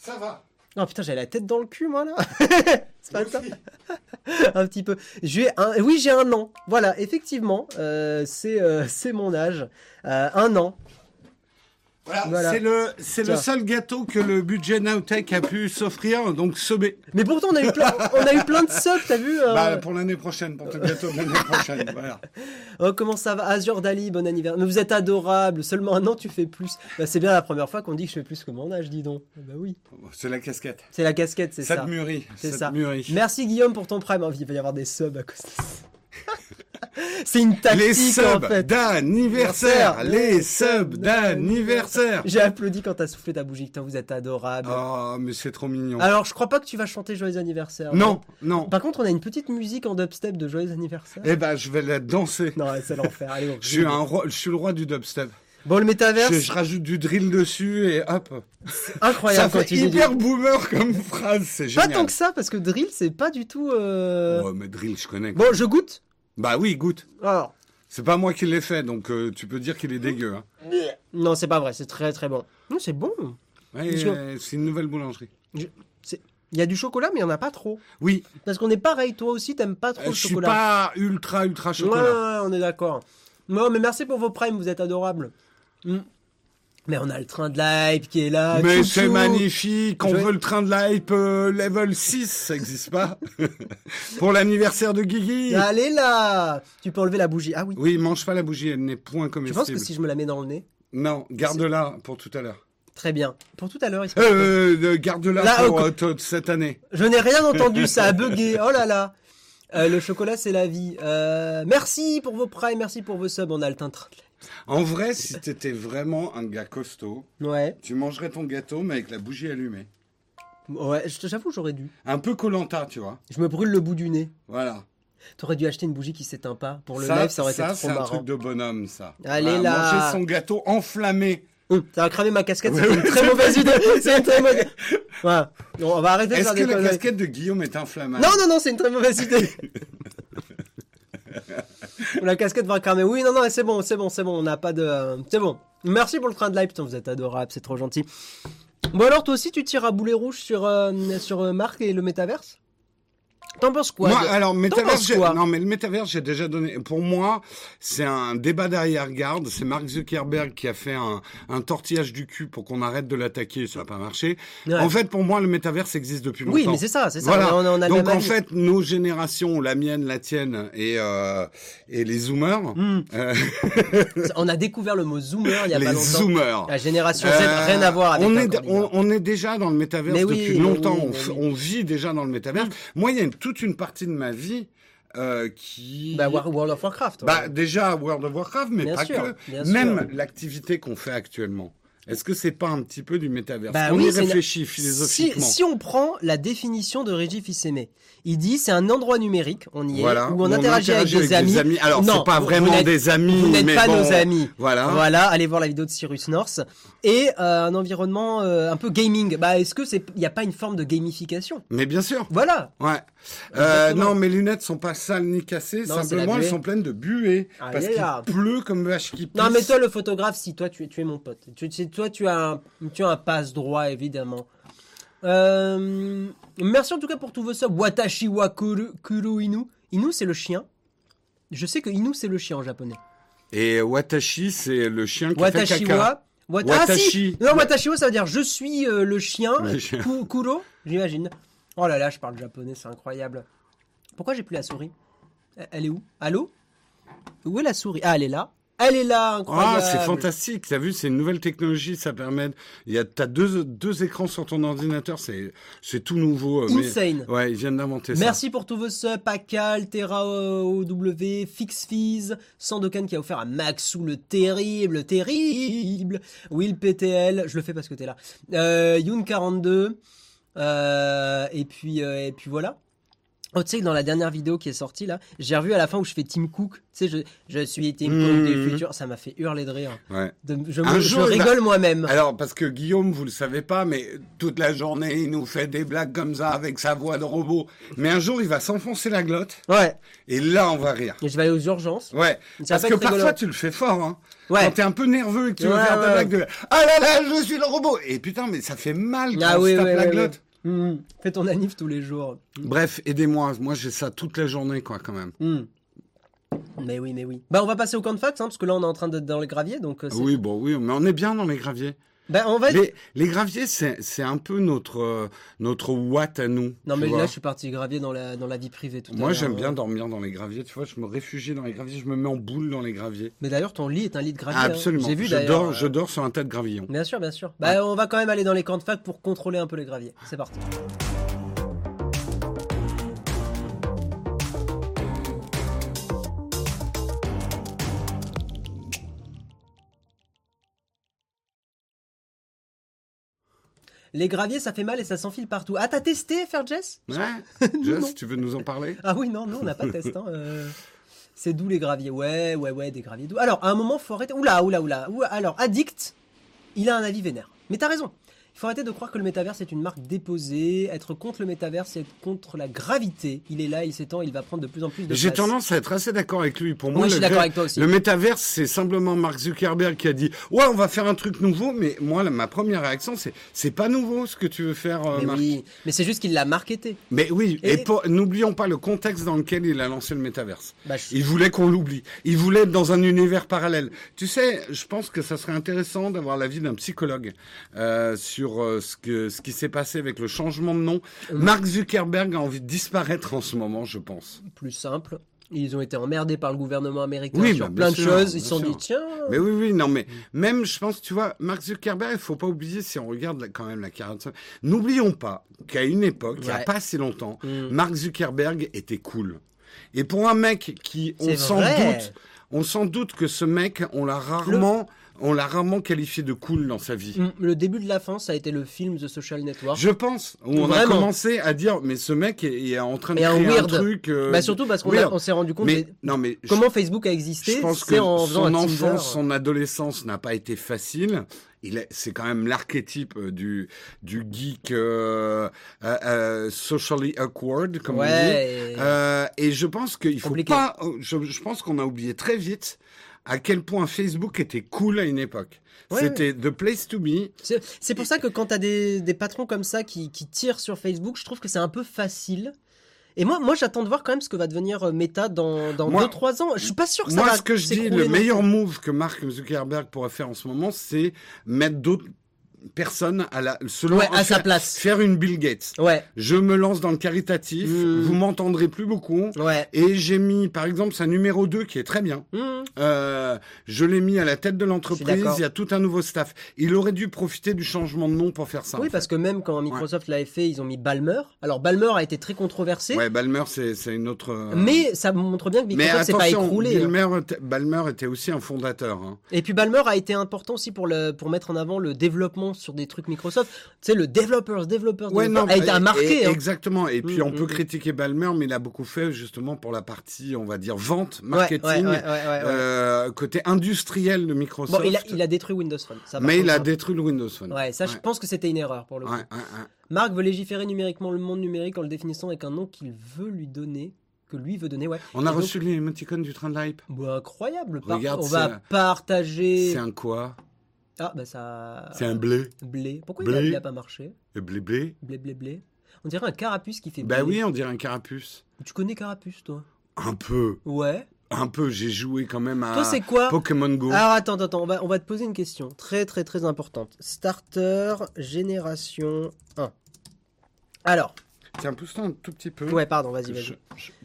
Ça va. Oh putain, j'ai la tête dans le cul, moi, là. c'est pas ça un petit peu. J'ai un, oui, j'ai un an. Voilà, effectivement, euh, c'est euh, c'est mon âge. Euh, un an. Voilà, Voilà. c'est le c'est le seul gâteau que le budget Nowtech a pu s'offrir, donc Sobé. Mais pourtant, on a eu plein, on a eu plein de subs, t'as vu euh, Bah, pour l'année prochaine, pour ton gâteau de l'année prochaine. Voilà. Oh, comment ça va? Azure Dali, bon anniversaire. Mais vous êtes adorable. Seulement un an, tu fais plus. Bah, c'est bien la première fois qu'on dit que je fais plus que mon âge, dis donc. Bah oui. C'est la casquette. C'est la casquette, c'est Ça ça. te mûrit. C'est ça. mûrit. Merci Guillaume pour ton prime. Oh, il va y avoir des subs à cause de ça. c'est une tactique Les subs en fait. d'anniversaire. Les subs d'anniversaire. J'ai applaudi quand t'as soufflé ta bougie. Putain, vous êtes adorable. Oh, mais c'est trop mignon. Alors, je crois pas que tu vas chanter Joyeux anniversaire. non, non. Par contre, on a une petite musique en dubstep de Joyeux anniversaire. Eh ben, je vais la danser. Non, c'est l'enfer. Allez, on Je suis, un roi, je suis le roi du dubstep. Bon, le métaverse, Je, je rajoute du drill dessus et hop. incroyable ça fait hyper boomer comme phrase, c'est Pas génial. tant que ça, parce que drill, c'est pas du tout. euh, Ouais, mais drill, je connais. Bon, je goûte. Bah oui, goûte. Alors, C'est pas moi qui l'ai fait, donc euh, tu peux dire qu'il est dégueu. Hein. non, c'est pas vrai, c'est très très bon. Non, c'est bon. Ouais, Parce que- euh, c'est une nouvelle boulangerie. Il y a du chocolat, mais il y en a pas trop. Oui, Parce qu'on est pareil, toi aussi, t'aimes pas trop euh, le je suis chocolat. pas ultra ultra Ouais, chocolat. ouais, ouais, on est d'accord. Non, mais merci pour vos primes, vous êtes adorables. Mm. Mais on a le train de l'hype qui est là. Mais c'est magnifique, on Je- veut le train de la hype euh, level 6, ça existe pas. Pour l'anniversaire de Guigui. Allez là Tu peux enlever la bougie. Ah oui. Oui, mange pas la bougie, elle n'est point Tu comestible. penses que si je me la mets dans le nez? Non, garde-la pour tout à l'heure. Très bien. Pour tout à l'heure, il quoi Euh, euh, garde-la pour euh, cette année. Je n'ai rien entendu, ça a bugué. Oh là là. Euh, le chocolat, c'est la vie. Euh, merci pour vos primes, merci pour vos subs. On a le teint. En vrai, si t'étais vraiment un gars costaud, Ouais. tu mangerais ton gâteau, mais avec la bougie allumée. Ouais, j'avoue, j'aurais dû. Un peu Colanta, tu vois. Je me brûle le bout du nez. Voilà. T'aurais dû acheter une bougie qui s'éteint pas. Pour le ça, live, ça aurait ça, été c'est trop un marrant. truc de bonhomme, ça. Allez, là. Manger son gâteau enflammé. Hum, ça va cramer ma casquette, c'est une très mauvaise idée. C'est une très mauvaise. Voilà. On va arrêter de Est-ce faire que des la casquette de Guillaume est inflammable? Non, non, non, c'est une très mauvaise idée. la casquette va cramer. Oui, non, non, c'est bon, c'est bon, c'est bon. On n'a pas de. euh, C'est bon. Merci pour le train de live. Putain, vous êtes adorable, c'est trop gentil. Bon, alors, toi aussi, tu tires à boulet rouge sur, euh, sur euh, Marc et le métaverse? T'en penses quoi Moi, alors, métaverse, quoi non, mais le métaverse, j'ai déjà donné. Pour moi, c'est un débat d'arrière-garde. C'est Mark Zuckerberg qui a fait un, un tortillage du cul pour qu'on arrête de l'attaquer. Ça n'a pas marché. Ouais. En fait, pour moi, le métaverse existe depuis longtemps. Oui, mais c'est ça, c'est ça. Voilà. On, on a Donc en avis. fait, nos générations, la mienne, la tienne et euh, et les zoomers, Hum. euh, On a découvert le mot zoomer il y a pas les longtemps. zoomers. La génération Z, Euh, rien à voir avec on est, on, on est déjà dans le métaverse Mais depuis longtemps. oui, on, oui. vit déjà dans le métaverse. Moi, il y a une- toute une partie de ma vie euh, qui. Bah, World of Warcraft. ouais. Bah, déjà World of Warcraft, mais Bien pas sûr, que. Même l'activité qu'on fait actuellement. Est-ce que c'est pas un petit peu du métaverse? Bah On oui, y réfléchit philosophiquement. si on prend la définition de Régis Fils-Aimé, il dit c'est un endroit numérique, on y est, Voilà, où on interagit avec des amis. Alors, Non, c'est pas vraiment des amis, Vous n'êtes pas bon, nos amis. Voilà. Voilà, allez voir la vidéo de Cyrus North. Et euh, un environnement euh, un peu gaming. Bah, est-ce que c'est, il n'y a pas une forme de gamification? Mais bien sûr. Voilà. Ouais. Euh, non, mes lunettes sont pas sales ni cassées. Non, simplement, elles sont pleines de buée. Allez parce qu'il pleut comme vache qui pisse. Non, mais toi, le photographe, si toi, tu es, tu es mon pote. Tu, toi, tu as un, tu as un passe droit, évidemment. Euh, merci en tout cas pour tous vos subs. Watashi wa kuru, kuru inu. Inu, c'est le chien. Je sais que Inu, c'est le chien en japonais. Et Watashi, c'est le chien qui Watashi fait caca. wa. Wat- Ah, Watashi. si Non, Watashi wa, ça veut dire je suis euh, le chien. Le chien. Ku- Kuro, j'imagine. Oh là là, je parle japonais, c'est incroyable. Pourquoi j'ai plus la souris? Elle est où? Allô? Où est la souris? Ah, elle est là. Elle est là, incroyable. Ah, c'est fantastique. T'as vu, c'est une nouvelle technologie. Ça permet. Il y a, t'as deux, deux écrans sur ton ordinateur. C'est, c'est tout nouveau. euh, mais- Insane. Ouais, ils viennent d'inventer ça. Merci pour tous vos subs, Pacal, Terra OW, FixFees, Sandokan qui a offert à Maxou le terrible, terrible, Will PTL, je le fais parce que t'es là, euh, Youn42, euh, et puis euh, et puis voilà. Oh, tu sais que dans la dernière vidéo qui est sortie là, j'ai revu à la fin où je fais Tim Cook. Tu sais, je, je suis Tim Cook du Mhm. futur. Ça m'a fait hurler de rire. Ouais. De- je, me- je jour, va- rigole moi-même. Alors, parce que Guillaume, vous le savez pas, mais toute la journée, il nous fait des blagues comme ça avec sa voix de robot. Mais un jour, il va s'enfoncer la glotte. Ouais. Et là, on va rire. Et je vais aller aux urgences. Ouais. Parce que rigolo. parfois, tu le fais fort, hein. Ouais. Quand t'es un peu nerveux et que tu veux Ouais, faire ta ouais. blague de Ah là là, je suis le robot Et putain, mais ça fait mal quand Ah oui, tape la glotte. Mhm. Fais ton anif tous les jours. Bref, aidez-moi. Moi, j'ai ça toute la journée, quoi, quand même. Hmm. Mais oui, mais oui. Bah, on va passer au camp de fax, hein, parce que là, on est en train d'être dans le gravier, donc. euh, Oui, bon, oui, mais on est bien dans les graviers. On va. Les, les graviers, c'est un peu notre, notre watt à nous. Non, mais vois. là, je suis parti gravier dans la, dans la vie privée tout Moi, j'aime hein. bien dormir dans les graviers. Tu vois, je me réfugie dans les graviers. Je me mets en boule dans les graviers. Mais d'ailleurs, ton lit est un lit de gravier. Ah, hein. absolument. J'ai vu je, dors, euh, je dors sur un tas de gravillons. Bien sûr, bien sûr. Bah, on va quand même aller dans les camps de fac pour contrôler un peu les graviers. C'est parti. Les graviers, ça fait mal et ça s'enfile partout. Ah, t'as testé faire Jess? Ouais. Jess, tu veux nous en parler? Ah oui, non, non, on n'a pas de test. Hein. euh. C'est doux les graviers. Ouais, ouais, ouais, des graviers doux. Alors, à un moment, faut arrêter. Oula, oula, oula. Ouh, Alors, Addict, il a un avis vénère. Mais t'as raison. Il faut arrêter de croire que le métaverse est une marque déposée. Être contre le métaverse, c'est être contre la gravité. Il est là, il s'étend, il va prendre de plus en plus de J'ai tendance à être assez d'accord avec lui. Pour moi, Oui, je suis le, d'accord gra- avec toi aussi. le métaverse, c'est simplement Mark Zuckerberg qui a dit Ouais, on va faire un truc nouveau. Mais moi, la- ma première réaction, c'est C'est pas nouveau ce que tu veux faire, euh, Mais Mark. oui, mais c'est juste qu'il l'a marketé. Mais oui, et, n'oublions pas le contexte dans lequel il a lancé le métaverse. Bah, je- Il voulait qu'on l'oublie. Il voulait être dans un univers parallèle. Tu sais, je pense que ça serait intéressant d'avoir l'avis d'un psychologue euh, sur euh, ce que ce qui s'est passé avec le changement de nom. Euh. Mark Zuckerberg a envie de disparaître en ce moment, je pense. plus simple. Ils ont été emmerdés par le gouvernement américain Oui, sur bah, plein de sûr, choses. Ils se sont sûr. dit, tiens. Mais oui, oui, non, mais même, je pense, tu vois, Mark Zuckerberg, il faut pas oublier, si on regarde la- quand même la carrière de ça, n'oublions pas qu'à une époque, il y a pas si longtemps, Mm. Mark Zuckerberg était cool. Et pour un mec qui, on s'en doute, on s'en doute que ce mec, on l'a rarement, on l'a rarement qualifié de cool dans sa vie. Mm, Le début de la fin, ça a été le film The Social Network. Je pense, où on a commencé à dire, mais ce mec est, est en train de Et un créer un, weird. truc. euh, Bah surtout parce qu'on s'est rendu compte mais non, mais je- comment Facebook a existé. Je pense que en son enfance, son adolescence n'a pas été facile. Il est, c'est quand même l'archétype euh, du du geek euh, socially awkward, comme on dit. Et- Euh, et je pense qu'il faut pas. Je, je pense qu'on a oublié très vite à quel point Facebook était cool à une époque. Ouais, C'était the place to be. C'est pour ça que quand t'as des, des patrons comme ça qui, qui tirent sur Facebook, je trouve que c'est un peu facile. Et moi, moi j'attends de voir quand même ce que va devenir euh, Meta dans, dans Moi- 2-3 ans. Je suis pas sûr que ça Moi, va ce que je dis, le meilleur move que Mark Zuckerberg pourrait faire en ce moment, c'est mettre d'autres personnes à la, selon Ouais, à sa faire- place. faire une Bill Gates. Ouais, Je me lance dans le caritatif, Mm. vous m'entendrez plus beaucoup. ouais. Et j'ai mis, par exemple, sa numéro 2 qui est très bien. Mmh. Euh, je l'ai mis à la tête de l'entreprise, il y a tout un nouveau staff. Il aurait dû profiter du changement de nom pour faire ça. Oui, parce que même quand Microsoft l'avait fait, ils ont mis Balmer. Alors Balmer a été très controversé. Ouais, Balmer, c'est c'est une autre... euh, mais ça montre bien que Microsoft s'est pas écroulé. hein. Balmer, était- Balmer était aussi un fondateur. hein. Et puis Balmer a été important aussi pour, le, pour mettre en avant le développement sur des trucs Microsoft. Tu sais, le developers, developers, Ouais, non, a été un marqué. et- hein. Exactement. Et puis Mm, on peut mm, critiquer Balmer, mais il a beaucoup fait justement pour la partie, on va dire, vente, marketing, ouais, ouais, euh, côté industriel de Microsoft. Bon, il a, il a détruit Windows Phone. Ça, mais il a ça- détruit le Windows Phone. Ouais, ça, je pense que c'était une erreur pour le coup. Marc veut légiférer numériquement le monde numérique en le définissant avec un nom qu'il veut lui donner, que lui veut donner, ouais. On a Et donc- reçu les émoticônes du train de l'hype. Bah, incroyable. Regarde, on va partager. C'est un quoi? Ah, bah ça. C'est un blé. blé. Pourquoi Blé. il, a, il a pas marché Le blé blé. Blé, blé, blé. On dirait un carapuce qui fait Bah blé. oui, on dirait un carapuce. Tu connais carapuce, toi? Un peu. Ouais. Un peu. J'ai joué quand même à Toi, c'est quoi? Pokémon Go. Alors attends, attends, attends, on va, on va te poser une question très très très importante. Starter génération 1. Alors, Tiens, pousse-toi un tout petit peu. Ouais, pardon, vas-y, vas-y.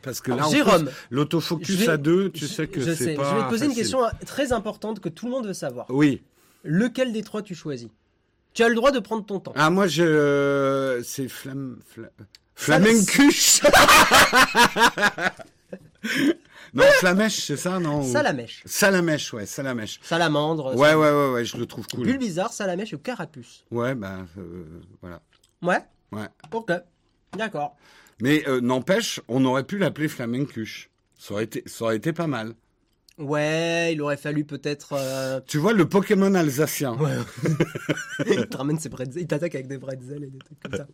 parce que là, en Jérôme, plus, l'autofocus à deux, tu je- sais que je c'est sais. pas. Je vais te poser une question très importante que tout le monde veut savoir. Oui. Lequel des trois tu choisis? Tu as le droit de prendre ton temps. Ah, moi, je. C'est flamme. Fla... Flamencuche Non, flamèche, c'est ça, non Salamèche, Salamèche, ouais, salamèche. salamandre, Ouais, ouais, ouais, ouais, je le trouve cool. Bulbizarre, salamèche ou carapuce. Ouais, bah, euh, voilà. Ouais? Ouais. Ok. D'accord. Mais euh, n'empêche, on aurait pu l'appeler flamencuche. Ça aurait été, ça aurait été pas mal. Ouais, il aurait fallu peut-être. euh, Tu vois, le Pokémon alsacien. Ouais. il te ramène ses il t'attaque avec des bretzels et des trucs comme ça.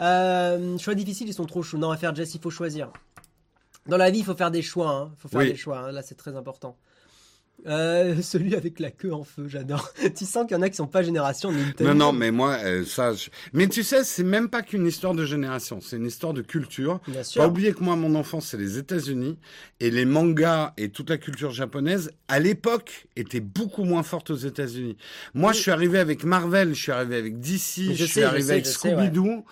Euh, choix difficile, ils sont trop chauds. Non, à faire Jess, il faut choisir. Dans la vie, il faut faire des choix. hein. Il faut faire Oui. des choix. hein. Là, c'est très important. Euh, celui avec la queue en feu, j'adore. tu sens qu'il y en a qui sont pas génération Nintendo. Non, non, mais moi, euh, ça. je- Mais tu sais, c'est même pas qu'une histoire de génération, c'est une histoire de culture. Bien sûr. Pas oublier que moi, mon enfance, c'est les États-Unis et les mangas et toute la culture japonaise, à l'époque, étaient beaucoup moins fortes aux États-Unis. Moi, Oui. je suis arrivé avec Marvel, je suis arrivé avec DC, je, je suis je arrivé sais, avec je sais, ouais. Scooby-Doo.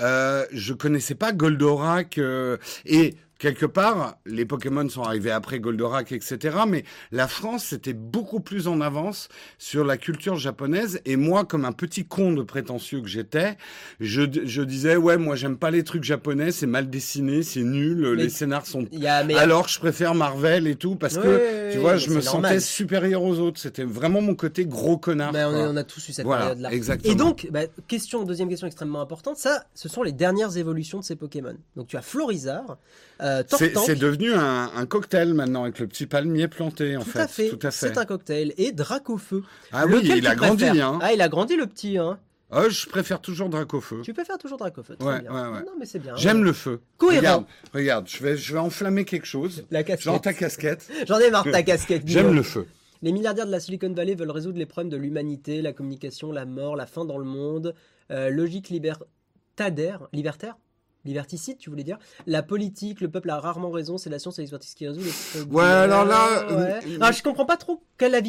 Euh, je connaissais pas Goldorak euh, et quelque part, les Pokémon sont arrivés après Goldorak, etc. Mais la France était beaucoup plus en avance sur la culture japonaise. Et moi, comme un petit con de prétentieux que j'étais, je, je disais ouais, moi j'aime pas les trucs japonais, c'est mal dessiné, c'est nul, Mais- les scénars sont Il y a, mais alors je préfère Marvel et tout parce que tu vois, je me normal. sentais supérieur aux autres. C'était vraiment mon côté gros connard. mais on, a tous eu cette Voilà, période-là. exactement. Et donc, bah, question, deuxième question extrêmement importante, ça, ce sont les dernières évolutions de ces Pokémon. Donc tu as Florizarre, euh, C'est Tortank, c'est devenu un, un cocktail maintenant avec le petit palmier planté en tout fait. à fait, Tout à fait. c'est un cocktail, et Dracofeu. Ah oui, il a grandi. préfères Hein. Ah, il a grandi le petit, hein. Oh, je préfère toujours Dracofeu. Tu faire toujours Dracofeu, très Ouais, bien. ouais, ouais. Non, mais c'est bien. J'aime ouais. le feu. Cohérent. Regarde, regarde, je vais, je vais enflammer quelque chose. La Genre casquette. ta casquette. J'en ai marre de ta casquette. J'aime le feu. Les milliardaires de la Silicon Valley veulent résoudre les problèmes de l'humanité, la communication, la mort, la faim dans le monde, euh, logique libertadaire, libertaire Liberticide, tu voulais dire? La politique, le peuple a rarement raison, c'est la science et l'expertise qui résout les. Ouais, alors là, Ouais. euh, je comprends pas trop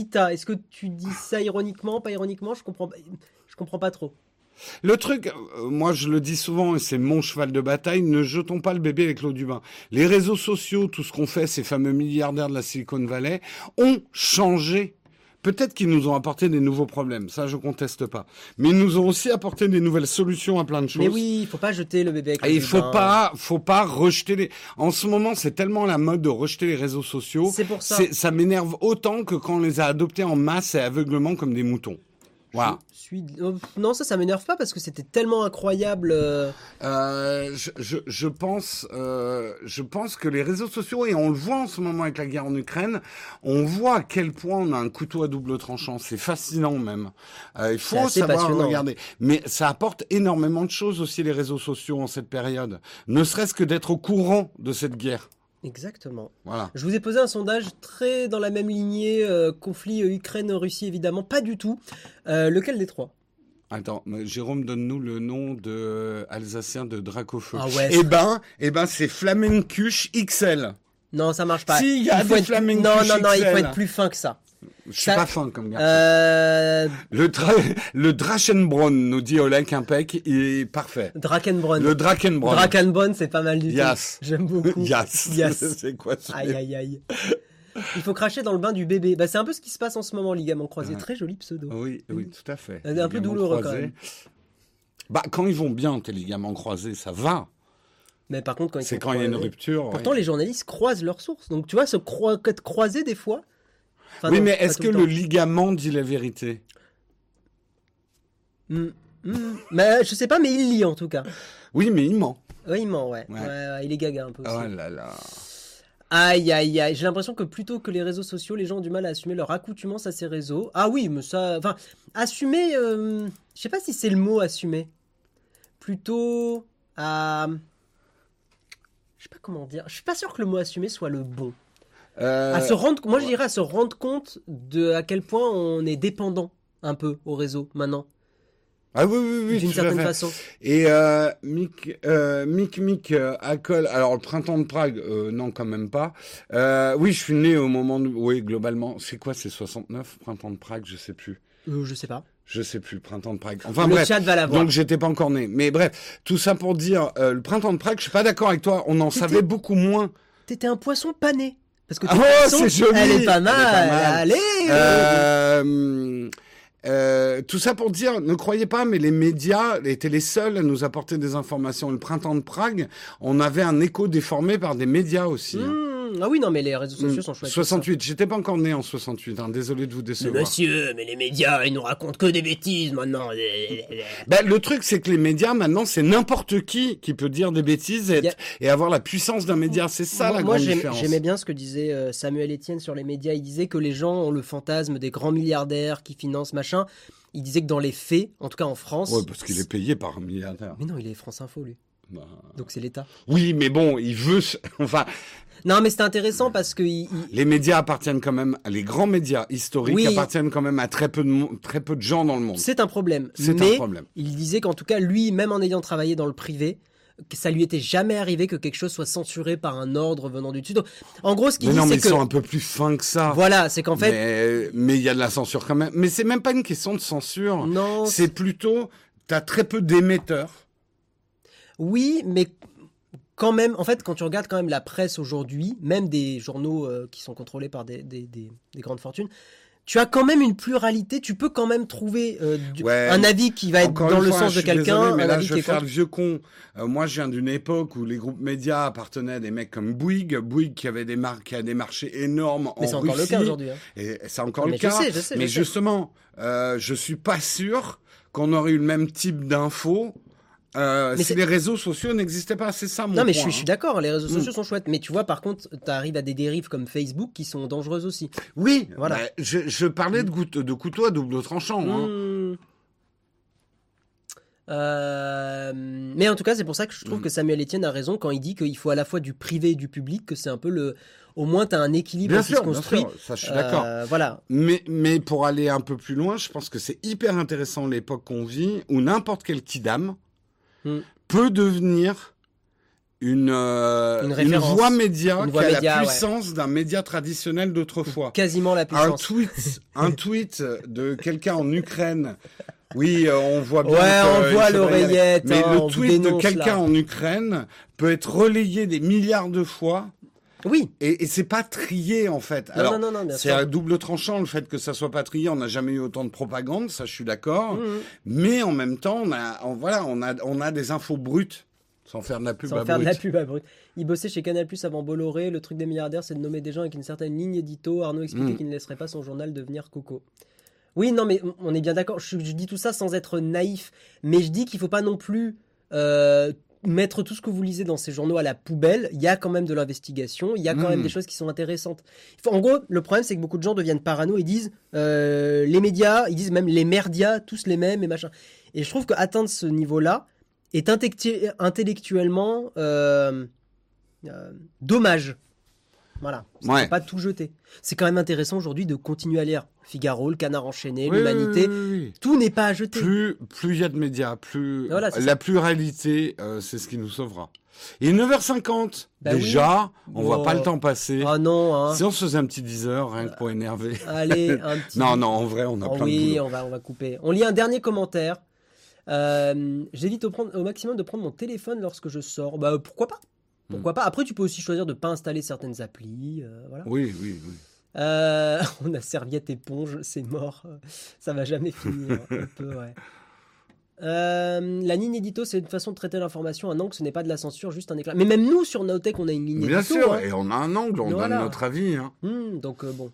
t'as. Est-ce que tu dis ça ironiquement, pas ironiquement? Je comprends, pas- je comprends pas trop. Le truc, euh, moi je le dis souvent et c'est mon cheval de bataille, ne jetons pas le bébé avec l'eau du bain. Les réseaux sociaux, tout ce qu'on fait, ces fameux milliardaires de la Silicon Valley, ont changé. Peut-être qu'ils nous ont apporté des nouveaux problèmes, ça je conteste pas. Mais ils nous ont aussi apporté des nouvelles solutions à plein de choses. Mais oui, il faut pas jeter le bébé avec le Et il faut pas, faut pas rejeter les. En ce moment, c'est tellement la mode de rejeter les réseaux sociaux. C'est pour ça. Ça m'énerve autant que quand on les a adoptés en masse et aveuglement comme des moutons. Voilà. Je suis... oh, Non, ça, ça m'énerve pas parce que c'était tellement incroyable. euh, Euh, je, je, je pense, euh, je pense que les réseaux sociaux et on le voit en ce moment avec la guerre en Ukraine, on voit à quel point on a un couteau à double tranchant. C'est fascinant même. Euh, il faut savoir regarder. Mais ça apporte énormément de choses aussi les réseaux sociaux en cette période. Ne serait-ce que d'être au courant de cette guerre. Exactement. Voilà. Je vous ai posé un sondage très dans la même lignée, euh, conflit euh, Ukraine-Russie évidemment, pas du tout. Euh, lequel des trois? Attends, Jérôme, donne-nous le nom de alsacien de Dracofeu. Ah ouais, Eh ben, eh ben, c'est Flamencuche XL. Non, ça marche pas. Si, il y a faut des être... Non, non, non, il faut être plus fin que ça. Je suis Ça- pas fin comme gars. Euh... Le, dra le Drachenbronn, nous dit Olek Impec, est parfait. Drakenbronn. Le Drakenbronn. Drakenbronn, c'est pas mal du Yes. tout. J'aime beaucoup. Yes. Yes. c'est quoi ce Aïe, aïe, aïe. Il faut cracher dans le bain du bébé. Bah, c'est un peu ce qui se passe en ce moment, ligament croisé. Ouais. Très joli pseudo. Oui, oui, tout à fait. C'est un peu douloureux, quand même. Bah, quand ils vont bien, tes ligaments croisés, ça va. Mais par contre, quand ils C'est quand il y a une rupture. Pourtant, ouais. les journalistes croisent leurs sources. Donc, tu vois, se croi... être croisés des fois. Enfin, oui, non, mais est-ce que le ligament dit la vérité? Hmm, hmm. Mais je sais pas, mais il lit en tout cas. Oui, mais il ment. Ouais, il ment, ouais. Ouais. Ouais, ouais, il est gaga un peu aussi. Oh là là. Aïe, aïe, aïe. J'ai l'impression que plutôt que les réseaux sociaux, les gens ont du mal à assumer leur accoutumance à ces réseaux. Ah oui, mais ça. Enfin, assumer. euh, Je sais pas si c'est le mot assumer. Plutôt à. Je sais pas comment dire. Je suis pas sûr que le mot assumer soit le bon. Euh, À se rendre. Moi, je dirais à se rendre compte de à quel point on est dépendant un peu au réseau maintenant, Ah oui, oui, oui. d'une certaine façon. Et euh, Mick, euh, Mick, Mick, euh, Acol, alors le printemps de Prague, euh, non quand même pas. Oui, je suis né au moment, de, oui globalement, c'est quoi, c'est 69, printemps de Prague, je sais plus. Je sais pas. Je sais plus, le printemps de Prague. Enfin le bref. chat va. Donc j'étais pas encore né. Mais bref, tout ça pour dire, le printemps de Prague, je suis pas d'accord avec toi. On en savait beaucoup moins. T'étais un poisson pané. Parce que ton oh, joli. Elle est pas Elle est mal. pas mal. Allez. Euh, euh, tout ça pour dire, ne croyez pas, mais les médias étaient les seuls à nous apporter des informations. Le printemps de Prague, on avait un écho déformé par des médias aussi. hein. Ah oui, non, mais les réseaux sociaux Mm. sont chouettes. 68, j'étais pas encore né en 68, hein, désolé de vous Mais décevoir. monsieur, mais les médias, ils nous racontent que des bêtises maintenant. Ben, le truc, c'est que les médias, maintenant, c'est n'importe qui qui peut dire des bêtises et, a- avoir la puissance d'un média. C'est ça moi, la moi, grande différence. j'aimais bien ce que disait euh, Samuel Etienne sur les médias. Il disait que les gens ont le fantasme des grands milliardaires qui financent machin. Il disait que dans les faits, en tout cas en France. Ouais, parce qu'il est payé par un milliardaire. Mais non, il est France Info, lui. Bah, Donc c'est l'État. Oui, mais bon, il veut. Enfin, Non, mais c'était intéressant parce que. il- il- les médias appartiennent quand même. Les grands médias historiques Oui. appartiennent quand même à très peu de très peu de gens dans le monde. C'est un problème. C'est un problème. il disait qu'en tout cas, lui, même en ayant travaillé dans le privé, que ça lui était jamais arrivé que quelque chose soit censuré par un ordre venant du dessus. En gros, ce qu'il dit, non, mais c'est ils que. sont un peu plus fins que ça. Voilà, c'est qu'en fait. Mais mais il y a de la censure quand même. Mais c'est même pas une question de censure. Non, C'est plutôt, t'as très peu d'émetteurs. Oui, mais quand même, en fait, quand tu regardes quand même la presse aujourd'hui, même des journaux euh, qui sont contrôlés par des, des- des- des grandes fortunes, tu as quand même une pluralité. Tu peux quand même trouver euh, du- Ouais. un avis qui va être dans le fois, sens de quelqu'un, mais un là, je vais faire contre. le vieux con. Euh, moi, je viens d'une époque où les groupes médias appartenaient à des mecs comme Bouygues. Bouygues qui avait des marques, qui a des marchés énormes Mais en c'est encore le Russie. cas aujourd'hui. hein. Et c'est encore Mais le je cas. sais, je sais, mais je sais. justement, euh, je suis pas sûr qu'on aurait eu le même type d'infos euh, Mais si les réseaux sociaux n'existaient pas. C'est ça mon Non, mais je point, suis, je suis hein. d'accord, les réseaux Mm. sociaux sont chouettes. Mais tu vois, par contre, tu arrives à des dérives comme Facebook qui sont dangereuses aussi. Oui, Voilà. bah, je, je parlais de, gout- de couteau à double tranchant. hein. Hmm. Euh, mais en tout cas, c'est pour ça que je trouve que Samuel Etienne a raison quand il dit qu'il faut à la fois du privé et du public, que c'est un peu le. Au moins, tu as un équilibre Bien qui sûr, se bien construit. sûr, ça je suis d'accord. Euh, voilà. Mais, mais pour aller un peu plus loin, je pense que c'est hyper intéressant l'époque qu'on vit où n'importe quel kidam Hmm. peut devenir une, euh, Une une, voix média Une qui a la ouais. puissance d'un média traditionnel d'autrefois. Quasiment la Un puissance. tweet, un tweet de quelqu'un en Ukraine. Oui, euh, on voit bien. Ouais, que, on voit l'oreillette, Mais hein, le tweet de quelqu'un en Ukraine peut être relayé des milliards de fois Oui. et, et c'est pas trié en fait. Non, Alors, non, c'est un double tranchant le fait que ça soit pas trié. On n'a jamais eu autant de propagande, ça je suis d'accord. Mhm. Mais en même temps, on a, on- voilà, on a, on a des infos brutes sans faire de la pub Sans à faire de la pub à brut. Il bossait chez Canal Plus avant Bolloré. Le truc des milliardaires, c'est de nommer des gens avec une certaine ligne édito. Arnaud expliquait Mm. qu'il ne laisserait pas son journal devenir Coco. Oui, non, mais on est bien d'accord. Je, je dis tout ça sans être naïf, mais je dis qu'il faut pas non plus euh, mettre tout ce que vous lisez dans ces journaux à la poubelle. Il y a quand même de l'investigation. Il y a quand même des choses qui sont intéressantes. Faut- en gros, le problème, c'est que beaucoup de gens deviennent parano et disent euh, les médias, ils disent même les merdias, tous les mêmes et machin. Et je trouve qu'atteindre ce niveau-là est intellectuellement euh, euh, dommage. Voilà. Il Ouais. pas tout jeter. C'est quand même intéressant aujourd'hui de continuer à lire Figaro, Le Canard enchaîné, Oui, l'Humanité. oui, oui, oui. Tout n'est pas à jeter. Plus, plus il y a de médias, plus Voilà, la pluralité, euh, c'est ce qui nous sauvera. Et 9h50, Bah déjà, on Oh. voit pas le temps passer. Ah non, hein. Si on se faisait un petit 10 heures, rien que pour énerver. Allez, un petit. Non, non, en vrai, on a Oh plein de oui, on va, on va couper. On lit un dernier commentaire. Euh, J'évite au maximum de prendre mon téléphone lorsque je sors. Bah pourquoi pas? Pourquoi Hmm. pas? Après, tu peux aussi choisir de pas installer certaines applis. euh, voilà. Oui, oui, oui. Euh, on a serviette éponge, c'est mort. Ça va jamais finir. Un peu, ouais. Euh, la ligne édito, c'est une façon de traiter l'information. Un angle, ce n'est pas de la censure, juste un éclat. Mais même nous, sur Notech, on a une ligne Bien édito. sûr, hein. et on a un angle, on Voilà. donne notre avis. Hein. Hmm, donc euh, bon.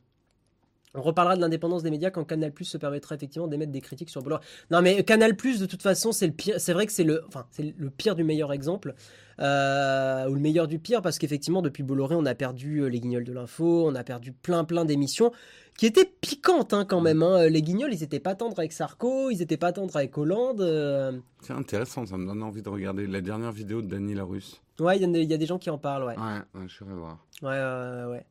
On reparlera de l'indépendance des médias quand Canal se permettra effectivement d'émettre des critiques sur Bolloré. Non mais Canal de toute façon c'est le pire. C'est vrai que c'est le, enfin c'est le pire du meilleur exemple euh, ou le meilleur du pire parce qu'effectivement depuis Bolloré on a perdu euh, les Guignols de l'info, on a perdu plein plein d'émissions qui étaient piquantes hein, quand même. hein. Les Guignols ils étaient pas tendres avec Sarko, ils étaient pas tendres avec Hollande. euh. C'est intéressant, ça me donne envie de regarder la dernière vidéo de Dany Larusse. Ouais il y, a- il y a des gens qui en parlent ouais. Ouais, ouais, je serais voir. Ouais, ouais, ouais.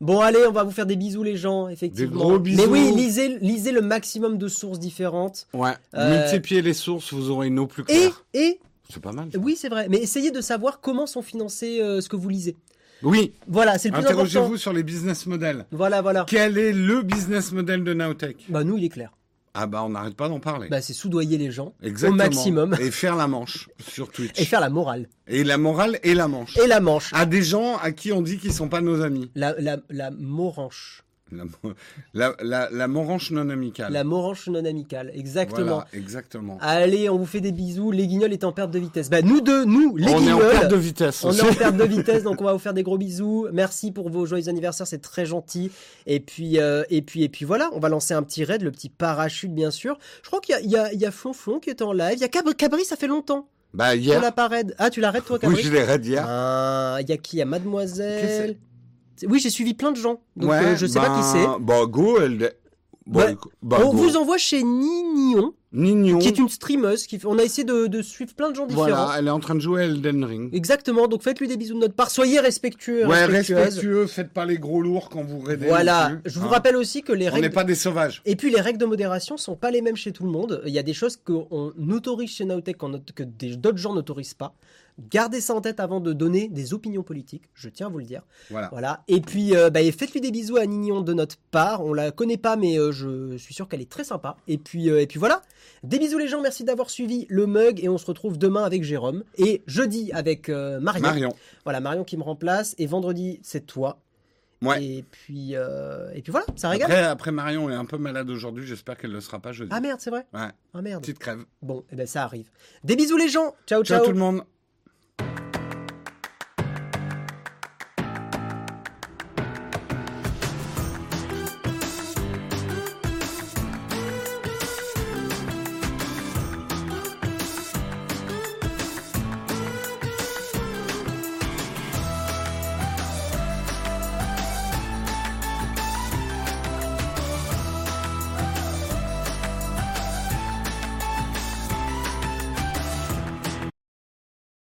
Bon, allez, on va vous faire des bisous, les gens, effectivement. gros bisous. Mais oui, lisez, lisez le maximum de sources différentes. Ouais, Euh, multipliez les sources, vous aurez une eau plus Et, claire. et, C'est pas mal. ça. oui, c'est vrai, mais essayez de savoir comment sont financés euh, ce que vous lisez. Oui, Voilà, c'est le plus important. interrogez-vous sur les business models. Voilà, voilà. Quel est le business model de Nowtech Bah, nous, il est clair. Ah bah on n'arrête pas d'en parler. Bah, c'est soudoyer les gens Exactement. au maximum Et faire la manche sur Twitch. et faire la morale. Et la morale et la manche. Et la manche. À des gens à qui on dit qu'ils sont pas nos amis. La, la, la moranche. La, mo- la, la, la moranche non amicale. La moranche non amicale. Exactement. Voilà, exactement. Allez, on vous fait des bisous. Les guignols est en perte de vitesse. Bah, nous deux, nous, les on est en guignols. perte de vitesse. On est en perte de vitesse, donc on va vous faire des gros bisous. Merci pour vos joyeux anniversaires, c'est très gentil. Et puis, euh, et puis, et puis voilà, on va lancer un petit raid, le petit parachute bien sûr. Je crois qu'il y a, il y a, il y a Flonflon qui est en live. Il y a Cabri, Cabri, ça fait longtemps. Bah On hier. l'a pas raid. Ah, tu la raid toi, Cabri Oui, je l'ai raid hier. Ah, il y a qui? Il y a Mademoiselle. Oui, j'ai suivi plein de gens, donc ouais, euh, je sais pas qui c'est. ben, Bah go, elle. Bah, bah, on go. vous envoie chez Ninion, Nignon. qui est une streameuse. Qui... On a essayé de, de suivre plein de gens différents. Voilà, elle est en train de jouer à Elden Ring. Exactement, donc faites-lui des bisous de notre part. Soyez respectueux. Ouais, respectueux, faites pas les gros lourds quand vous raidez. Voilà, plus, je vous hein. rappelle aussi que les On règles. n'est pas des sauvages. Et puis les règles de modération sont pas les mêmes chez tout le monde. Il y a des choses qu'on autorise chez Naotech que d'autres gens n'autorisent pas. Gardez ça en tête avant de donner des opinions politiques, je tiens à vous le dire. Voilà. Voilà. Et puis euh, bah, faites-lui des bisous à Nignon de notre part. On la connaît pas, mais euh, je suis sûr qu'elle est très sympa. Et puis euh, et puis voilà. Des bisous les gens, merci d'avoir suivi le mug et on se retrouve demain avec Jérôme et jeudi avec Marion. Marion. Voilà Marion qui me remplace et vendredi c'est toi. Ouais. Et puis et puis voilà, ça régale. Après, après, Marion est un peu malade aujourd'hui. J'espère qu'elle ne le sera pas jeudi. Ah merde, c'est vrai. Ouais, Ah merde. petite crève. Bon, et ben ça arrive. Des bisous les gens. Ciao ciao. Ciao tout le monde.